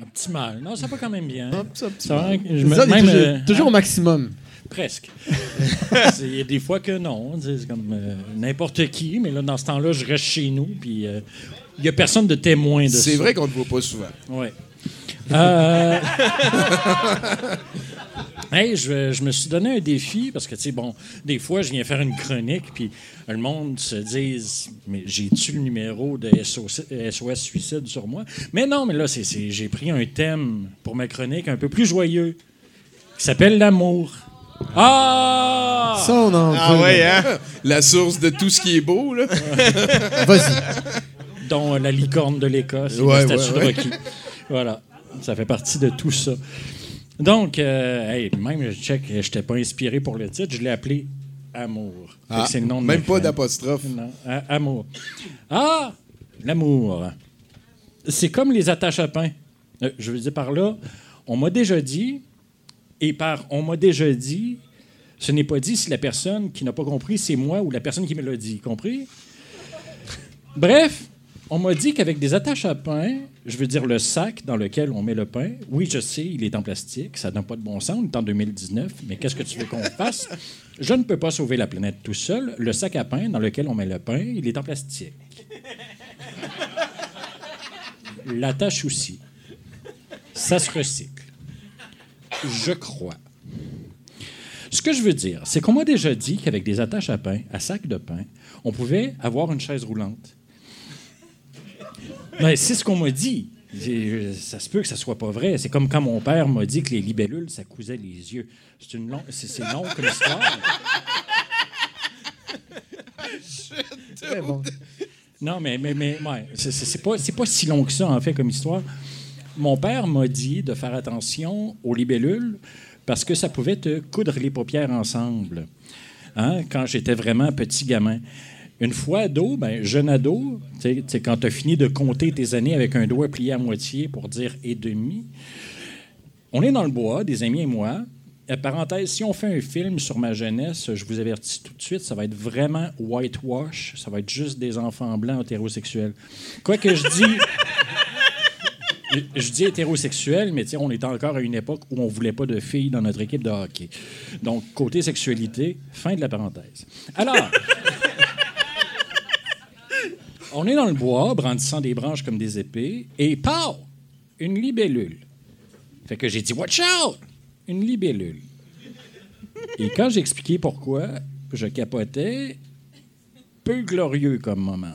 Optimal. Non, ça va quand même bien. Hop, ça, va, optimal. je me- Ça, il est même, toujours, euh, toujours au maximum. Presque. Il y a des fois que non. tu sais, C'est comme euh, n'importe qui, mais là, dans ce temps-là, je reste chez nous, puis euh, il n'y a personne de témoin de ça. C'est vrai qu'on ne te voit pas souvent. Oui. Euh... hey, je, je me suis donné un défi parce que, tu sais, bon, des fois, je viens faire une chronique, puis le monde se dise Mais j'ai-tu le numéro de SOS, SOS Suicide sur moi? Mais non, mais là, c'est, c'est- j'ai pris un thème pour ma chronique un peu plus joyeux qui s'appelle l'amour. Ah Ça, on en Ah ouais, hein? La source de tout ce qui est beau, là. Vas-y. Dont la licorne de l'Écosse, Ouais, ouais, ouais. de Rocky. Voilà, ça fait partie de tout ça. Donc, euh, hey, même, je check, je n'étais pas inspiré pour le titre, je l'ai appelé Amour. Ah, c'est le nom de même pas d'apostrophe. Non, a- Amour. Ah, l'amour. C'est comme les attaches à pain. Euh, je veux dire par là, on m'a déjà dit, et par on m'a déjà dit, ce n'est pas dit si la personne qui n'a pas compris, c'est moi ou la personne qui me l'a dit. Compris? Bref, on m'a dit qu'avec des attaches à pain, je veux dire le sac dans lequel on met le pain, oui, je sais, il est en plastique, ça n'a pas de bon sens, on est en 2019, mais qu'est-ce que tu veux qu'on fasse? Je ne peux pas sauver la planète tout seul. Le sac à pain dans lequel on met le pain, il est en plastique. L'attache aussi. Ça se recycle. Je crois. Ce que je veux dire, c'est qu'on m'a déjà dit qu'avec des attaches à pain, à sac de pain, on pouvait avoir une chaise roulante. Ben, c'est ce qu'on m'a dit. Ça se peut que ça soit pas vrai. C'est comme quand mon père m'a dit que les libellules, ça cousait les yeux. C'est une long... c'est long comme histoire. Très bon. Non, mais, mais, mais ouais, c'est- pas, c'est pas si long que ça, en fait, comme histoire. Mon père m'a dit de faire attention aux libellules parce que ça pouvait te coudre les paupières ensemble. Hein, Quand j'étais vraiment petit gamin. Une fois ado, ben, jeune ado, sais, quand tu as fini de compter tes années avec un doigt plié à moitié pour dire et demi, on est dans le bois, des amis et moi. Euh, parenthèse, si on fait un film sur ma jeunesse, je vous avertis tout de suite, ça va être vraiment whitewash. Ça va être juste des enfants blancs hétérosexuels. Quoi que je dis. Je dis hétérosexuel, mais on était encore à une époque où on voulait pas de filles dans notre équipe de hockey. Donc, côté sexualité, fin de la parenthèse. Alors, on est dans le bois, brandissant des branches comme des épées, et pow! Une libellule. Fait que j'ai dit, watch out! Une libellule. Et quand j'ai expliqué pourquoi, je capotais, peu glorieux comme moment.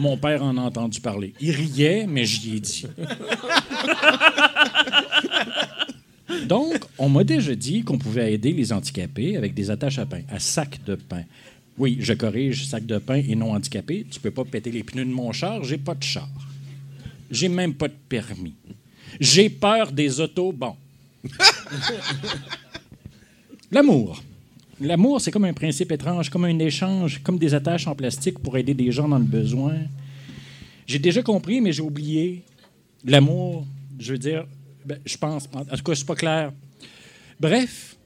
Mon père en a entendu parler. Il riait, mais j'y ai dit. Donc, on m'a déjà dit qu'on pouvait aider les handicapés avec des attaches à pain, à sac de pain. Oui, je corrige, sac de pain et non handicapé. Tu peux pas péter les pneus de mon char, j'ai pas de char. J'ai même pas de permis. J'ai peur des autos. Bon. L'amour. L'amour, c'est comme un principe étrange, comme un échange, comme des attaches en plastique pour aider des gens dans le besoin. J'ai déjà compris, mais j'ai oublié. L'amour, je veux dire, ben, je pense, en tout cas, c'est pas clair. Bref,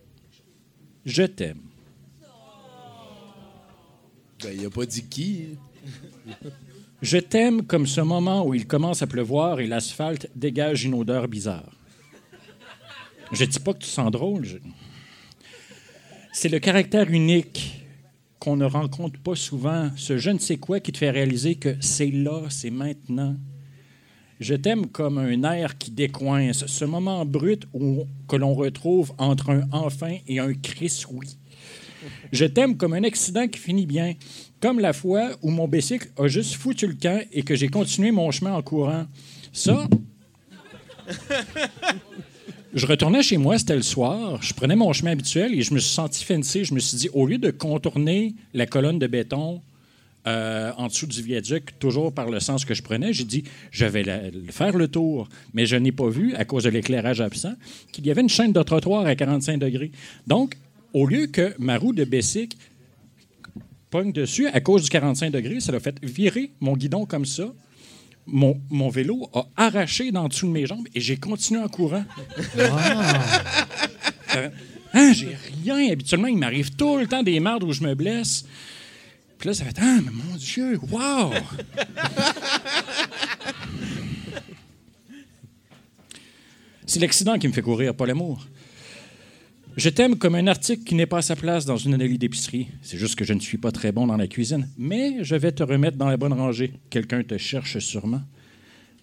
je t'aime. Ben, il a pas dit qui. Je t'aime comme ce moment où il commence à pleuvoir et l'asphalte dégage une odeur bizarre. Je dis pas que tu sens drôle. je- C'est le caractère unique qu'on ne rencontre pas souvent, ce je ne sais quoi qui te fait réaliser que c'est là, c'est maintenant. Je t'aime comme un air qui décoince, ce moment brut où, que l'on retrouve entre un enfin et un Chris oui. Je t'aime comme un accident qui finit bien, comme la fois où mon bicycle a juste foutu le camp et que j'ai continué mon chemin en courant. Ça, je retournais chez moi, c'était le soir, je prenais mon chemin habituel et je me suis senti fancy. Je me suis dit, au lieu de contourner la colonne de béton euh, en dessous du viaduc, toujours par le sens que je prenais, j'ai dit, je vais la- faire le tour. Mais je n'ai pas vu, à cause de l'éclairage absent, qu'il y avait une chaîne de trottoir à 45 degrés. Donc, au lieu que ma roue de bicycle pogne dessus, à cause du 45 degrés, ça l'a fait virer mon guidon comme ça. Mon, mon vélo a arraché dans dessous de mes jambes et j'ai continué en courant. Euh, hein, j'ai rien. Habituellement, il m'arrive tout le temps des merdes où je me blesse. Puis là, ça fait Ah, mon Dieu, wow! C'est l'accident qui me fait courir, pas l'amour. Je t'aime comme un article qui n'est pas à sa place dans une analyse d'épicerie. C'est juste que je ne suis pas très bon dans la cuisine. Mais je vais te remettre dans la bonne rangée. Quelqu'un te cherche sûrement.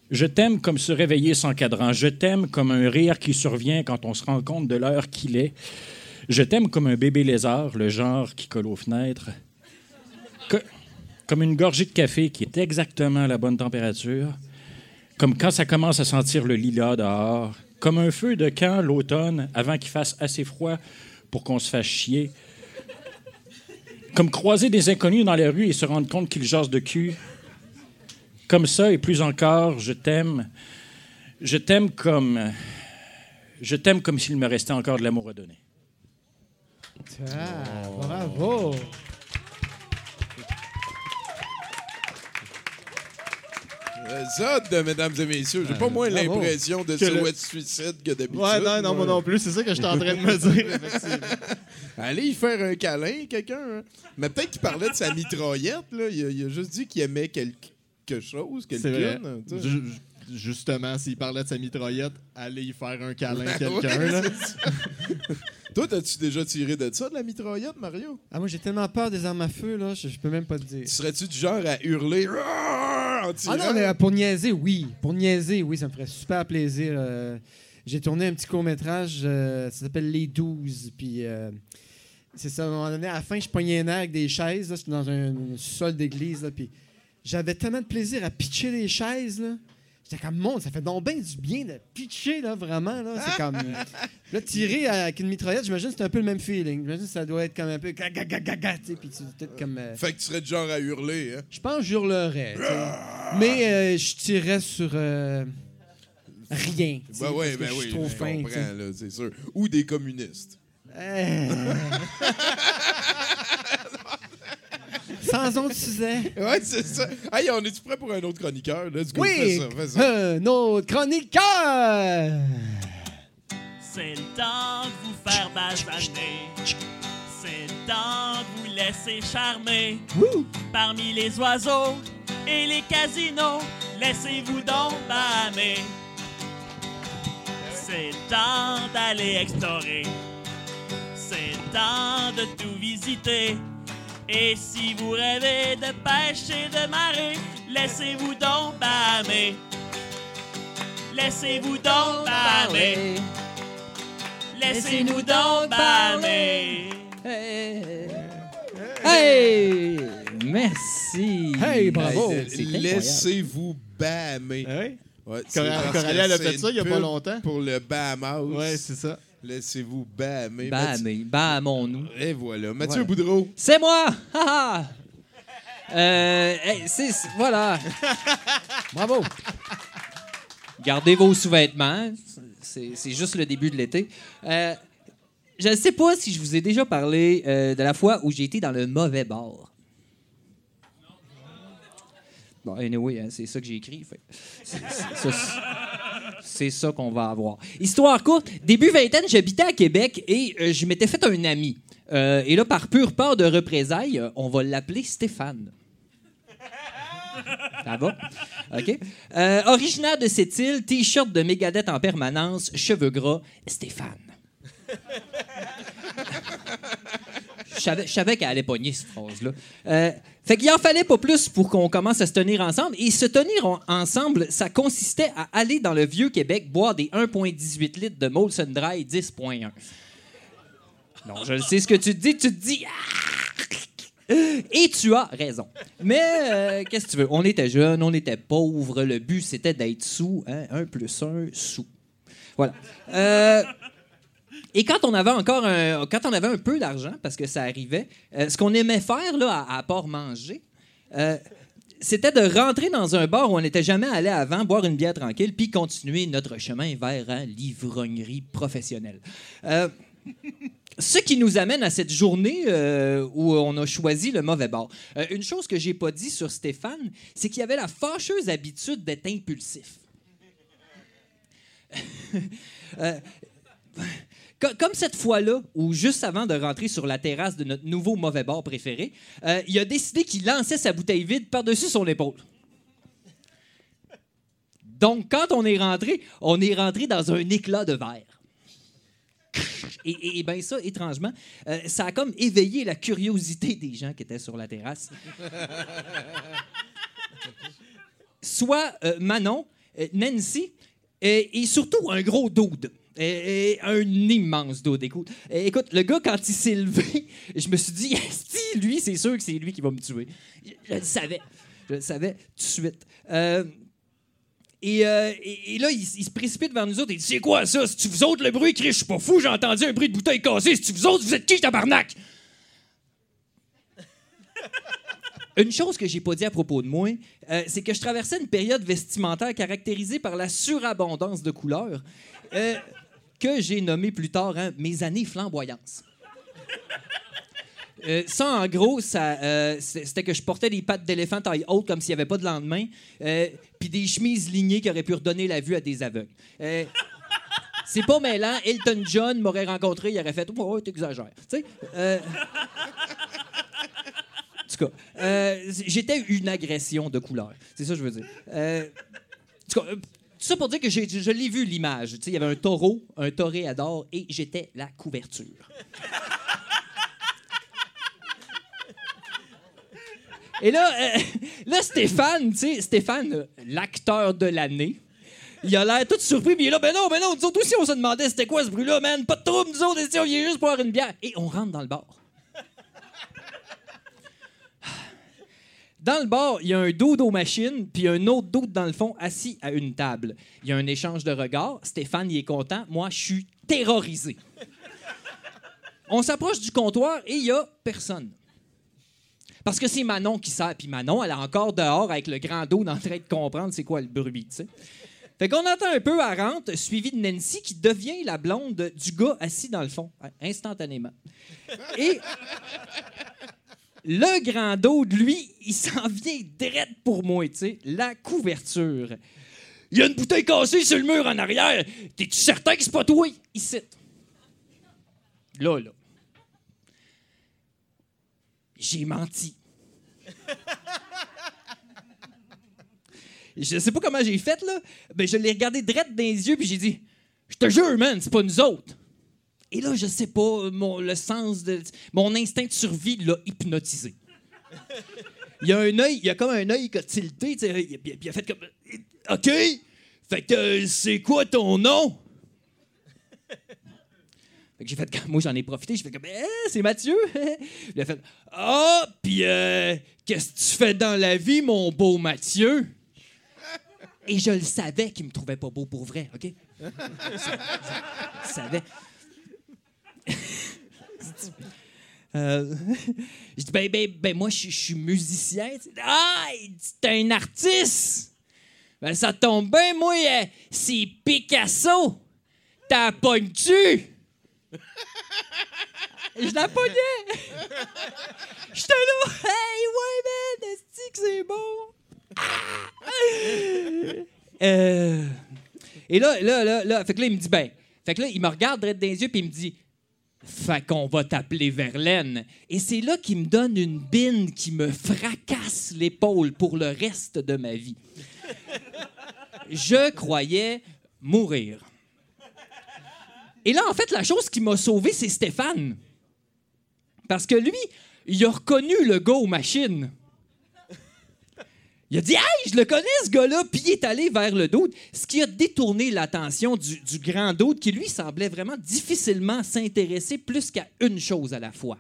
Je t'aime comme se réveiller sans cadran. Je t'aime comme un rire qui survient quand on se rend compte de l'heure qu'il est. Je t'aime comme un bébé lézard, le genre qui colle aux fenêtres. Comme une gorgée de café qui est exactement à la bonne température. Comme quand ça commence à sentir le lilas dehors. Comme un feu de camp l'automne avant qu'il fasse assez froid pour qu'on se fasse chier. Comme croiser des inconnus dans la rue et se rendre compte qu'ils jasent de cul. Comme ça et plus encore, je t'aime. Je t'aime comme. Je t'aime comme s'il me restait encore de l'amour à donner. Bravo! Zod, mesdames et messieurs, j'ai pas moins bravo. l'impression de ce le- wet suicide que d'habitude. Ouais, non, non, moi non plus. C'est ça que j'étais en train de me dire. Allez y faire un câlin, quelqu'un. hein. Mais peut-être qu'il parlait de sa mitraillette, là. Il a, il a juste dit qu'il aimait quelque chose, quelqu'un. ju- Justement, s'il parlait de sa mitraillette, allez y faire un câlin à Ouais, Toi, t'as-tu déjà tiré de ça, de la mitraillette, Mario? Ah, moi, j'ai tellement peur des armes à feu, là, je, je peux même pas te dire. Serais-tu du genre à hurler Rrrr en tirant? Ah non, mais euh, pour niaiser, oui. Pour niaiser, oui, ça me ferait super plaisir. euh, J'ai tourné un petit court-métrage, euh, ça s'appelle Les 12. Puis c'est ça, à un moment donné, à la fin, je pognais un air avec des chaises. là, dans un, un sol d'église. là, Puis j'avais tellement de plaisir à pitcher les chaises. Là. J'étais comme, mon, ça fait donc bien du bien de pitcher, là, vraiment. Là. C'est comme. Là, tirer avec une mitraillette, j'imagine que c'est un peu le même feeling. J'imagine que ça doit être comme un peu. Puis tu peut-être comme. euh, Fait que tu serais du genre à hurler, hein? je pense que j'hurlerais. sais. Mais euh, je tirais sur euh, rien. Ben oui, que ben oui, trop je fin. comprends, sais. là, c'est sûr. Ou des communistes. Sans autre sujet. Ouais, c'est ça. Hey, on est-tu prêt pour un autre chroniqueur? Là, du coup, Oui, fais ça, fais ça. un autre chroniqueur. C'est le temps de vous faire basaner. C'est le temps de vous laisser charmer. Parmi les oiseaux et les casinos, laissez-vous donc bâmer. C'est le temps d'aller explorer. C'est le temps de tout visiter. Et si vous rêvez de pêche et de marée, laissez-vous donc bâmer. Laissez-vous donc bâmer. Laissez-nous donc bâmer. Hey! Merci! Hey, bravo. Hey, incroyable. Laissez-vous bâmer. Ah oui? Ouais, Coralie, elle a fait ça il y a pas longtemps. Pour le Bahamas. Ouais, c'est ça. Laissez-vous bâmer. Bâmer, bâmons-nous. Et voilà. Mathieu Voilà. Boudreau. C'est moi! Euh, hey, voilà. Bravo. Gardez vos sous-vêtements. C'est c'est juste le début de l'été. Euh, je ne sais pas si je vous ai déjà parlé euh, de la fois où j'ai été dans le mauvais bar. Bon, anyway, hein, c'est ça que j'ai écrit. C'est- ça- qu'on va avoir. Histoire courte, début vingtaine, j'habitais à Québec et euh, je m'étais fait un ami. Euh, et là, par pure peur de représailles, euh, on va l'appeler Stéphane. Ça va? OK. Euh, originaire de cette île, T-shirt de Megadeth en permanence, cheveux gras, Stéphane. Je savais qu'elle allait pogner cette phrase-là. Fait qu'il en fallait pas plus pour qu'on commence à se tenir ensemble. Et se tenir en- ensemble, ça consistait à aller dans le vieux Québec boire des 1,18 litres de Molson Dry 10,1. Non, je sais ce que tu te dis. Tu te dis. Ah! Et tu as raison. Mais euh, qu'est-ce que tu veux? On était jeunes, on était pauvres. Le but, c'était d'être sous. Hein? Un plus un, sous. Voilà. Euh, et quand on avait encore un, quand on avait un peu d'argent, parce que ça arrivait, euh, ce qu'on aimait faire, là, à, à part manger, euh, c'était de rentrer dans un bar où on n'était jamais allé avant, boire une bière tranquille, puis continuer notre chemin vers hein, l'ivrognerie professionnelle. Euh, ce qui nous amène à cette journée où on a choisi le mauvais bar. Une chose que j'ai pas dit sur Stéphane, c'est qu'il avait la fâcheuse habitude d'être impulsif. comme cette fois-là, où juste avant de rentrer sur la terrasse de notre nouveau mauvais bar préféré, euh, il a décidé qu'il lançait sa bouteille vide par-dessus son épaule. Donc, quand on est rentré, on est rentré dans un éclat de verre. Et, et- et bien ça, étrangement, euh, ça a comme éveillé la curiosité des gens qui étaient sur la terrasse. Soit euh, Manon, Nancy, euh, et surtout un gros dude. Et, et un immense dude. Écoute, euh, écoute, le gars, quand il s'est levé, je me suis dit, si lui, c'est sûr que c'est lui qui va me tuer. Je, le savais. Je le savais tout de suite. Euh, et, euh, et- et là, il, se précipite vers nous autres et il dit C'est quoi ça? C'est-tu vous autres le bruit? Chris, Je suis pas fou, j'ai entendu un bruit de bouteille cassée. C'est-tu vous autres? Vous êtes qui, tabarnak? Une chose que j'ai pas dit à propos de moi, euh, c'est que je traversais une période vestimentaire caractérisée par la surabondance de couleurs, euh, que j'ai nommée plus tard hein, mes années flamboyance. Euh, ça, en gros, ça, euh, c'était que je portais des pattes d'éléphant taille haute comme s'il n'y avait pas de lendemain, euh, puis des chemises lignées qui auraient pu redonner la vue à des aveugles. C'est pas mêlant. Elton John m'aurait rencontré, il aurait fait « Oh, t'exagères. » Tu sais? en tout cas, j'étais une agression de couleur. C'est ça que je veux dire. En tout cas, ça pour dire que j'ai- je l'ai vu, l'image. Il y avait un taureau, un toréador, et j'étais la couverture. Et là, euh, là Stéphane, tu sais, Stéphane, l'acteur de l'année, il a l'air tout surpris, puis il est là, ben non, ben non, nous autres aussi, on se demandait c'était quoi ce bruit-là, man, pas de trouble, nous autres, on vient juste avoir une bière. Et on rentre dans le bar. Dans le bar, il y a un dos aux machines, puis un autre dos dans le fond, assis à une table. Il y a un échange de regards. Stéphane, il est content. Moi, je suis terrorisé. On s'approche du comptoir et il y a personne. Parce que c'est Manon qui sert, puis Manon, elle est encore dehors avec le grand dos en train de comprendre c'est quoi le bruit, tu sais. Fait qu'on entend un peu à rente, suivi de Nancy qui devient la blonde du gars assis dans le fond, instantanément. Le grand dos de lui, il s'en vient direct pour moi, tu sais, la couverture. Il y a une bouteille cassée sur le mur en arrière. T'es-tu certain que c'est pas toi? Ici. Là, là. J'ai menti. Je sais pas comment j'ai fait, là. Ben, je l'ai regardé direct dans les yeux, puis j'ai dit Je te jure, man, c'est pas nous autres. Et là, je sais pas, mon, le sens de. Mon instinct de survie l'a hypnotisé. Il y a un œil, il y a comme un œil qui a tilté, tu sais, il, a fait comme. OK, fait que euh, c'est quoi ton nom? Fait que j'ai fait comme- moi j'en ai profité, j'ai fait comme Eh, c'est Mathieu. il a fait Ah, puis euh, qu'est-ce que tu fais dans la vie mon beau Mathieu? Et je le savais qu'il me trouvait pas beau pour vrai, OK? Je savais. Euh, je dis, ben, ben, ben moi, je je suis musicien. Ah, t'es un artiste. Ben, ça tombe bien, moi, euh, c'est Picasso. T'as pognes-tu? Je la pognais. J'étais là. Hey, ouais, man, est que c'est bon? Ah! Euh, et là, là, là, là, fait que là, il me dit, ben, fait que là, il me regarde direct dans les yeux, puis il me dit, fait qu'on va t'appeler Verlaine. Et c'est là qu'il me donne une bine qui me fracasse l'épaule pour le reste de ma vie. Je croyais mourir. Et là, en fait, la chose qui m'a sauvé, c'est Stéphane. Parce que lui, il a reconnu le gars aux machines. Il a dit Hey, je le connais, ce gars-là, puis il est allé vers le doute, ce qui a détourné l'attention du, grand doute qui, lui, semblait vraiment difficilement s'intéresser plus qu'à une chose à la fois.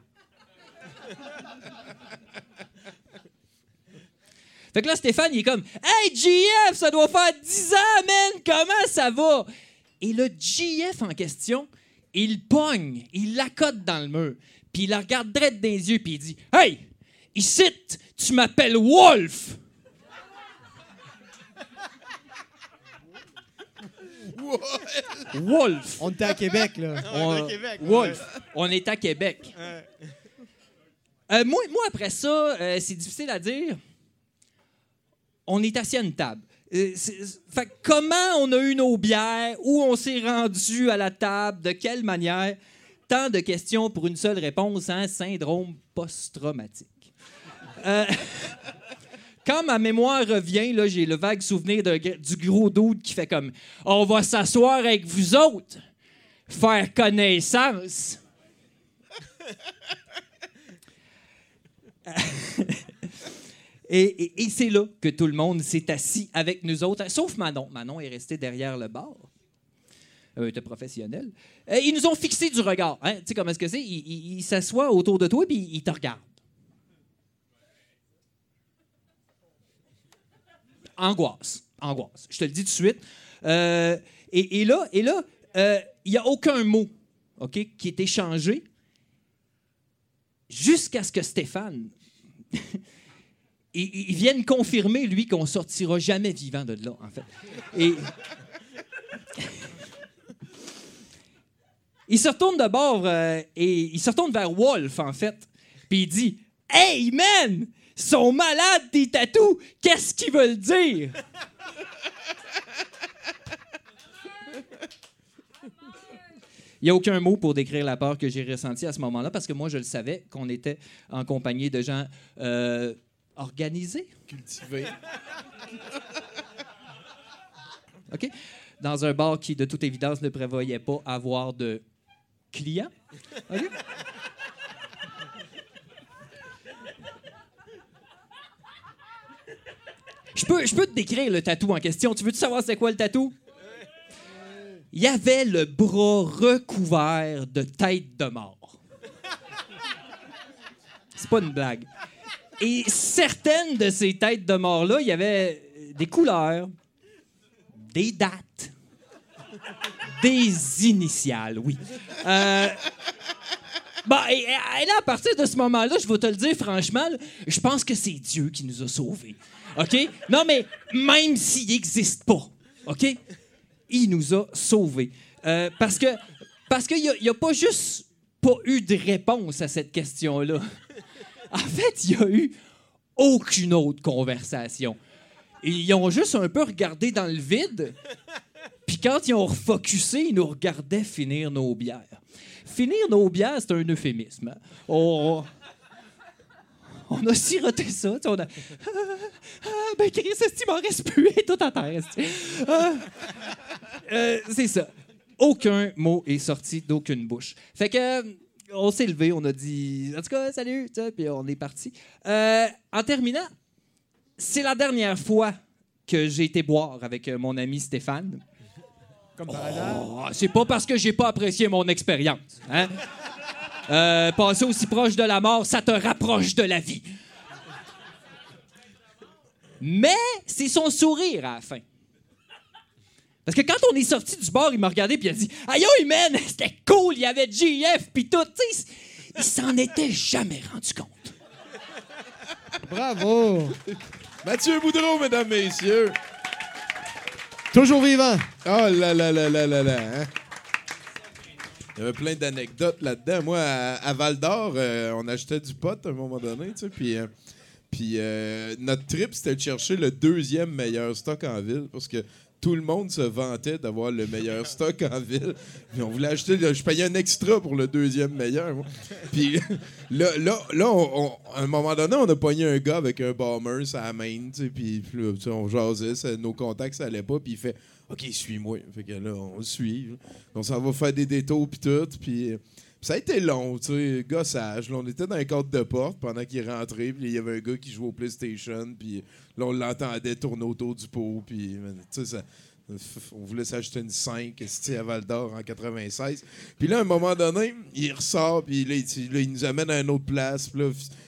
Fait que là, Stéphane, il est comme Hey, GF, ça doit faire 10 ans, man, comment ça va? Et le GF en question, il pogne, il l'accote dans le mur, puis il la regarde droit dans les yeux, puis il dit Hey, ici, tu m'appelles Wolf! Wolf. On était à Québec, là. On- était à Québec, Wolf. On est à Québec. Euh, moi, moi, après ça, euh, c'est difficile à dire. On est assis à une table. Euh, c'est- fait que comment on a eu nos bières, où on s'est rendu à la table, de quelle manière, tant de questions pour une seule réponse, hein, syndrome post-traumatique. Quand ma mémoire revient, j'ai le vague souvenir du gros doute qui fait comme On va s'asseoir avec vous autres, faire connaissance. Et, et- et c'est là que tout le monde s'est assis avec nous autres, sauf Manon. Manon est restée derrière le bar. Euh, était professionnel. Euh, ils nous ont fixé du regard. Hein? Tu sais comment est-ce que c'est? Ils il, s'assoient autour de toi puis ils te regardent. Angoisse. Angoisse. Je te le dis tout de suite. Euh, et, là, et là, euh, il n'y a aucun mot ok, qui est échangé jusqu'à ce que Stéphane vienne confirmer, lui, qu'on sortira jamais vivant de là, en fait. Il se retourne de bord euh, et il se retourne vers Wolf, en fait. Puis il dit Hey, man! Sont malades, tes tatous! Qu'est-ce qu'ils veulent dire? Il n'y a aucun mot pour décrire la peur que j'ai ressentie à ce moment-là parce que moi, je le savais qu'on était en compagnie de gens euh, organisés. Cultivé. OK? Dans un bar qui, de toute évidence, ne prévoyait pas avoir de clients. Je peux, te décrire le tatou en question. Tu veux-tu savoir c'est quoi le tatou? Il y avait le bras recouvert de têtes de mort. C'est pas une blague. Et certaines de ces têtes de mort-là, il y avait des couleurs, des dates, des initiales, oui. Euh, et, là, à partir de ce moment-là, je vais te le dire franchement, je pense que c'est Dieu qui nous a sauvés. OK? Non, mais même s'il n'existe pas, OK? Il nous a sauvés. Euh, parce que parce qu'il n'y a, pas juste pas eu de réponse à cette question-là. En fait, il n'y a eu aucune autre conversation. Ils ont juste un peu regardé dans le vide. Puis quand ils ont refocusé, ils nous regardaient finir nos bières. Finir nos bières, c'est un euphémisme. hein? On a siroté ça. On a... Ah, ben, Chris, est-ce qu'il m'en reste plus? Et tout à terre. Ah. Euh, c'est ça. Aucun mot est sorti d'aucune bouche. Fait que, on s'est levé, on a dit, en tout cas, salut, puis on est parti. Euh, en terminant, c'est la dernière fois que j'ai été boire avec euh, mon ami Stéphane. Comme par hasard. Oh, c'est pas parce que j'ai pas apprécié mon expérience. Hein? Euh, passer aussi proche de la mort, ça te rapproche de la vie. Mais c'est son sourire à la fin. Parce que quand on est sorti du bar, il m'a regardé puis il a dit Aïe, man, c'était cool, il y avait JF puis tout. Tu sais, il s'en était jamais rendu compte. Bravo! Mathieu Boudreau, mesdames, messieurs. Toujours vivant. Oh là là là là là là. hein? Il y avait plein d'anecdotes là-dedans. Moi, à, Val d'Or, euh, on achetait du pot à un moment donné, tu sais, puis. euh, puis euh, notre trip, c'était de chercher le deuxième meilleur stock en ville parce que tout le monde se vantait d'avoir le meilleur stock en ville. Puis on voulait acheter, je payais un extra pour le deuxième meilleur. Puis là, là, là à un moment donné, on a pogné un gars avec un bomber la main, tu sais, puis on jasait, ça- nos contacts, ça allait pas, puis il fait OK, suis-moi. Fait que là, on le suit. On s'en va faire des détours, puis tout, puis. Ça a été long, tu sais, gossage. Là, on était dans un cadre de porte pendant qu'il rentrait, puis il y avait un gars qui jouait au PlayStation, puis là, on l'entendait tourner autour du pot, puis tu sais, ça- on voulait s'acheter une 5 esti, à Val d'Or en 96. Puis là, à un moment donné, il ressort, puis là, il, nous amène à une autre place. Puis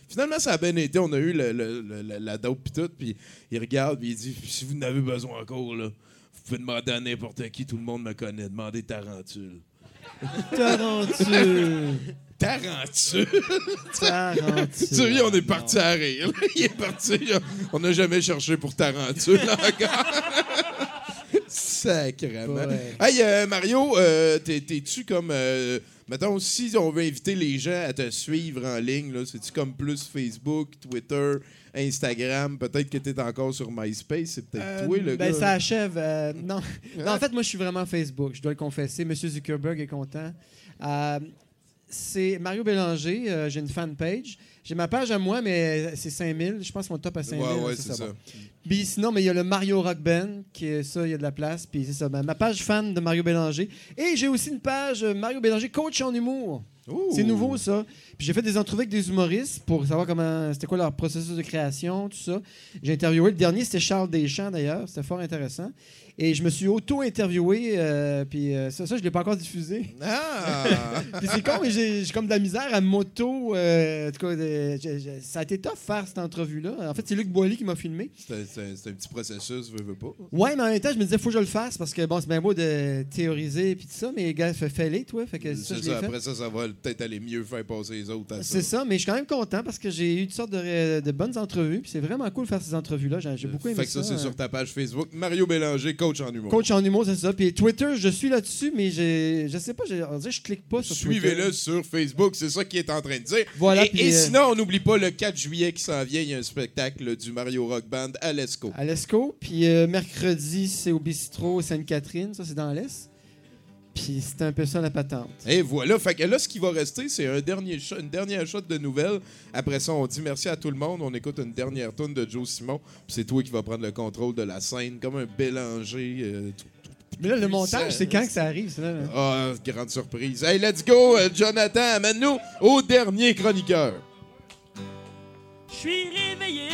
finalement, ça a bien été. On a eu la, dope, puis tout. Puis il regarde, puis il dit Si vous en avez besoin encore, là, pouvez demander à n'importe qui, tout le monde me connaît. Demandez Tarantule. Tarantule. Tarantule. Tarantule. Tu sais, on est parti à rire. Il est parti. On n'a jamais cherché pour Tarantule encore. Sacrément. Ouais. Hey, euh, Mario, euh, t'es- t'es-tu comme. euh, mettons, si on veut inviter les gens à te suivre en ligne, c'est-tu comme plus Facebook, Twitter, Instagram? Peut-être que t'es encore sur MySpace. C'est peut-être Euh, toi, le ben, gars. ça achève. euh, non. non, en fait, moi, je suis vraiment Facebook. Je dois le confesser. Monsieur Zuckerberg est content. Euh, c'est Mario Bélanger. euh, J'ai une fanpage. J'ai ma page à moi, mais c'est 5000. Je pense qu'on top à 5000. Ouais, ouais, ça, c'est ça. bon. Puis sinon, mais il y a le Mario Rock Band, qui est ça, il y a de la place. Puis c'est ça, ben, ma page fan de Mario Bélanger. Et j'ai aussi une page Mario Bélanger, coach en humour. C'est nouveau, ça. Puis j'ai fait des entrevues avec des humoristes pour savoir comment c'était quoi leur processus de création, tout ça. J'ai interviewé. Le dernier, c'était Charles Deschamps, d'ailleurs. C'était fort intéressant. Et je me suis auto-interviewé. euh, puis euh, ça, ça, je ne l'ai pas encore diffusé. Ah! puis c'est con, mais j'ai comme de la misère à moto. euh, en tout cas, euh, ça a été tough faire cette entrevue-là. En fait, c'est Luc Boilly qui m'a filmé. C'est un petit processus, veux, veux pas. Ouais, mais en même temps, je me disais, faut que je le fasse parce que bon, c'est bien beau de théoriser puis tout ça, mais gars, fais- fais-les, toi. Fait que ça, je fait. après ça, ça va peut-être aller mieux faire passer les autres à ça. C'est ça, mais je suis quand même content parce que j'ai eu toutes sortes de, bonnes entrevues. Puis c'est vraiment cool de faire ces entrevues-là. J'ai beaucoup aimé Fait que ça, c'est euh. sur ta page Facebook. Mario Bélanger, coach en humour. Coach en humour, c'est ça. Puis Twitter, je suis là-dessus, mais je sais pas, on dirait je clique pas sur Twitter. Suivez-le sur Facebook, c'est ça qu'il est en train de dire. Voilà, et euh, sinon, on n'oublie pas le 4 juillet qui s'en vient, il y a un spectacle du Mario Rock Band à l'ESCO. À l'ESCO. Puis euh, mercredi, c'est au bistrot Sainte-Catherine. Ça, c'est dans l'Est. Puis c'est un peu ça la patente. Et voilà, fait que là, ce qui va rester, c'est un dernier shot- une dernière shot de nouvelles. Après ça, on dit merci à tout le monde. On écoute une dernière tune de Joe Simon. Puis c'est toi qui vas prendre le contrôle de la scène, comme un Bélanger. euh, tout- Mais là, le montage, c'est quand que ça arrive, ça? là? Ah, grande surprise. Hey, let's go, euh, Jonathan, amène-nous au dernier chroniqueur. Je suis réveillé,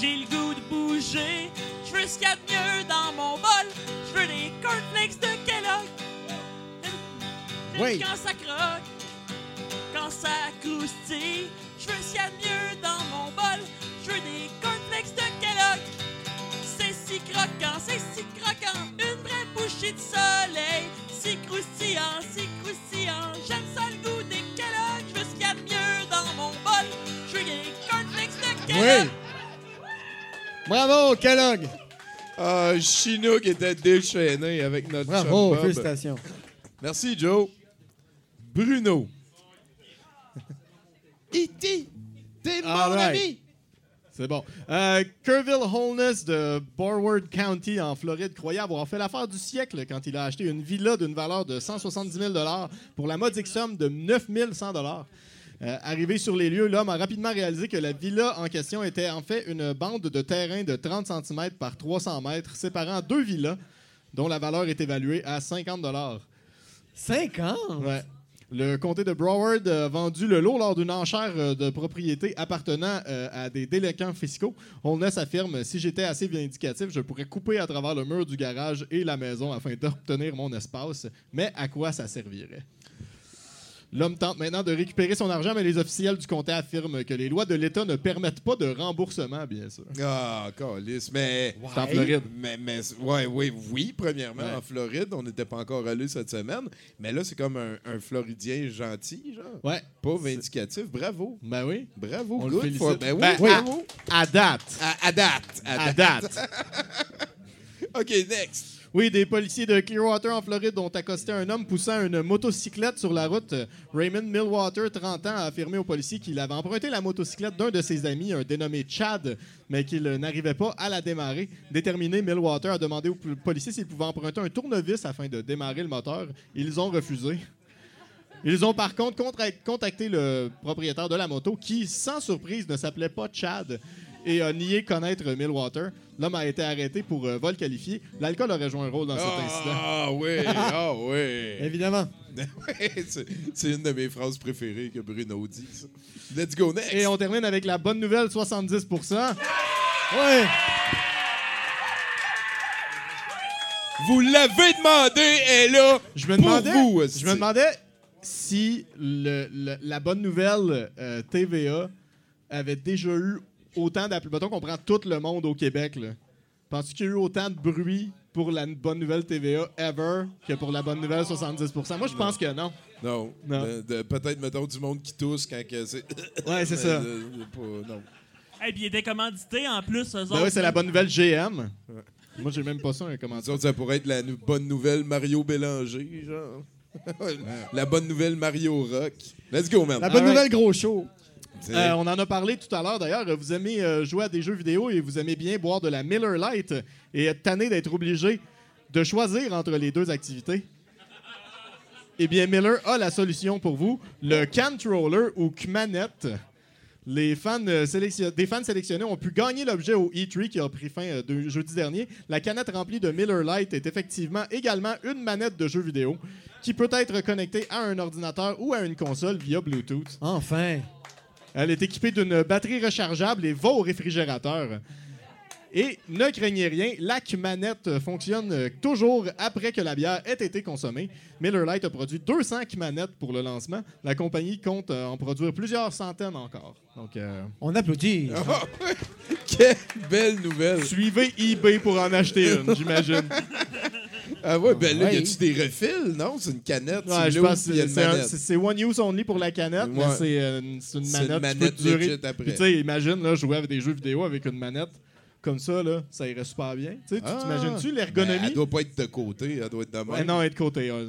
j'ai le goût de bouger. Je veux Oui. Quand ça croque, quand ça croustille. Je veux ce qu'il y a de mieux dans mon bol. Je veux des cornflakes de Kellogg. C'est si croquant, c'est si croquant. Une vraie bouchée de soleil. Si croustillant, si croustillant. J'aime ça le goût des Kellogg. Je veux ce qu'il y a de mieux dans mon bol. Je veux des cornflakes de Kellogg. Oui! Bravo, Kellogg! Ah, Chinook était déchaîné avec notre chum Bravo, Bob. félicitations. Merci, Joe. Bruno. E.T. T'es mon All right. ami. C'est bon. Euh, Kerrville Holness de Broward County en Floride croyait avoir fait l'affaire du siècle quand il a acheté une villa d'une valeur de 170 000 pour la modique somme de 9 100 euh, Arrivé sur les lieux, l'homme a rapidement réalisé que la villa en question était en fait une bande de terrain de 30 cm par 300 mètres séparant deux villas dont la valeur est évaluée à 50 50? Ouais. Le comté de Broward a vendu le lot lors d'une enchère euh, de propriété appartenant euh, à des délinquants fiscaux. Holness affirme Si j'étais assez vindicatif, je pourrais couper à travers le mur du garage et la maison afin d'obtenir mon espace. Mais à quoi ça servirait L'homme tente maintenant de récupérer son argent, mais les officiels du comté affirment que les lois de l'État ne permettent pas de remboursement, bien sûr. Ah, calice, mais... C'est en Floride. Mais, mais, ouais, oui, oui, premièrement, Ouais. en Floride, on n'était pas encore allé cette semaine, mais là, c'est comme un, un Floridien gentil, genre. Ouais. Pas vindicatif. Bravo. Ben oui. Bravo. On le good félicite. for- Ben oui, Ben, bravo. À date. À, à date. À date. OK, next. Oui, des policiers de Clearwater en Floride ont accosté un homme poussant une motocyclette sur la route. Raymond Millwater, 30 ans, a affirmé aux policiers qu'il avait emprunté la motocyclette d'un de ses amis, un dénommé Chad, mais qu'il n'arrivait pas à la démarrer. Déterminé, Millwater a demandé aux policiers s'ils pouvaient emprunter un tournevis afin de démarrer le moteur. Ils ont refusé. Ils ont par contre contacté le propriétaire de la moto qui, sans surprise, ne s'appelait pas Chad et a nié connaître Millwater. L'homme a été arrêté pour euh, vol qualifié. L'alcool aurait joué un rôle dans cet incident. Ah oui, ah oui. Évidemment. Ouais, c'est- C'est une de mes phrases préférées que Bruno dit. ça. Let's go next. Et on termine avec la bonne nouvelle 70% Ouais. Vous l'avez demandé, et là, Je me pour demandais, vous. je me demandais si le- le- la bonne nouvelle euh, TVA avait déjà eu autant d'appels. Mettons qu'on prend tout le monde au Québec. là. Penses-tu qu'il y a eu autant de bruit pour la bonne nouvelle TVA ever que pour la bonne nouvelle 70% Moi, je pense que non. Non. Non. De- de- Peut-être, mettons, du monde qui tousse quand que c'est. Ouais, c'est ça. euh, pas- non. Et puis il était commandité en plus, eux Ben autres. oui, c'est la bonne nouvelle GM. Moi, j'ai même pas ça un autres, ça pourrait être la bonne nouvelle Mario Bélanger, genre. la bonne nouvelle Mario Rock. Let's go, man. La bonne nouvelle, gros show. Euh, on en a parlé tout à l'heure d'ailleurs. Vous aimez euh, jouer à des jeux vidéo et vous aimez bien boire de la Miller Lite et être tanné d'être obligé de choisir entre les deux activités. Eh bien, Miller a la solution pour vous le Cantroller ou Kmanette. Les fans, euh, des fans sélectionnés ont pu gagner l'objet au E3 qui a pris fin euh, de- jeudi dernier. La canette remplie de Miller Lite est effectivement également une manette de jeu vidéo qui peut être connectée à un ordinateur ou à une console via Bluetooth. Enfin. Elle est équipée d'une batterie rechargeable et va au réfrigérateur. Et ne craignez rien, la manette fonctionne toujours après que la bière ait été consommée. Miller Lite a produit 200 manettes pour le lancement. La compagnie compte euh, en produire plusieurs centaines encore. Donc, euh, On applaudit. Ah. Quelle belle nouvelle. suivez eBay pour en acheter une, j'imagine. Ah ouais, ben là, Ouais. y a-tu des refils? Non, c'est une canette. Ouais, je pense c'est one use only pour la canette, mais c'est euh, une, c'est une C'est une manette qui manette peut durer. legit après. Puis tu sais, imagine là, jouer avec des jeux vidéo avec une manette comme ça, là, ça irait super bien. Tu sais, tu Ah. t'imagines-tu l'ergonomie? elle doit pas être de côté, elle doit être de même. Ouais, non, être côté. ouais.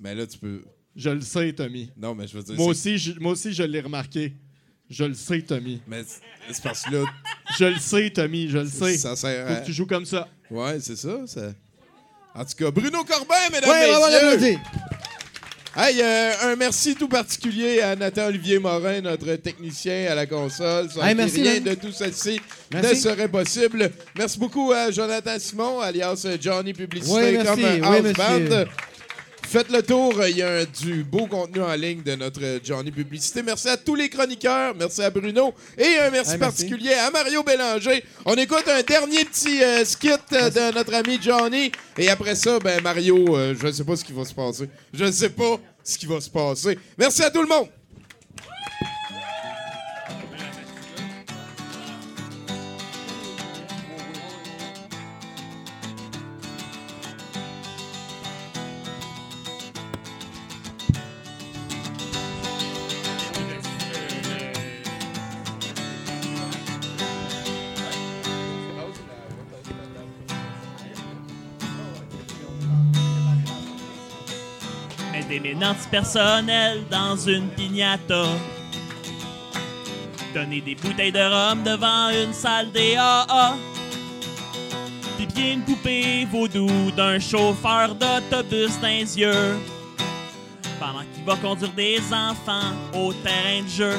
Mais là, tu peux. Je le sais, Tommy. Non, mais je veux dire. Moi aussi, je, moi aussi, je l'ai remarqué. Je le sais, Tommy. Mais c'est- parce que là, Je le sais, Tommy, je le sais. ça sert Faut à. que tu joues comme ça. Ouais, c'est ça, ça. En tout cas, Bruno Corbin, mesdames, Ouais, on va messieurs. Hey, euh, un merci tout particulier à Nathan-Olivier Morin, notre technicien à la console. Sans Hey, merci, rien de tout ceci ne serait possible. Merci beaucoup à Jonathan Simon, alias Johnny Publicité, Oui, comme un Oui, house band. Faites le tour, il y a un- du beau contenu en ligne de notre Johnny Publicité. Merci à tous les chroniqueurs, merci à Bruno et un merci Hey, merci. particulier à Mario Bélanger. On écoute un dernier petit euh, skit euh, de notre ami Johnny et après ça, ben Mario, euh, je ne sais pas ce qui va se passer. Je ne sais pas ce qui va se passer. Merci à tout le monde. Antipersonnelles dans une piñata. Donner des bouteilles de rhum devant une salle des AA. Pipier une poupée vaudou d'un chauffeur d'autobus les yeux. Pendant qu'il va conduire des enfants au terrain de jeu.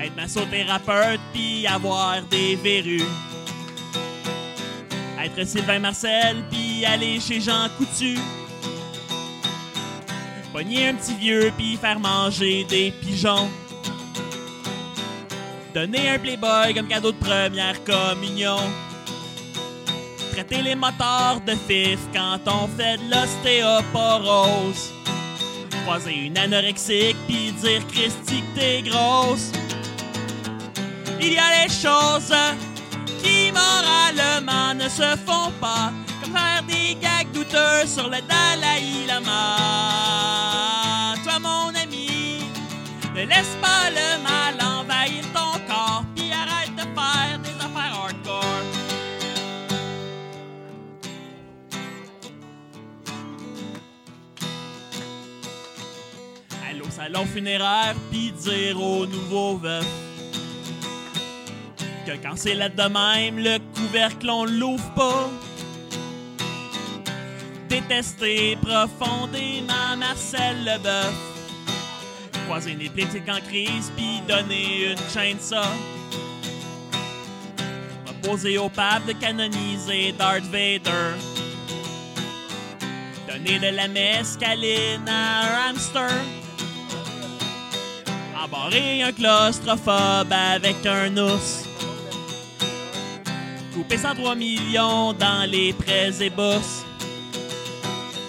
Être massothérapeute puis avoir des verrues. Être Sylvain Marcel puis aller chez Jean Coutu. Pogner un petit vieux puis faire manger des pigeons. Donner un Playboy comme cadeau de première communion. Traiter les moteurs de fif quand on fait de l'ostéoporose. Croiser une anorexique puis dire Christy que t'es grosse. Il y a des choses qui moralement ne se font pas, faire des gags douteux sur le Dalai Lama. Toi, mon ami, ne laisse pas le mal envahir ton corps, puis arrête de faire des affaires hardcore. Allô, salon funéraire, puis dire aux nouveaux veufs que quand c'est là de même, le couvercle on l'ouvre pas. Détester profondément Marcel Leboeuf. Croiser une épileptique en crise puis donner une chaîne ça. Proposer au pape de canoniser Darth Vader. Donner de la mescaline à un hamster. Embarrer un claustrophobe avec un ours. Couper 103 millions dans les prêts et bourses.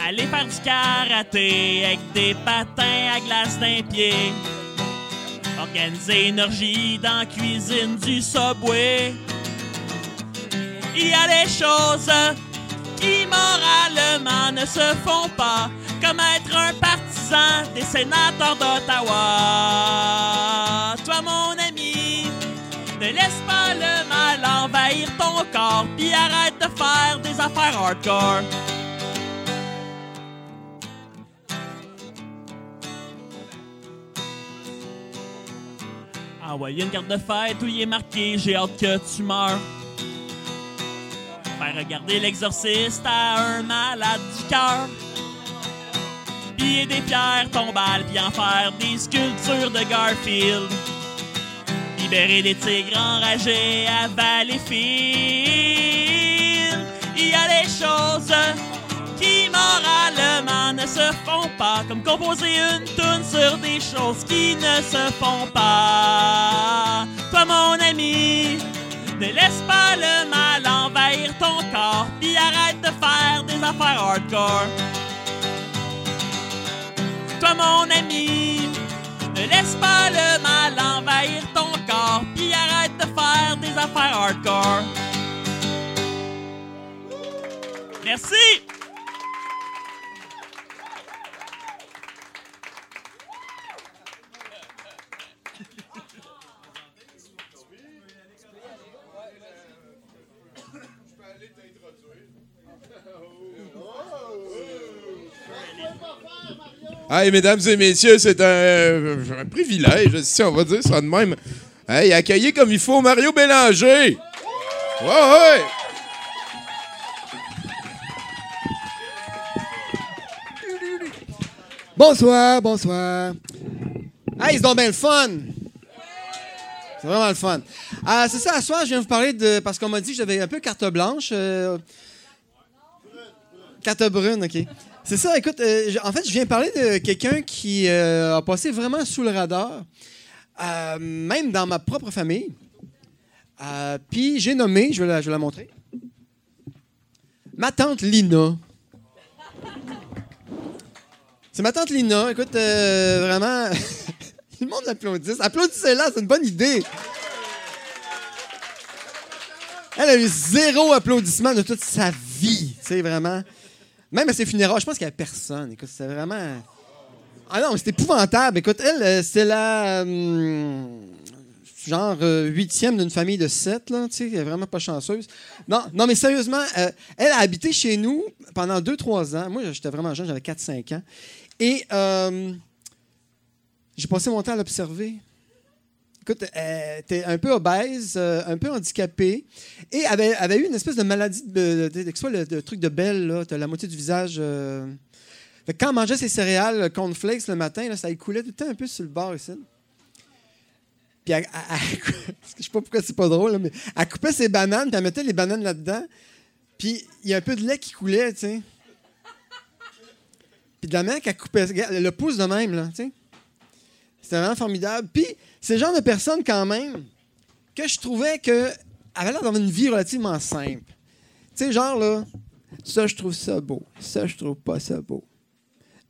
Aller faire du karaté avec des patins à glace d'un pied. Organiser une orgie dans la cuisine du Subway. Il y a des choses qui moralement ne se font pas, comme être un partisan des sénateurs d'Ottawa. Toi, mon ami, ne laisse pas le mal envahir ton corps, puis arrête de faire des affaires hardcore. Envoyer une carte de fête où il est marqué J'ai hâte que tu meurs. Faire regarder l'exorciste à un malade du cœur. Piller des pierres tombales, puis en faire des sculptures de Garfield. Libérer des tigres enragés à Valleyfield. Il y a des choses moralement ne se font pas, comme composer une tune sur des choses qui ne se font pas. Toi, mon ami, ne laisse pas le mal envahir ton corps, puis arrête de faire des affaires hardcore. Toi, mon ami, ne laisse pas le mal envahir ton corps, puis arrête de faire des affaires hardcore. Merci! Hey, mesdames et messieurs, c'est un, privilège, si on va dire ça de même. Hey, accueillir comme il faut Mario Bélanger. Ouais. Bonsoir, bonsoir. Hey, c'est donc bien le fun. C'est vraiment le fun. Euh, c'est ça, à soir, je viens vous parler de. Parce qu'on m'a dit que j'avais un peu carte blanche. euh, Carte brune, OK. C'est ça, écoute, euh, en fait, je viens parler de quelqu'un qui euh, a passé vraiment sous le radar, euh, même dans ma propre famille. Puis j'ai nommé, je vais, la, je vais la montrer, ma tante Lina. C'est ma tante Lina. Écoute, vraiment, le monde l'applaudit. Applaudissez-la, c'est une bonne idée. Elle a eu zéro applaudissement de toute sa vie. Tu sais, vraiment. Même à ses funérailles, je pense qu'il n'y avait personne. Écoute, c'était vraiment. Ah non, c'était épouvantable. Écoute, elle, euh, c'était la. hum, genre euh, huitième d'une famille de sept, là. Tu sais, elle est vraiment pas chanceuse. Non, mais sérieusement, euh, elle a habité chez nous pendant deux, trois ans. Moi, j'étais vraiment jeune, j'avais 4-5 ans. Et euh, j'ai passé mon temps à l'observer. Écoute, elle était un peu obèse, euh, un peu handicapée, et avait, avait eu une espèce de maladie, de, de, de- soit le, truc de belle, là, t'as la moitié du visage. euh. Quand elle mangeait ses céréales, le cornflakes le matin, ça lui coulait tout le temps un peu sur le bord ici. Puis elle, elle- je sais pas pourquoi c'est pas drôle, mais elle coupait ses bananes, puis elle mettait les bananes là-dedans, puis il y a un peu de lait qui coulait, tu sais. Puis de la main qu'elle coupait, le pouce de même, là, tu sais. C'était vraiment formidable. Puis, c'est le genre de personne, quand même, que je trouvais que avait l'air d'avoir une vie relativement simple. Tu sais, genre, là, ça, je trouve ça beau. Ça, je trouve pas ça beau.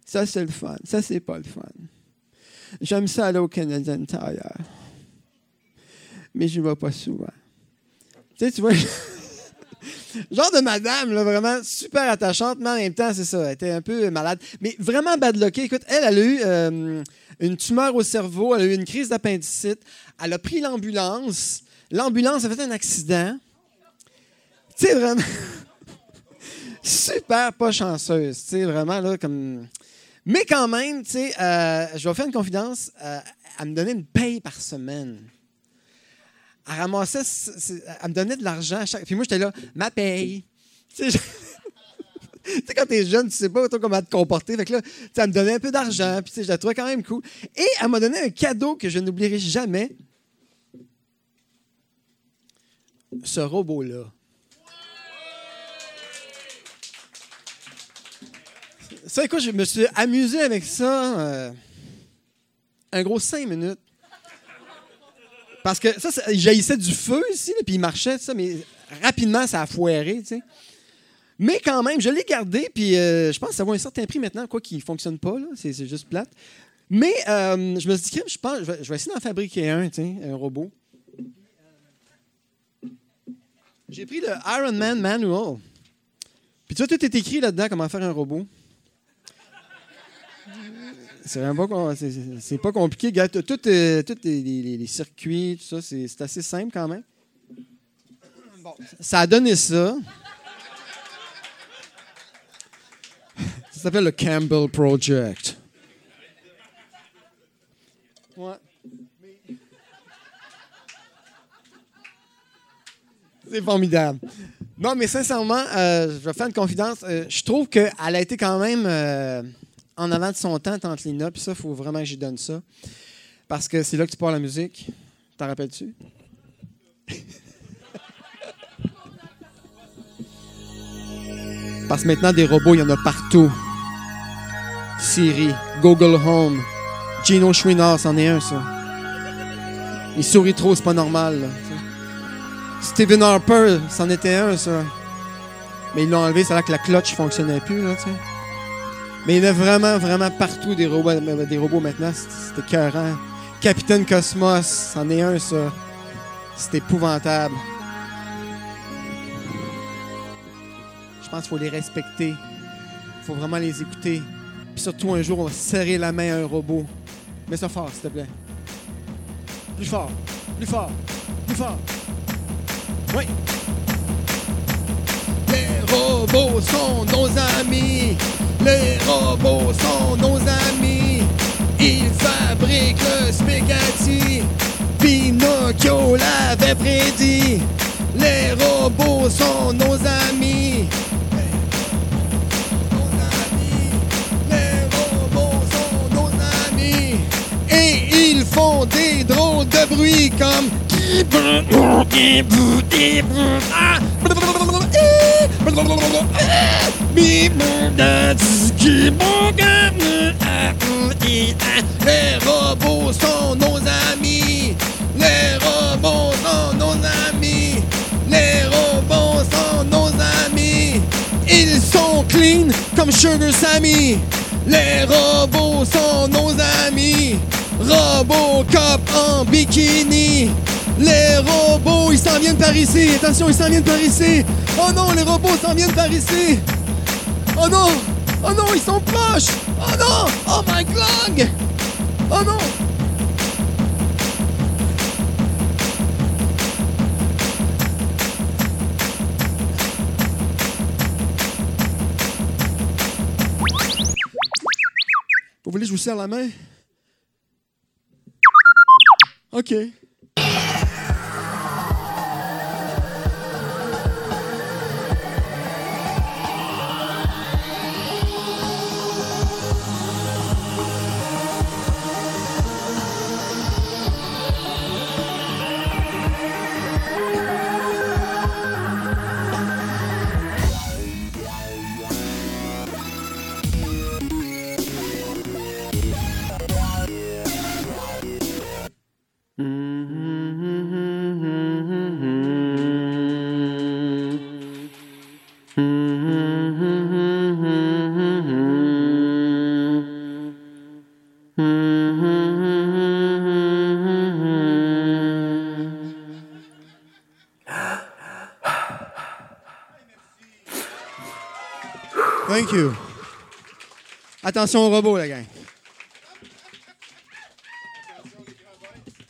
Ça, c'est le fun. Ça, c'est pas le fun. J'aime ça aller au Canadian Tire. Mais je vais pas souvent. Tu sais, tu vois, genre de madame, là, vraiment super attachante, mais en même temps, c'est ça, elle était un peu malade. Mais vraiment bad luckée. Écoute, elle, elle a eu euh, une tumeur au cerveau, elle a eu une crise d'appendicite, elle a pris l'ambulance. L'ambulance a fait un accident. Tu sais, vraiment, super pas chanceuse, tu sais, vraiment, là, comme... Mais quand même, tu sais, euh, je vais faire une confidence. euh, elle me donnait une paye par semaine. Elle ramassait, elle me donnait de l'argent à chaque. Puis moi, j'étais là, ma paye. Tu sais, tu sais, quand t'es jeune, tu sais pas toi, comment te comporter. Fait que là, elle me donnait un peu d'argent, puis je la trouvais quand même cool. Et elle m'a donné un cadeau que je n'oublierai jamais. Ce robot-là. Ça, écoute, je me suis amusé avec ça euh, un gros cinq minutes. Parce que ça, ça il jaillissait du feu ici, là, puis il marchait, ça, mais rapidement, ça a foiré, tu sais. Mais quand même, je l'ai gardé, puis euh, je pense que ça vaut un certain prix maintenant, quoi qu'il ne fonctionne pas, c'est juste plate. Mais euh, je me suis dit, je pense, je vais, essayer d'en fabriquer un, sais, un robot. J'ai pris le Iron Man Manual. Puis tu vois, tout est écrit là-dedans, comment faire un robot. C'est pas, pas compliqué. Tout, euh, les, les- circuits, tout ça, c'est assez simple quand même. Bon, ça a donné ça. Ça s'appelle le Campbell Project. C'est formidable. Non, mais sincèrement, euh, je vais faire une confidence. Euh, je trouve qu'elle a été quand même euh, en avant de son temps, Tante Lina, puis ça, il faut vraiment que j'y donne ça. Parce que c'est là que tu pars la musique. T'en rappelles-tu? Parce que maintenant, des robots, il y en a partout. Siri, Google Home, Gino Chouinard, c'en est un, ça. Il sourit trop, c'est pas normal. là. Stephen Harper, c'en était un, ça. Mais ils l'ont enlevé, c'est là que la clutch fonctionnait plus, là. Mais il y en a vraiment, vraiment partout des robots, des robots maintenant. C'est écœurant. Capitaine Cosmos, c'en est un, ça. C'est épouvantable. Je pense qu'il faut les respecter. Il faut vraiment les écouter. Surtout, un jour, on va serrer la main à un robot. Mets ça fort, s'il te plaît. Plus fort, plus fort, plus fort. Oui. Les robots sont nos amis. Les robots sont nos amis. Ils fabriquent le spaghetti. Pinocchio l'avait prédit. Les robots sont nos amis. Font des drôles de bruits comme. Les robots sont nos amis. Les robots sont nos amis. Les robots sont nos amis. Ils sont clean comme Sugar Sammy. Les robots sont nos amis. Robocop en bikini. Les robots, ils s'en viennent par ici. Attention, ils s'en viennent par ici. Oh non, les robots s'en viennent par ici. Oh non! Oh non, ils sont proches! Oh non! Oh my god! Oh non! Vous voulez que je vous serre la main? OK. Thank you. Attention au robot, la gang.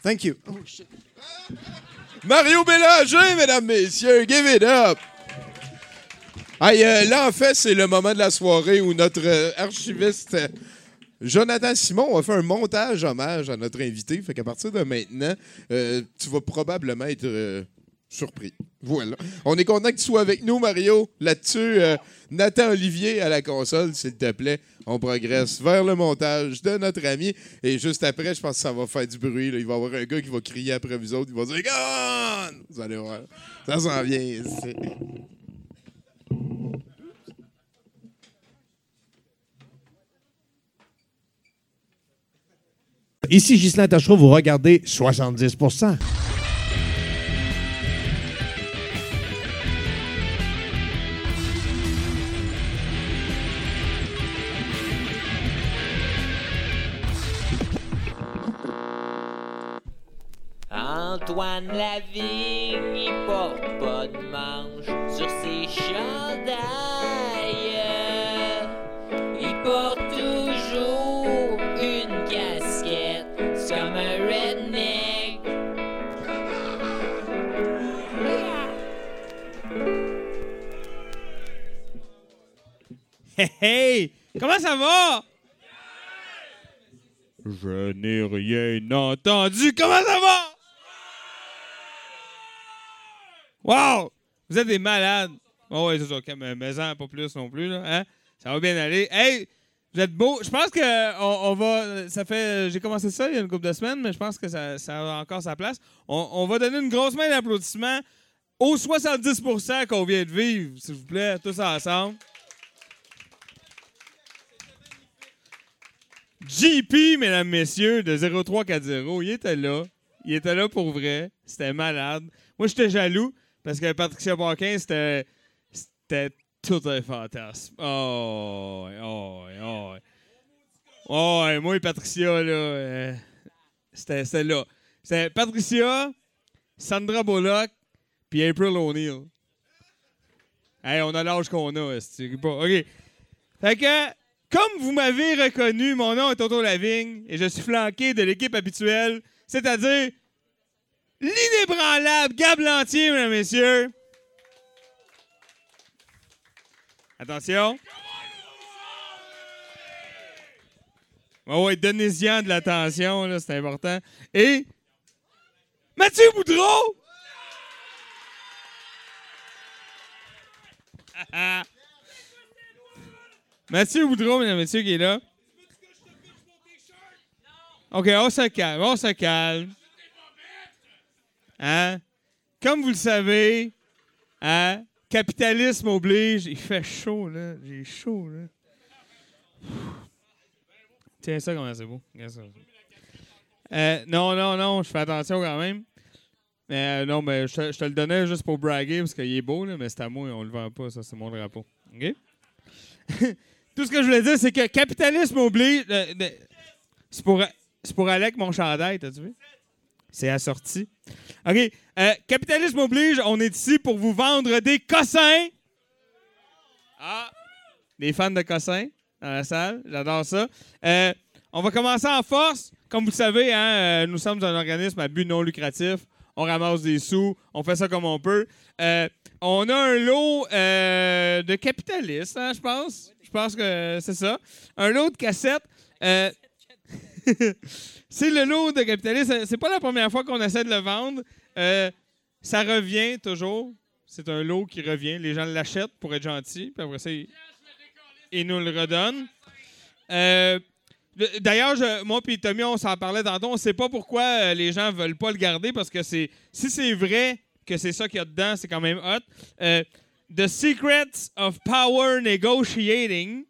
Thank you. Oh, shit. Mario Bélanger, mesdames, messieurs, give it up! Hey, euh, là, en fait, c'est le moment de la soirée où notre euh, archiviste euh, Jonathan Simon a fait un montage hommage à notre invité. Fait qu'à partir de maintenant, tu vas probablement être surpris. Voilà. On est content que tu sois avec nous, Mario. Là-dessus, euh, Nathan Olivier à la console, s'il te plaît. On progresse vers le montage de notre ami. Et juste après, je pense que ça va faire du bruit. Il va y avoir un gars qui va crier après vous autres. Il va dire Gone! Vous allez voir. Ça s'en vient. c'est- Ici Ghislain Tachereau, vous regardez 70 Antoine Lavigne, il porte pas de manche sur ses chandails. Il porte toujours une casquette, comme un redneck. Hey, hey! Comment ça va? Je n'ai rien entendu. Comment ça va? Wow! Vous êtes des malades. Oh ouais, c'est ça. ok, Mais, en pas plus non plus. Là, hein? Ça va bien aller. Hey! Vous êtes beaux. Je pense que on, va. Ça fait. J'ai commencé ça il y a une couple de semaines, mais je pense que ça, ça a encore sa place. On, on va donner une grosse main d'applaudissement aux 70% qu'on vient de vivre, s'il vous plaît, tous ensemble. JP, mesdames, messieurs, de 0340, il était là. Il était là pour vrai. C'était malade. Moi, j'étais jaloux parce que Patricia Paquin, c'était. Tout un fantasme. Oh, oh, oh. Oh, ouais, moi et Patricia, là. euh, c'était c'était là. C'était Patricia, Sandra Bullock, puis April O'Neil. Hey, on a l'âge qu'on a, pas? OK. Fait que, comme vous m'avez reconnu, mon nom est Toto Lavigne et je suis flanqué de l'équipe habituelle, c'est-à-dire l'inébranlable Gab Lantier, mesdames et messieurs. Attention. Ouais, donnez-y de l'attention, là, c'est important. Et Mathieu Boudreau! Mathieu Boudreau, mesdames et messieurs, qui est là. OK, on se calme, on se calme. Hein? Comme vous le savez, hein? Capitalisme oblige. Il fait chaud, là. J'ai chaud, là. Tiens ça, comment c'est beau. Ça. Euh, non, non, non, je fais attention quand même. Euh, non, mais je te, le donnais juste pour braguer parce qu'il est beau, là, mais c'est à moi, on le vend pas, ça, c'est mon drapeau. OK? Tout ce que je voulais dire, c'est que capitalisme oblige. euh, c'est pour, pour Alec, mon chandail, t'as-tu vu? C'est assorti. OK. euh, capitalisme oblige, on est ici pour vous vendre des cossins. Ah! Des fans de cossins dans la salle. J'adore ça. Euh, on va commencer en force. Comme vous le savez, hein, euh, nous sommes un organisme à but non lucratif. On ramasse des sous. On fait ça comme on peut. Euh, on a un lot de capitalistes, hein, je pense. Je pense que c'est ça. Un lot de cassettes. Euh, c'est le lot de capitalistes. C'est pas la première fois qu'on essaie de le vendre. Euh, ça revient toujours. C'est un lot qui revient. Les gens l'achètent pour être gentils. Puis après ça, ils, nous le redonnent. Euh, D'ailleurs, moi et Tommy, on s'en parlait tantôt. On ne sait pas pourquoi euh, les gens veulent pas le garder parce que si c'est vrai que c'est ça qu'il y a dedans, c'est quand même hot. Euh, The Secrets of Power Negotiating.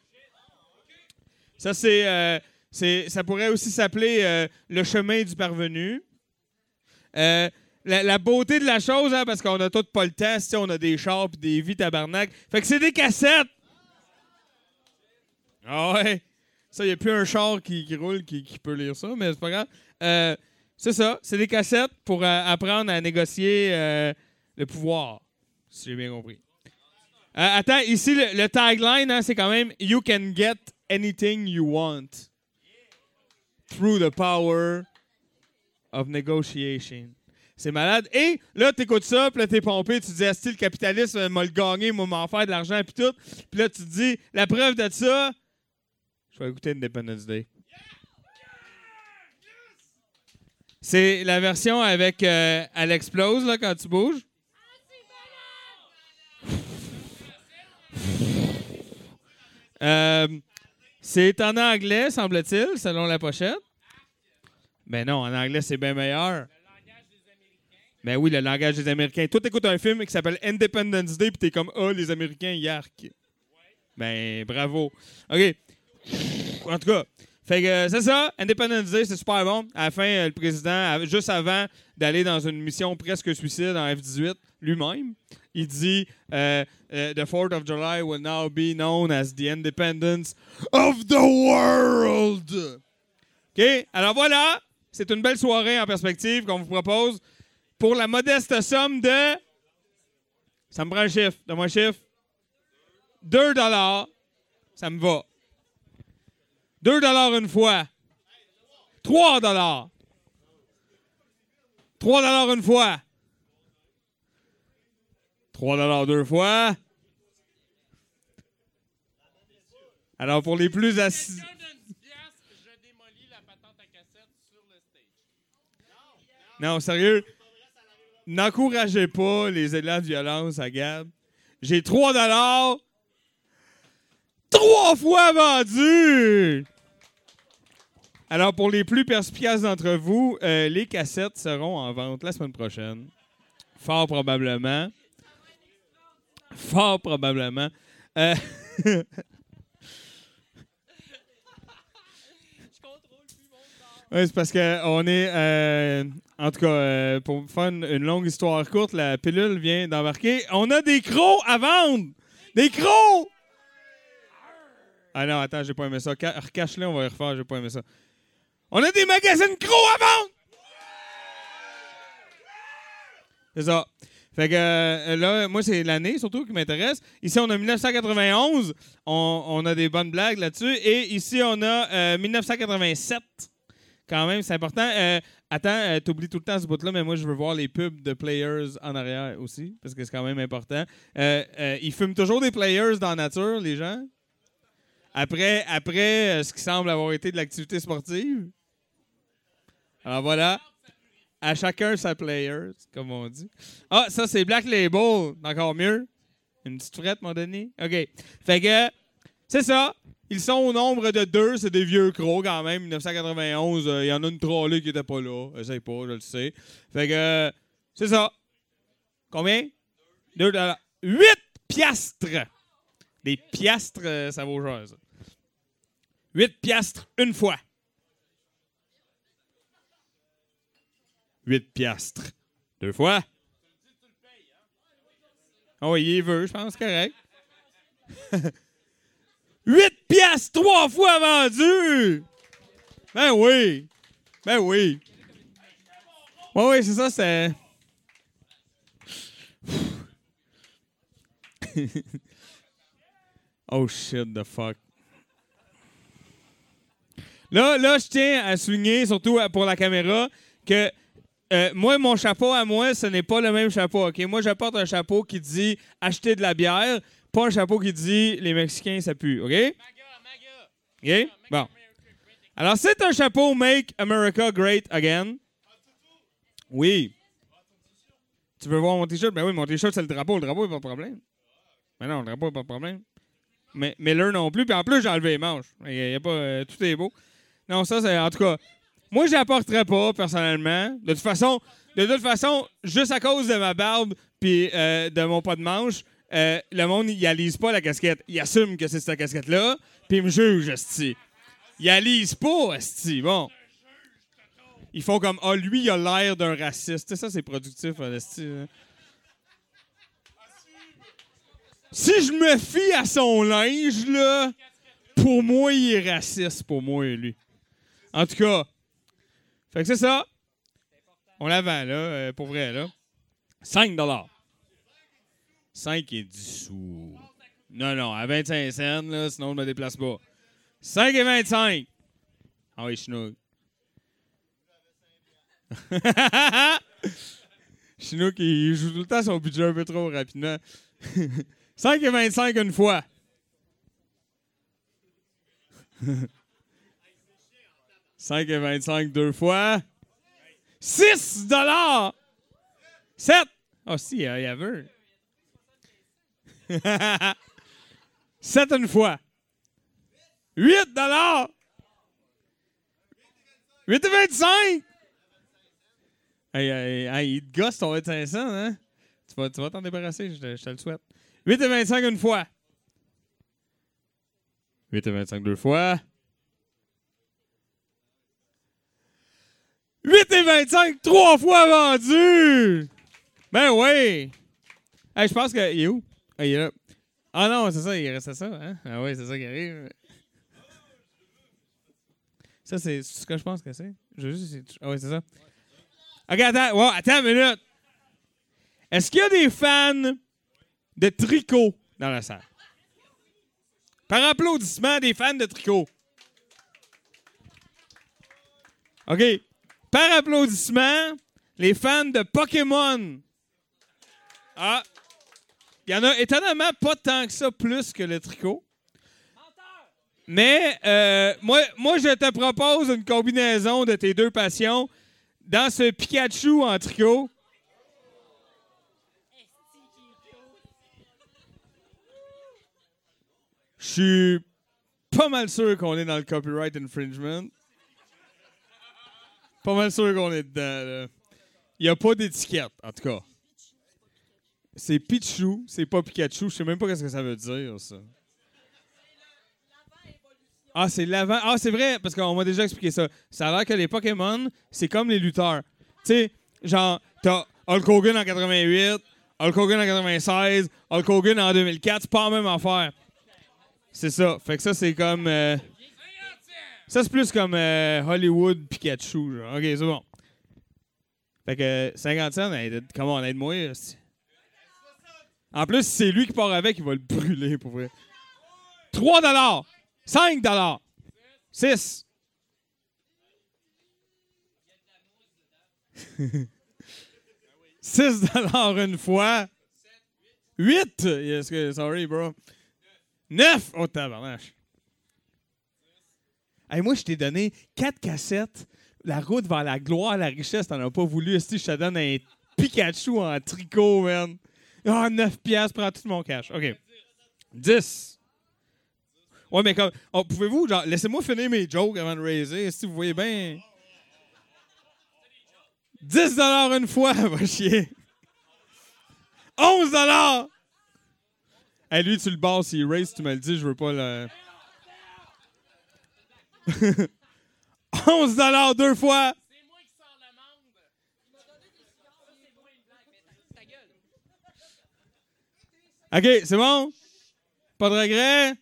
Ça, euh, c'est- ça pourrait aussi s'appeler euh, Le chemin du parvenu. Euh, la, beauté de la chose, hein, parce qu'on a tout pas le temps, on a des chars et des vies tabarnak. Fait que c'est des cassettes. Ah ouais. Ça, il n'y a plus un char qui, roule qui, peut lire ça, mais c'est pas grave. Euh, c'est ça. C'est des cassettes pour apprendre à négocier le pouvoir, si j'ai bien compris. Attends, ici, le, le tagline, hein, c'est quand même You can get anything you want Through the power of negotiation. C'est malade. Et là, t'écoutes ça, puis là, t'es pompé, tu te Est-ce que le capitalisme m'a le gagné, m'a m'en faire de l'argent, puis tout. Puis là, tu te dis, la preuve de ça, je vais écouter Independence Day. C'est la version avec euh, elle explose là, quand tu bouges. Euh, c'est en anglais, semble-t-il, selon la pochette. Ben non, en anglais, c'est bien meilleur. Ben oui, le langage des Américains. Toi, t'écoutes un film qui s'appelle Independence Day, puis t'es comme, ah, les Américains, yark. Ben, bravo. OK. En tout cas, fait euh, c'est ça. Independence Day, c'est super bon. À la fin, euh, le président, juste avant d'aller dans une mission presque suicide en F-18, lui-même, il dit euh, euh, The 4th of July will now be known as the independence of the world. OK? Alors voilà, c'est une belle soirée en perspective qu'on vous propose pour la modeste somme de. Ça me prend un chiffre. Donne-moi un chiffre. 2 dollars. Ça me va. 2 dollars une fois. 3 dollars. 3 dollars une fois. 3 dollars deux fois. Alors pour les plus assis. Non, sérieux. N'encouragez pas les élans de violence à Gab. J'ai 3 dollars. Trois fois vendu! Alors, pour les plus perspicaces d'entre vous, euh, les cassettes seront en vente la semaine prochaine. Fort probablement. Fort probablement. Euh, Ouais, c'est parce qu'on est. euh, en tout cas, pour faire une, longue histoire courte, la pilule vient d'embarquer. On a des crocs à vendre! Des crocs! Ah non, attends, j'ai pas aimé ça. Ca- Recache-le, on va y refaire, j'ai pas aimé ça. On a des magazines crocs à vendre! C'est ça. Fait que euh, là, moi, c'est l'année surtout qui m'intéresse. Ici, on a 1991. On, a des bonnes blagues là-dessus. Et ici, on a euh, 1987. Quand même, c'est important. Euh, attends, euh, t'oublies tout le temps ce bout-là, mais moi, je veux voir les pubs de players en arrière aussi, parce que c'est quand même important. Euh, euh, ils fument toujours des players dans la nature, les gens. Après, après euh, ce qui semble avoir été de l'activité sportive. Alors voilà. À chacun sa players, comme on dit. Ah, ça, c'est Black Label. Encore mieux. Une petite frette, mon Denis. OK. Fait que, c'est ça. Ils sont au nombre de deux. C'est des vieux crocs, quand même. 1991, euh, il y en a une trollée qui était pas là. Essaye pas, je le sais. Fait que, c'est ça. Combien? Deux dollars. Huit piastres. Des piastres, euh, ça vaut cher, ça. Huit piastres une fois. 8 piastres. Deux fois. Oh, il veut, je pense, correct. 8 piastres trois fois vendu! Ben oui! Ben oui! Oui, oui, c'est ça, c'est... oh shit, the fuck. Là, là, je tiens à souligner, surtout pour la caméra, que euh, moi, mon chapeau à moi, ce n'est pas le même chapeau. ok? Moi, je porte un chapeau qui dit acheter de la bière, pas un chapeau qui dit les Mexicains, ça pue. OK? OK? Bon. Alors, c'est un chapeau Make America Great Again. Oui. Tu veux voir mon t-shirt? Ben oui, mon t-shirt, c'est le drapeau. Le drapeau, il pas de problème. Mais non, le drapeau, il pas de problème. Mais Miller non plus. Puis en plus, j'ai enlevé les manches. Il y a pas, euh, tout est beau. Non, ça, c'est. En tout cas, moi, je l'apporterais pas, personnellement. De toute façon, de toute façon, juste à cause de ma barbe puis euh, de mon pas de manche, euh, le monde, il alise pas la casquette. Il assume que c'est cette casquette-là, puis il me juge, esti. Il alise pas, esti. Bon. Ils font comme, ah, lui, il a l'air d'un raciste. Ça, c'est productif, esti. hein. Si je me fie à son linge, là, pour moi, il est raciste, pour moi, lui. En tout cas, fait que c'est ça. On la vend, là, euh, pour vrai, là. 5 5 et 10 sous. Non, non, à 25 cents, là, sinon je me déplace pas. 5 et 25. Ah oui, Chinook. Chinook, il joue tout le temps son budget un peu trop rapidement. 5 et 25 une fois. « 5 et 25 deux fois. 6 dollars. 7. Oh, si, il y a- il y avait. 7 une fois. 8 dollars. 8 et 25. Hey, hey, hey, il te gosse ton 500, hein? Tu vas tu vas t'en débarrasser, je te, je te le souhaite. 8 et 25 une fois. 8 et 25 deux fois. 8 et 25 trois fois vendu! Ben oui! Hey, je pense que. Il est où? Ah, il est là. Ah non, c'est ça, il reste ça, hein? Ah oui, c'est ça qui arrive. Ça, c'est ce que je pense que c'est. Je juste. Ah oui, c'est ça. Ok, attends, attends une minute. Est-ce qu'il y a des fans de tricot dans la salle? Par applaudissement, des fans de tricot. OK. Par applaudissement, les fans de Pokémon. Ah. Il y en a étonnamment pas tant que ça plus que le tricot. Mais euh, moi, moi, je te propose une combinaison de tes deux passions dans ce Pikachu en tricot. Je suis pas mal sûr qu'on est dans le copyright infringement. Pas mal sûr qu'on est dedans. Il n'y a pas d'étiquette, en tout cas. C'est Pichu, c'est pas Pikachu. Je sais même pas ce que ça veut dire, ça. Ah, c'est l'avant. Ah, c'est vrai, parce qu'on m'a déjà expliqué ça. Ça a l'air que les Pokémon, c'est comme les lutteurs. Tu sais, genre, t'as Hulk Hogan en 88, Hulk Hogan en 96, Hulk Hogan en 2004, c'est pas la même affaire. C'est ça. Fait que ça, c'est comme. euh, Ça, c'est plus comme euh, Hollywood Pikachu. Genre. Ok, c'est bon. Fait que 50 cents, aide- comment on aide-moi? esti. En plus, si c'est lui qui part avec, il va le brûler pour vrai. 3 dollars. 5 dollars. 6. Six dollars une fois. 8. Yes, sorry, bro. 9. Oh, tabarnache. Hey, moi, je t'ai donné 4 cassettes. La route vers la gloire, la richesse, t'en as pas voulu. Esti, je te donne un Pikachu en tricot, man. Ah, 9 piastres, prends tout mon cash. OK. 10. Ouais, mais comme. oh, Pouvez-vous, genre, laissez-moi finir mes jokes avant de raiser. Si vous voyez bien. 10 une fois, va chier. 11 Hey, lui, tu le barres s'il raise, tu me le dis, je veux pas le. 11 deux fois. OK, c'est bon? Pas de regret?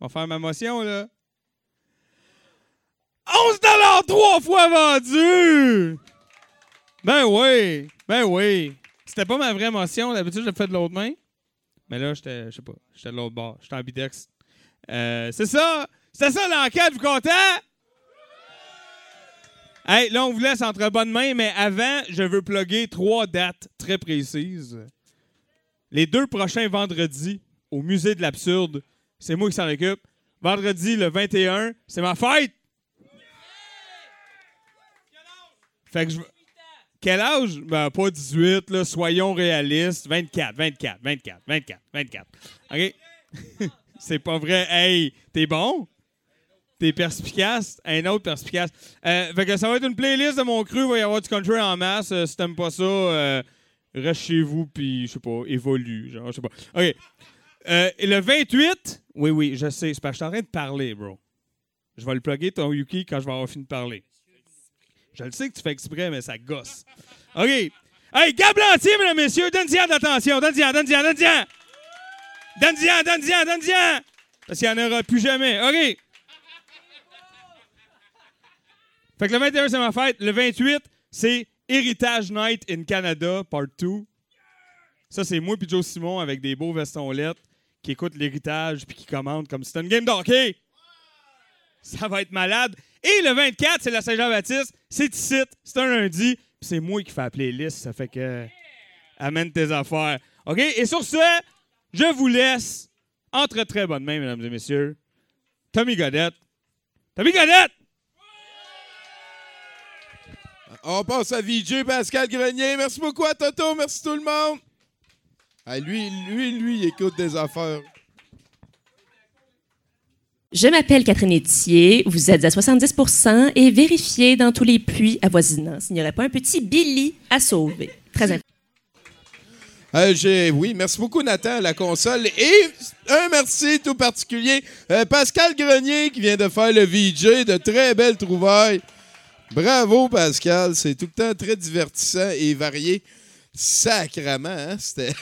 On va faire ma motion, là. 11 trois fois vendu! Ben oui, ben oui. C'était pas ma vraie motion. D'habitude, je le fais de l'autre main. Mais là, j'étais, je sais pas, j'étais de l'autre bord. J'étais en bidex. Euh, c'est ça! C'est ça l'enquête, vous content? Hey, là, on vous laisse entre bonnes mains, mais avant, je veux plugger trois dates très précises. Les deux prochains vendredis au Musée de l'Absurde, c'est moi qui s'en occupe. Vendredi, le 21, c'est ma fête! Fait que je... Quel âge? Ben, pas 18, là. Soyons réalistes. 24, 24, 24, 24, 24. OK? c'est pas vrai. Hey, t'es bon? T'es perspicace? Un autre perspicace. Euh, fait que ça va être une playlist de mon cru. Il va y avoir du country en masse. Euh, si t'aimes pas ça, euh, reste chez vous, puis, je sais pas, évolue. Genre, je sais pas. OK. Euh, et le 28, oui, oui, je sais. Je suis en train de parler, bro. Je vais le plugger, ton Yuki, quand je vais avoir fini de parler. Je le sais que tu fais exprès, mais ça gosse. OK. Hey, Gab Lantier, mesdames, messieurs, donne-y d'attention. Donne-y, donne-y, donne-y. Donne-y, donne-y, donne-y. Parce qu'il n'y en aura plus jamais. OK. Fait que le 21, c'est ma fête. Le 28, c'est Heritage Night in Canada, part 2. Ça, c'est moi puis Joe Simon avec des beaux vestons lettres qui écoutent l'héritage puis qui commandent comme si c'était une game d'hockey. Ça va être malade. Et le 24, c'est la Saint-Jean-Baptiste. C'est ici. C'est un lundi. C'est moi qui fais la playlist. Ça fait que. Amène tes affaires. OK? Et sur ce, je vous laisse entre très bonnes mains, mesdames et messieurs. Tommy Godette. Tommy Godette! On passe à VJ Pascal Grenier. Merci beaucoup à Toto. Merci tout le monde. Ah, lui, lui, lui, il écoute des affaires. Je m'appelle Catherine Etier, vous êtes à 70% et vérifiez dans tous les puits avoisinants s'il n'y aurait pas un petit Billy à sauver. Très important. Euh, j'ai- oui, merci beaucoup Nathan à la console. Et un merci tout particulier, euh, Pascal Grenier qui vient de faire le VJ, de très belles trouvailles. Bravo Pascal, c'est tout le temps très divertissant et varié. Sacrement, hein? C'était...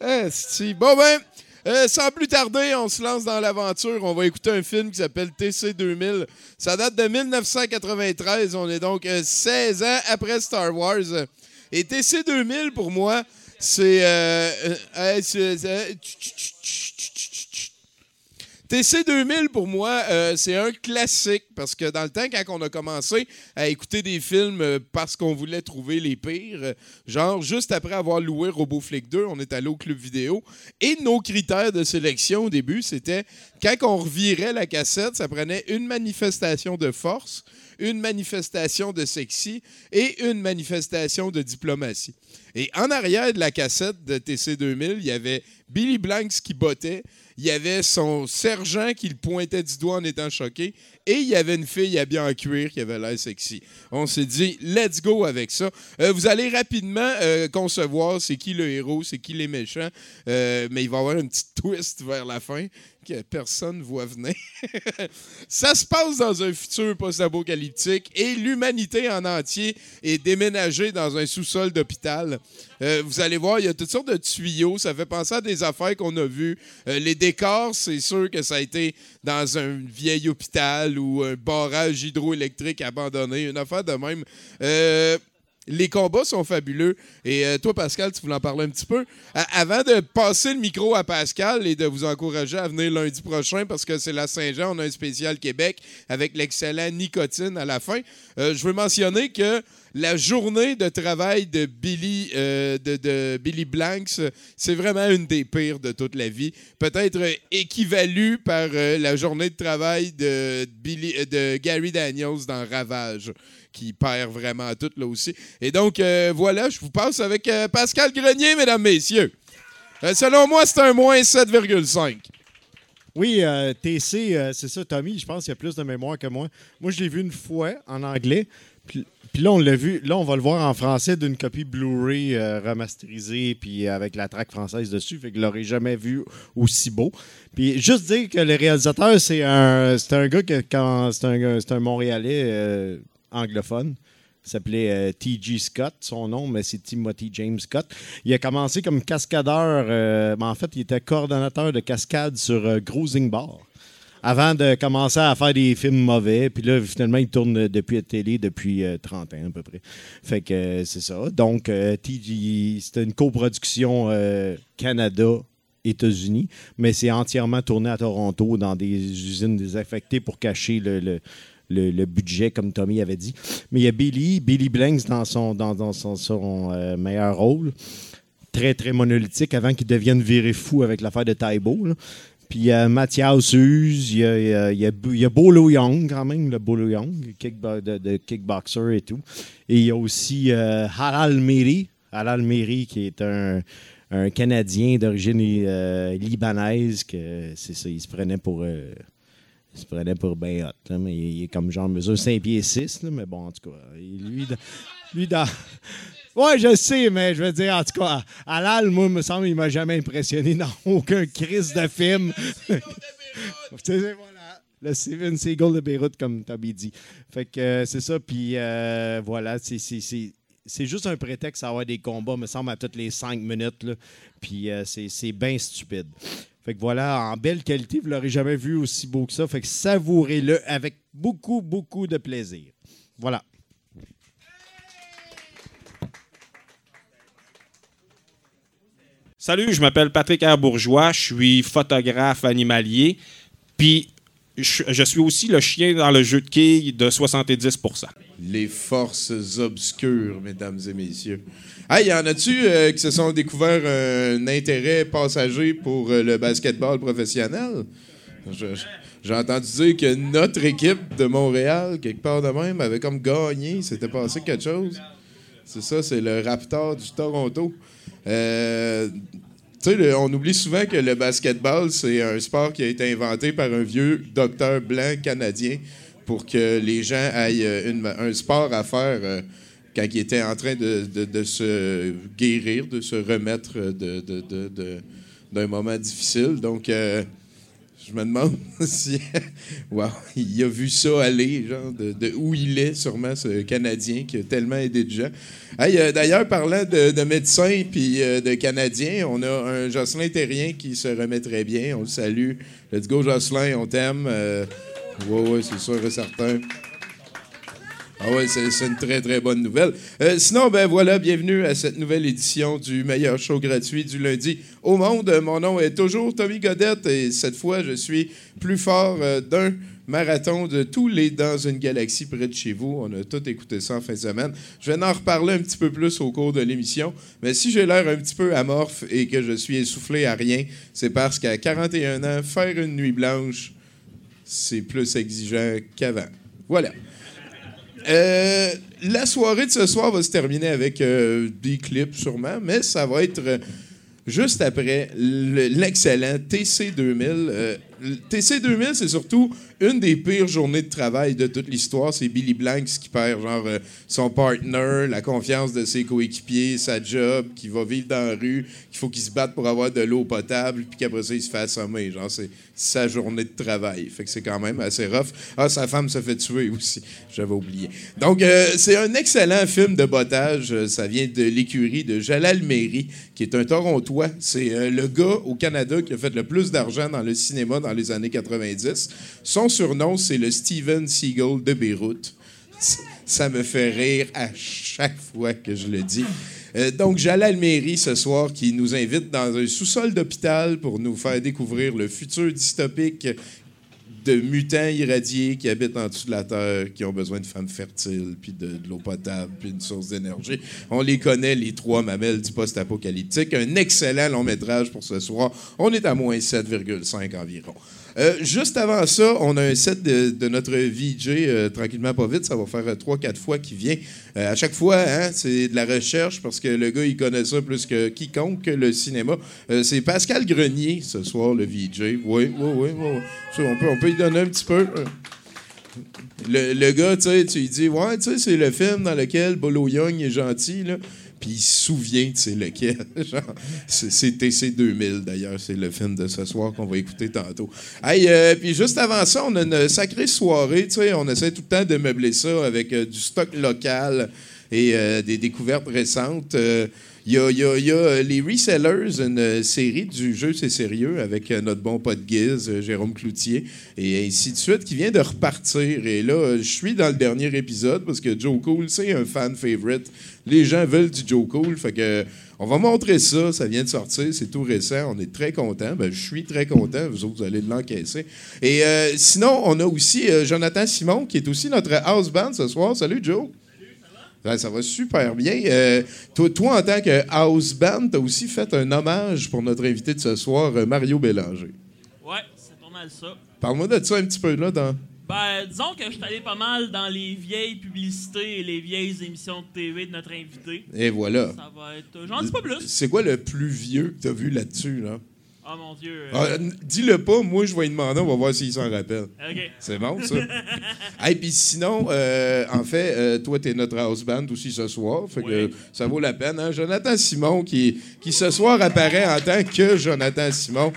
Esti. Bon ben, euh, sans plus tarder, on se lance dans l'aventure. On va écouter un film qui s'appelle TC 2000. Ça date de 1993. On est donc euh, 16 ans après Star Wars. Et TC 2000, pour moi, c'est... euh, euh, euh, c'est- c'est- TC 2000, pour moi, euh, c'est un classique parce que dans le temps, quand on a commencé à écouter des films euh, parce qu'on voulait trouver les pires, euh, genre juste après avoir loué Robo Flick 2, on est allé au club vidéo et nos critères de sélection au début, c'était quand on revirait la cassette, ça prenait une manifestation de force, une manifestation de sexy et une manifestation de diplomatie. Et en arrière de la cassette de TC 2000, il y avait Billy Blanks qui bottait, il y avait son sergent qui le pointait du doigt en étant choqué, et il y avait une fille habillée en cuir qui avait l'air sexy. On s'est dit, let's go avec ça. Euh, vous allez rapidement euh, concevoir c'est qui le héros, c'est qui les méchants, euh, mais il va y avoir une petite twist vers la fin que personne voit venir. Ça se passe dans un futur post-apocalyptique et l'humanité en entier est déménagée dans un sous-sol d'hôpital. Euh, vous allez voir, il y a toutes sortes de tuyaux. Ça fait penser à des affaires qu'on a vues. Euh, les décors, c'est sûr que ça a été dans un vieil hôpital ou un barrage hydroélectrique abandonné, une affaire de même. Euh, les combats sont fabuleux. Et euh, toi, Pascal, tu voulais en parler un petit peu. Avant de passer le micro à Pascal et de vous encourager à venir lundi prochain, parce que c'est la Saint-Jean, on a un spécial Québec avec l'excellent Nicotine à la fin, euh, je veux mentionner que la journée de travail de Billy, euh, de, Billy Blanks, c'est vraiment une des pires de toute la vie. Peut-être équivalue par la journée de travail de, de Gary Daniels dans Ravage, qui perd vraiment tout là aussi. Et donc, euh, voilà, je vous passe avec euh, Pascal Grenier, mesdames, messieurs. Euh, selon moi, c'est un moins 7,5. Oui, TC, c'est ça, Tommy, je pense qu'il y a plus de mémoire que moi. Moi, je l'ai vu une fois en anglais. Puis, là, on l'a vu, là, on va le voir en français d'une copie Blu-ray remasterisée, puis avec la track française dessus. Fait que je l'aurais jamais vu aussi beau. Puis juste dire que le réalisateur, c'est un, c'est un gars que quand c'est un, un Montréalais anglophone. S'appelait euh, T.G. Scott, son nom, mais c'est Timothy James Scott. Il a commencé comme cascadeur, euh, mais en fait, il était coordonnateur de cascade sur euh, Bar. Avant de commencer à faire des films mauvais, puis là, finalement, il tourne depuis la télé depuis euh, 30 ans à peu près. Fait que euh, c'est ça. Donc, euh, TG, c'était une coproduction euh, Canada. États-Unis, mais c'est entièrement tourné à Toronto dans des usines désaffectées pour cacher le- le- budget, comme Tommy avait dit. Mais il y a Billy, Billy Blanks dans son, dans, dans son, euh, meilleur rôle. Très, très monolithique avant qu'il devienne viré fou avec l'affaire de Taibo. Puis il y a Mathias Hughes, il y a, il y a, Bolo Young quand même, le Bolo Young, kickbo- de, kickboxer et tout. Et il y a aussi euh, Halal Meri, Halal Meri qui est un, un Canadien d'origine euh, libanaise, que c'est ça, il se prenait pour... euh, il se prenait pour ben hot, là, mais il est comme genre mesure 5 pieds 6, là, mais bon, en tout cas, lui, dans- lui dans... Ouais, je sais, mais je veux dire, en tout cas, Alal, moi, me semble, il m'a jamais impressionné dans aucun crise de film. Voilà. Le Steven Seagal de Beyrouth, comme Toby dit. Fait que euh, c'est ça, puis euh, voilà, c'est- juste un prétexte à avoir des combats, me semble, à toutes les cinq minutes, là. Puis euh, c'est c'est bien stupide. Fait que voilà, en belle qualité, vous l'aurez jamais vu aussi beau que ça. Fait que savourez-le avec beaucoup, beaucoup de plaisir. Voilà. Salut, je m'appelle Patrick R. Bourgeois, je suis photographe animalier, puis je, suis aussi le chien dans le jeu de quilles de 70% Les forces obscures, mesdames et messieurs. Ah, y en a-tu euh, qui se sont découverts un intérêt passager pour euh, le basketball professionnel? J'ai entendu dire que notre équipe de Montréal, quelque part de même, avait comme gagné. C'était passé quelque chose. C'est ça, c'est le Raptor du Toronto. Euh, tu sais, on oublie souvent que le basketball, c'est un sport qui a été inventé par un vieux docteur blanc canadien pour que les gens aient euh, un sport à faire euh, quand ils étaient en train de, se guérir, de se remettre de- d'un moment difficile. Donc, euh, je me demande si wow, il a vu ça aller, genre, de, où il est, sûrement, ce Canadien qui a tellement aidé de gens. Euh, D'ailleurs, parlant de, de médecins puis euh, de Canadiens, on a un Jocelyn Terrien qui se remet très bien. On le salue. Let's go, Jocelyn, on t'aime. Euh, ouais, ouais, c'est sûr et certain. Ah ouais, c'est une très, très bonne nouvelle. Euh, sinon, ben voilà, bienvenue à cette nouvelle édition du meilleur show gratuit du lundi au monde. Mon nom est toujours Tommy Godette et cette fois, je suis plus fort euh, d'un marathon de tous les dans une galaxie près de chez vous. On a tout écouté ça en fin de semaine. Je vais en reparler un petit peu plus au cours de l'émission. Mais si j'ai l'air un petit peu amorphe et que je suis essoufflé à rien, c'est parce qu'à 41 ans, faire une nuit blanche, c'est plus exigeant qu'avant. Voilà. Euh, la soirée de ce soir va se terminer avec euh, des clips sûrement, mais ça va être euh, juste après l'excellent TC2000. TC2000, c'est surtout une des pires journées de travail de toute l'histoire. C'est Billy Blanks qui perd, genre, euh, son partner, la confiance de ses coéquipiers, sa job, qui va vivre dans la rue, qu'il faut qu'il se batte pour avoir de l'eau potable, puis qu'après ça, il se fait assommer. Genre, c'est sa journée de travail. Fait que c'est quand même assez rough. Ah, sa femme se fait tuer aussi. J'avais oublié. Donc, euh, c'est un excellent film de bottage. Euh, ça vient de l'écurie de Jalal Meri, qui est un Torontois. C'est le gars au Canada qui a fait le plus d'argent dans le cinéma les années 90. Son surnom, c'est le Steven Seagal de Beyrouth. Ça me fait rire à chaque fois que je le dis. Euh, donc, Jalal Meri ce soir qui nous invite dans un sous-sol d'hôpital pour nous faire découvrir le futur dystopique de mutants irradiés qui habitent en dessous de la Terre, qui ont besoin de femmes fertiles, puis de, l'eau potable, puis une source d'énergie. On les connaît, les trois mamelles du post-apocalyptique. Un excellent long métrage pour ce soir. On est à moins 7,5 environ. Euh, juste avant ça, on a un set de, notre VJ, euh, tranquillement pas vite, ça va faire 3-4 fois qu'il vient. Euh, à chaque fois, hein, c'est de la recherche parce que le gars, il connaît ça plus que quiconque, le cinéma. Euh, c'est Pascal Grenier ce soir, le VJ. Oui, oui, oui. oui, on, peut, on peut y donner un petit peu. euh. Le, le gars, tu sais, tu lui dis, ouais, tu sais, c'est le film dans lequel Bolo Young est gentil, là. Puis il se souvient de c'est lequel. C'est TC 2000, d'ailleurs. C'est le film de ce soir qu'on va écouter tantôt. Hey, euh, puis juste avant ça, on a une sacrée soirée. On essaie tout le temps de meubler ça avec euh, du stock local et euh, des découvertes récentes. Il y, a, euh, les Resellers, une euh, série du jeu C'est sérieux avec euh, notre bon pote euh, Jérôme Cloutier, et ainsi de suite, qui vient de repartir. Et là, je suis dans le dernier épisode parce que Joe Cool, c'est un fan favorite. Les gens veulent du Joe Cool, fait on va montrer ça, ça vient de sortir, c'est tout récent, on est très content. Ben, je suis très content, vous autres, vous allez l'encaisser. Et sinon, on a aussi Jonathan Simon, qui est aussi notre house band ce soir. Salut, Joe. Ça va super bien. Euh, toi, toi, en tant que house band, tu as aussi fait un hommage pour notre invité de ce soir, euh, Mario Bélanger. Ouais, c'est pas mal ça. Parle-moi de ça un petit peu là. Dans... Ben, disons que je suis allé pas mal dans les vieilles publicités et les vieilles émissions de TV de notre invité. Et voilà. Ça va être. J'en dis pas plus. C'est quoi le plus vieux que tu as vu là-dessus? Là? Oh mon dieu. Ah, Dis-le pas, moi je vais lui demander, on va voir s'il s'en rappelle. Ok. C'est bon, ça? Et puis sinon, euh, en fait, euh, toi, t'es notre house band aussi ce soir. Fait que ça vaut la peine. hein? Jonathan Simon, qui, qui ce soir apparaît en tant que Jonathan Simon.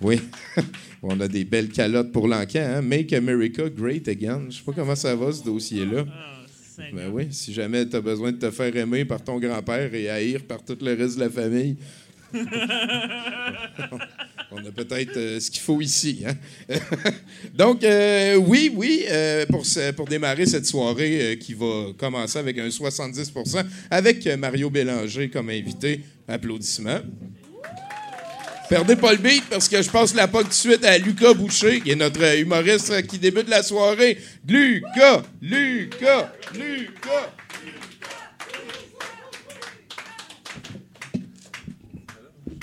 Oui. On a des belles calottes pour l'encan. Hein? Make America Great Again. Je sais pas comment ça va, ce dossier-là. Ben oui, si jamais tu as besoin de te faire aimer par ton grand-père et haïr par tout le reste de la famille. On a peut-être euh, ce qu'il faut ici. hein. Donc, euh, oui, oui, euh, pour, pour démarrer cette soirée qui va commencer avec un 70% avec Mario Bélanger comme invité. Applaudissements. Perdez pas le beat parce que je passe la POC tout de suite à Lucas Boucher, qui est notre humoriste qui débute la soirée. Lucas, Lucas, Lucas.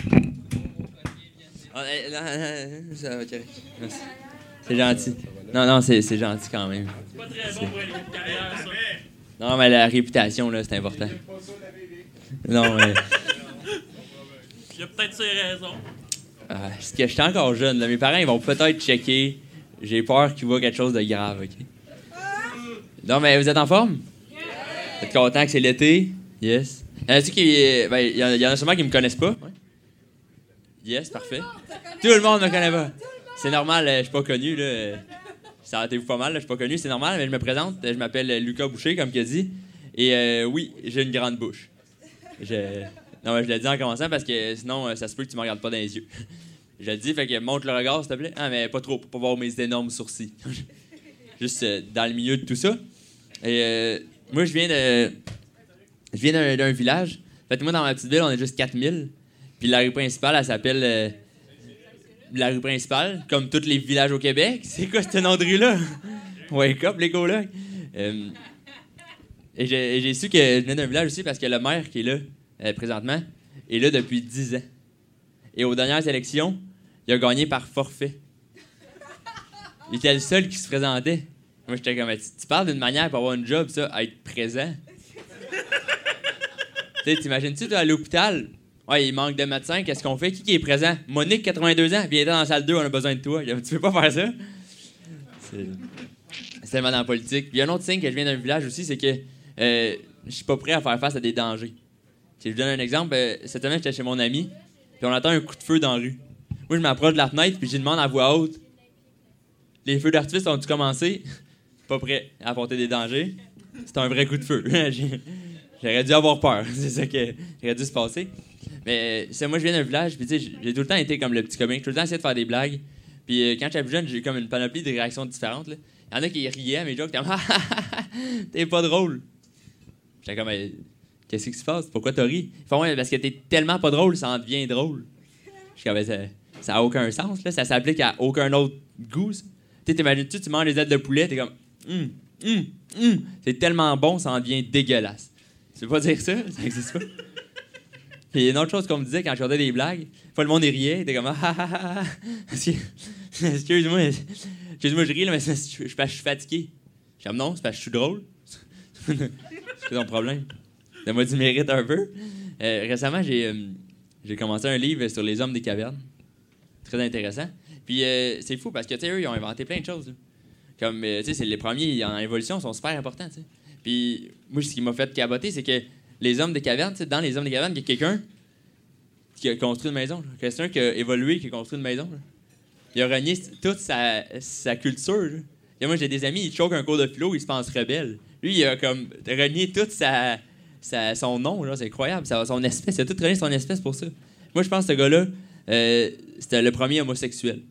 Ah, eh, non, non, ça va, correct. Merci. C'est gentil. Non, non, c'est c'est gentil quand même. C'est pas très bon pour une carrière, ça. Non, mais la réputation, là, c'est important. Non, mais. Il y a peut-être ses raisons. Ah, parce que j'étais encore jeune. là. Mes parents, ils vont peut-être checker. J'ai peur qu'ils voient quelque chose de grave, OK? Non, mais vous êtes en forme? Vous êtes content que c'est l'été? Yes. Y en a-tu qui. Ben, y en a, y en a sûrement qui me connaissent pas. Yes, parfait. Tout le monde me connaît pas. C'est normal, je suis pas connu, là. Ça a été pas mal, là, je suis pas connu, c'est normal, mais je me présente. Je m'appelle Lucas Boucher, comme il a dit. Et euh, oui, j'ai une grande bouche. Je... Non, mais je l'ai dit en commençant parce que sinon, euh, ça se peut que tu me regardes pas dans les yeux. Je le dis, fait que monte le regard, s'il te plaît. Ah, mais pas trop, pour pas voir mes énormes sourcils. Juste euh, dans le milieu de tout ça. Et euh, moi, je viens de. Je viens d'un- village. Fait que moi, dans ma petite ville, on est juste 4000. Puis la rue principale, elle s'appelle. euh, la rue principale, comme tous les villages au Québec. C'est quoi ce nom de rue-là? Wake up, les colocs. Euh, et j'ai su que je venais d'un village aussi parce que le maire qui est là euh, présentement est là depuis 10 ans. Et aux dernières élections, il a gagné par forfait. Il était le seul qui se présentait. Moi, j'étais comme, tu, tu parles d'une manière pour avoir un job, ça, à être présent. tu t'imagines-tu, à l'hôpital? Ouais, il manque de médecins, qu'est-ce qu'on fait? Qui, qui est présent? Monique, 82 ans, viens dans la salle 2, on a besoin de toi. Tu peux pas faire ça? C'est tellement dans la politique. Puis il y a un autre signe que je viens d'un village aussi, c'est que euh, je suis pas prêt à faire face à des dangers. Si je vous donne un exemple, euh, cette semaine, j'étais chez mon ami, puis on entend un coup de feu dans la rue. Moi, je m'approche de la fenêtre, puis je demande à voix haute Les feux d'artifice ont-tu commencé? Pas prêt à apporter des dangers. C'est un vrai coup de feu. J'aurais dû avoir peur. C'est ça qui aurait dû se passer. Mais c'est moi, je viens d'un village, puis j'ai tout le temps été comme le petit comique, j'ai tout le temps essayé de faire des blagues. Puis euh, quand j'étais plus jeune, j'ai eu comme une panoplie de réactions différentes. là. Il y en a qui riaient à mes jokes, comme, t'es pas drôle. J'étais comme, qu'est-ce qui se passe? Pourquoi t'as ri? Ils ouais, parce que t'es tellement pas drôle, ça en devient drôle. Je comme, ça, ça a aucun sens, là. Ça s'applique à aucun autre goût. Tu t'imagines-tu, tu manges les ailes de poulet, t'es comme, hum, hum, hum. C'est tellement bon, ça en devient dégueulasse. Tu veux pas dire ça? Ça existe pas. Puis il une autre chose qu'on me disait quand je regardais des blagues. Le monde riait. T'es comme, ah, ah, ah, ah. Excuse- Excuse-moi, excuse-moi, je ris, mais je suis fatigué. Je comme, non, c'est parce que je suis drôle. c'est ton problème. Donne-moi du mérite un peu. Euh, récemment, j'ai euh, j'ai commencé un livre sur les hommes des cavernes. Très intéressant. Puis euh, c'est fou parce que, tu sais, eux, ils ont inventé plein de choses. Comme, euh, tu sais, c'est les premiers en évolution sont super importants. Puis moi, ce qui m'a fait caboter, c'est que les hommes des cavernes, dans les hommes des cavernes, il y a quelqu'un qui a construit une maison. Quelqu'un qui a évolué, qui a construit une maison. Il a renié toute sa, culture. Et moi, j'ai des amis, ils choquent un cours de philo, ils se pensent rebelles. Lui, il a comme renié toute sa, sa- son nom, c'est incroyable, ça- son espèce. Il a tout renié son espèce pour ça. Moi, je pense que ce gars-là, euh, c'était le premier homosexuel.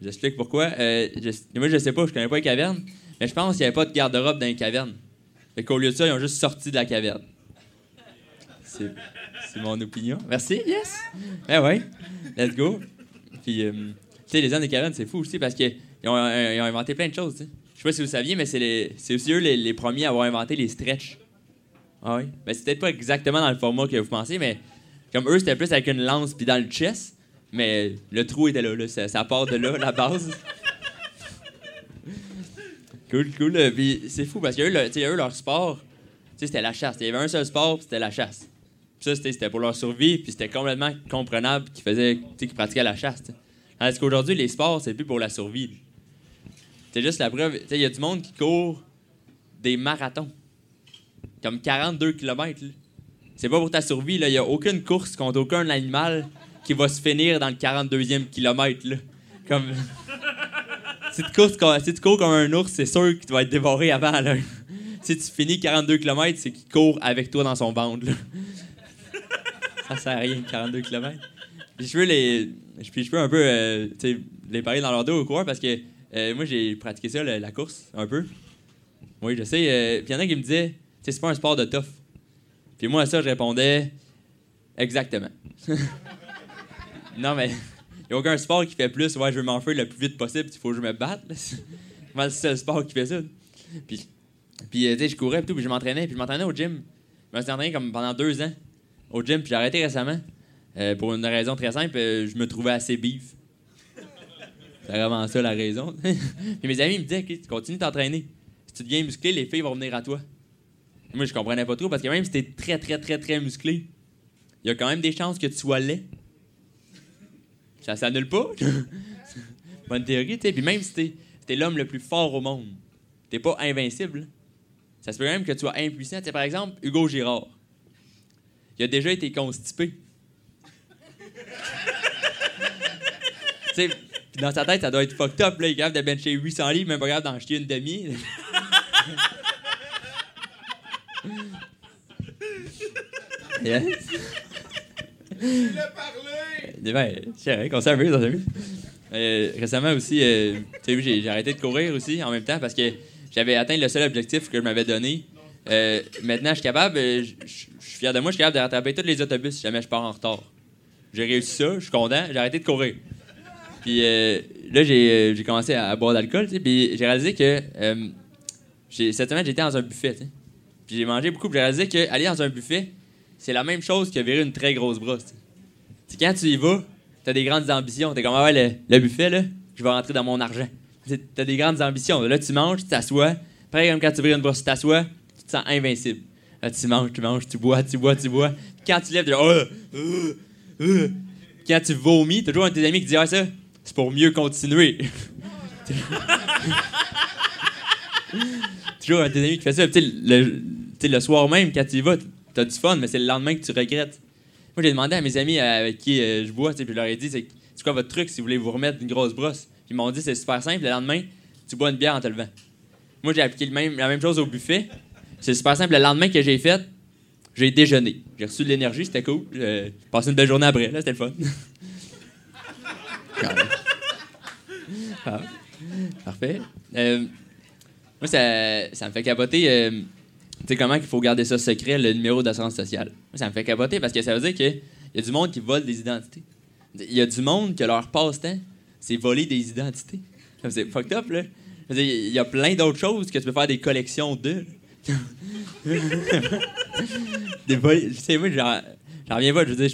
J'explique pourquoi. Euh, je- moi, je sais pas, je connais pas les cavernes, mais je pense qu'il n'y avait pas de garde-robe dans les cavernes. Fait qu'au lieu de ça, ils ont juste sorti de la caverne. C'est mon opinion. Merci, yes! Eh ouais, let's go. Puis, euh, tu sais, les hommes des cavernes, c'est fou aussi parce qu'ils ont, euh, ils ont inventé plein de choses, tu sais. Je sais pas si vous saviez, mais c'est aussi eux les, premiers à avoir inventé les stretch. Ah oui? Ben, c'est peut-être pas exactement dans le format que vous pensez, mais comme eux, c'était plus avec une lance puis dans le chest, mais le trou était là, là. Ça, part de là, la base. cool, cool. Puis c'est fou parce que eux, le- eux, leur sport, c'était la chasse. Il y avait un seul sport, c'était la chasse. Ça, c'était pour leur survie, puis c'était complètement comprenable qu'ils faisaient, qu'ils pratiquaient la chasse. tu sais. Tandis qu'aujourd'hui, les sports, c'est plus pour la survie. C'est juste la preuve. Il y a du monde qui court des marathons. Comme 42 km. C'est pas pour ta survie. Il n'y a aucune course contre aucun animal qui va se finir dans le 42e kilomètre. Comme. si, tu cours, si tu cours comme un ours, c'est sûr que tu vas être dévoré avant. Là. si tu finis 42 km, c'est qu'il court avec toi dans son ventre. Ça sert à rien, 42 km. Puis je les. Puis je peux un peu euh, les parler dans leur dos au coureur parce que euh, moi j'ai pratiqué ça, la, course, un peu. Oui, je sais. euh, puis il y en a qui me disaient, c'est pas un sport de tough. Puis moi à ça, je répondais exactement. non, mais il n'y a aucun sport qui fait plus, ouais, je veux m'enfuir le plus vite possible, il faut que je me batte. C'est le seul sport qui fait ça. Puis, puis tu sais, je courais et tout, puis je m'entraînais, puis je m'entraînais au gym. Je me suis entraîné comme pendant deux ans au gym, puis j'ai arrêté récemment. Euh, pour une raison très simple, euh, je me trouvais assez beef. C'est vraiment ça la raison. Puis mes amis me disaient, OK, tu continues de t'entraîner. Si tu deviens musclé, les filles vont venir à toi. Moi, je comprenais pas trop parce que même si t'es très, très, très, très musclé, il y a quand même des chances que tu sois laid. Ça s'annule pas. Bonne théorie, tu sais. Puis même si t'es t'es l'homme le plus fort au monde, t'es pas invincible. Ça se peut même que tu sois impuissant. Tu par exemple, Hugo Girard. Il a déjà été constipé. tu sais, dans sa tête, ça doit être fucked up. Là. Il est capable de bencher 800 livres, même pas capable d'en jeter une demi. yes. Il a parlé! Ben, c'est vrai qu'on s'amuse, on s'amuse. Euh, récemment aussi, euh, tu sais, j'ai j'ai arrêté de courir aussi en même temps parce que j'avais atteint le seul objectif que je m'avais donné. Euh, maintenant, je suis capable, euh, je suis fier de moi, je suis capable de rattraper tous les autobus si jamais je pars en retard. J'ai réussi ça, je suis content, j'ai arrêté de courir. Puis euh, là, j'ai commencé à, à boire d'alcool, puis j'ai réalisé que cette semaine, j'étais dans un buffet. Puis j'ai mangé beaucoup, j'ai réalisé qu'aller dans un buffet, c'est la même chose que virer une très grosse brosse. tu sais. Tu sais, quand tu y vas, t'as des grandes ambitions. T'es comme, ah ouais, le, buffet, là, je vais rentrer dans mon argent. T'as des grandes ambitions. Là, tu manges, tu t'assois. Pareil comme quand tu vires une brosse, tu t'assois, tu sens invincible. Là, tu manges, tu manges, tu bois, tu bois, tu bois. Quand tu lèves, tu dis, oh, euh, euh. Quand tu vomis, t'as toujours un de tes amis qui dit, ah, ça, c'est pour mieux continuer. toujours un de tes amis qui fait ça. Puis, le, le soir même, quand tu y vas, t'as du fun, mais c'est le lendemain que tu regrettes. Moi, j'ai demandé à mes amis avec qui euh, je bois, puis je leur ai dit, c'est quoi votre truc si vous voulez vous remettre une grosse brosse? Puis ils m'ont dit, c'est super simple, le lendemain, tu bois une bière en te levant. Moi, j'ai appliqué la même chose au buffet. C'est super simple, le lendemain que j'ai fait, j'ai déjeuné. J'ai reçu de l'énergie, c'était cool. J'ai passé une belle journée après, là, c'était le fun. Ah, Parfait. Euh, moi, ça, ça me fait capoter. euh, tu sais, comment il faut garder ça secret, le numéro d'assurance sociale. Moi, ça me fait capoter parce que ça veut dire qu'il y a du monde qui vole des identités. Il y a du monde que leur passe-temps, c'est voler des identités. C'est fucked up, là. Il y a plein d'autres choses que tu peux faire des collections de. des vol- Tu sais, moi, j'en reviens pas. Je veux dire,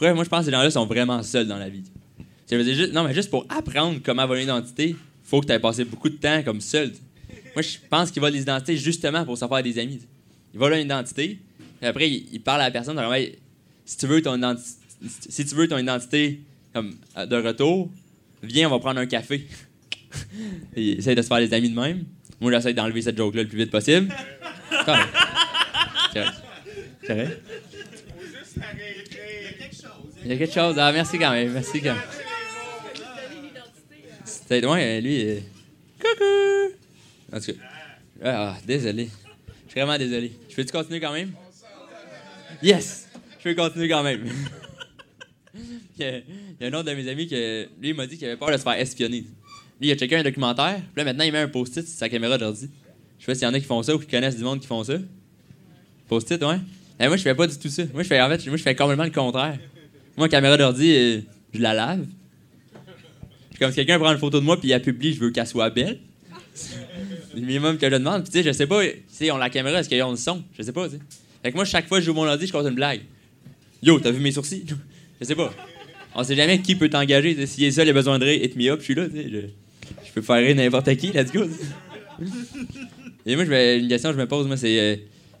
je- moi, je pense que ces gens-là sont vraiment seuls dans la vie. Ça veut dire juste, non, mais juste pour apprendre comment voler une identité, faut que tu aies passé beaucoup de temps comme seul. Moi, je pense qu'ils volent des identités justement pour se faire des amis. Ils volent une identité, puis après, ils, parlent à la personne. Ouais, si tu veux ton identi- si tu veux ton identité comme, euh, de retour, viens, on va prendre un café. Ils essayent de se faire des amis de même. Moi, j'essaie d'enlever cette joke-là le plus vite possible. Vrai. C'est vrai? Il y a quelque chose. Ah, merci quand même. Merci quand même. C'était loin, euh, lui. euh, Coucou! En tout cas. Ah, désolé. Je suis vraiment désolé. Je peux-tu continuer quand même? Yes! Je peux continuer quand même. il, y a, il y a un autre de mes amis que lui il m'a dit qu'il avait peur de se faire espionner. Lui, il a checké un documentaire, puis là maintenant il met un post-it sur sa caméra d'ordi. Je sais pas s'il y en a qui font ça ou qui connaissent du monde qui font ça. Post-it, ouais. Eh, moi, je fais pas du tout ça. Moi, je fais en fait, moi, je fais complètement le contraire. Moi, caméra d'ordi, euh, je la lave. Comme si quelqu'un prend une photo de moi puis il la publie, je veux qu'elle soit belle. C'est le minimum que je demande. Puis tu sais, je sais pas, tu sais, on la caméra, est-ce qu'ils ont le son? Je sais pas, tu sais. Fait que moi, chaque fois que je joue mon ordi, je compte une blague. Yo, t'as vu mes sourcils? Je sais pas. On sait jamais qui peut t'engager. S'il est seul, il a besoin de rire, hit me up, je suis là, tu sais. Je, je peux faire rire n'importe qui, let's go. Et moi, une question que je me pose, moi, c'est. euh,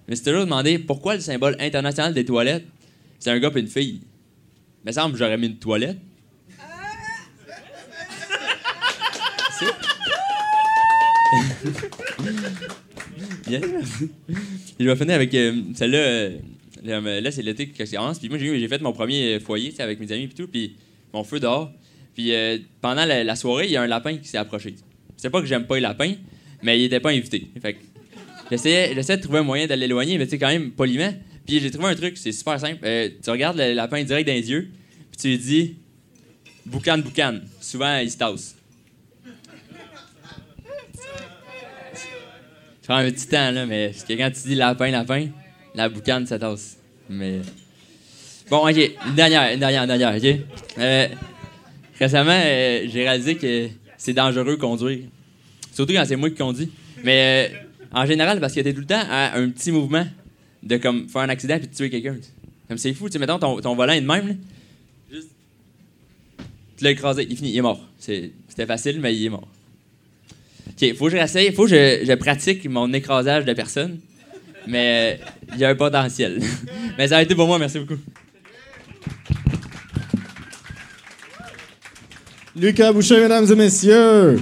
je me demandé pourquoi le symbole international des toilettes, c'est un gars et une fille. Il me semble j'aurais mis une toilette. Bien. Je vais finir avec euh, celle-là. euh, là, c'est l'été que je commence. Puis moi, j'ai fait mon premier euh, foyer avec mes amis et tout. Puis mon feu dehors. Puis euh, pendant la, la soirée, il y a un lapin qui s'est approché. C'est pas que j'aime pas les lapins, mais il était pas invité. Fait j'essayais de trouver un moyen de l'éloigner, mais tu sais, quand même poliment. Puis j'ai trouvé un truc, c'est super simple. Euh, tu regardes le lapin direct dans les yeux, puis tu lui dis Boucan, boucan. Souvent, il se tasse. Ça prend un petit temps, là, mais parce que quand tu dis lapin, lapin, la boucane, ça tasse. Mais. Bon, ok, une dernière, une dernière, une dernière, ok? Euh, récemment, euh, j'ai réalisé que c'est dangereux conduire. Surtout quand c'est moi qui conduis. Mais euh, en général, parce que t'es tout le temps à un petit mouvement de comme faire un accident puis de tuer quelqu'un. Comme c'est fou, tu sais, mettons ton, volant est de même, là. Tu l'as écrasé, il est il est mort. C'était facile, mais il est mort. OK, faut que je réessaye, faut que je, pratique mon écrasage de personnes. Mais euh, il y a un potentiel. mais ça a été pour moi, merci beaucoup. Lucas Boucher, mesdames et messieurs.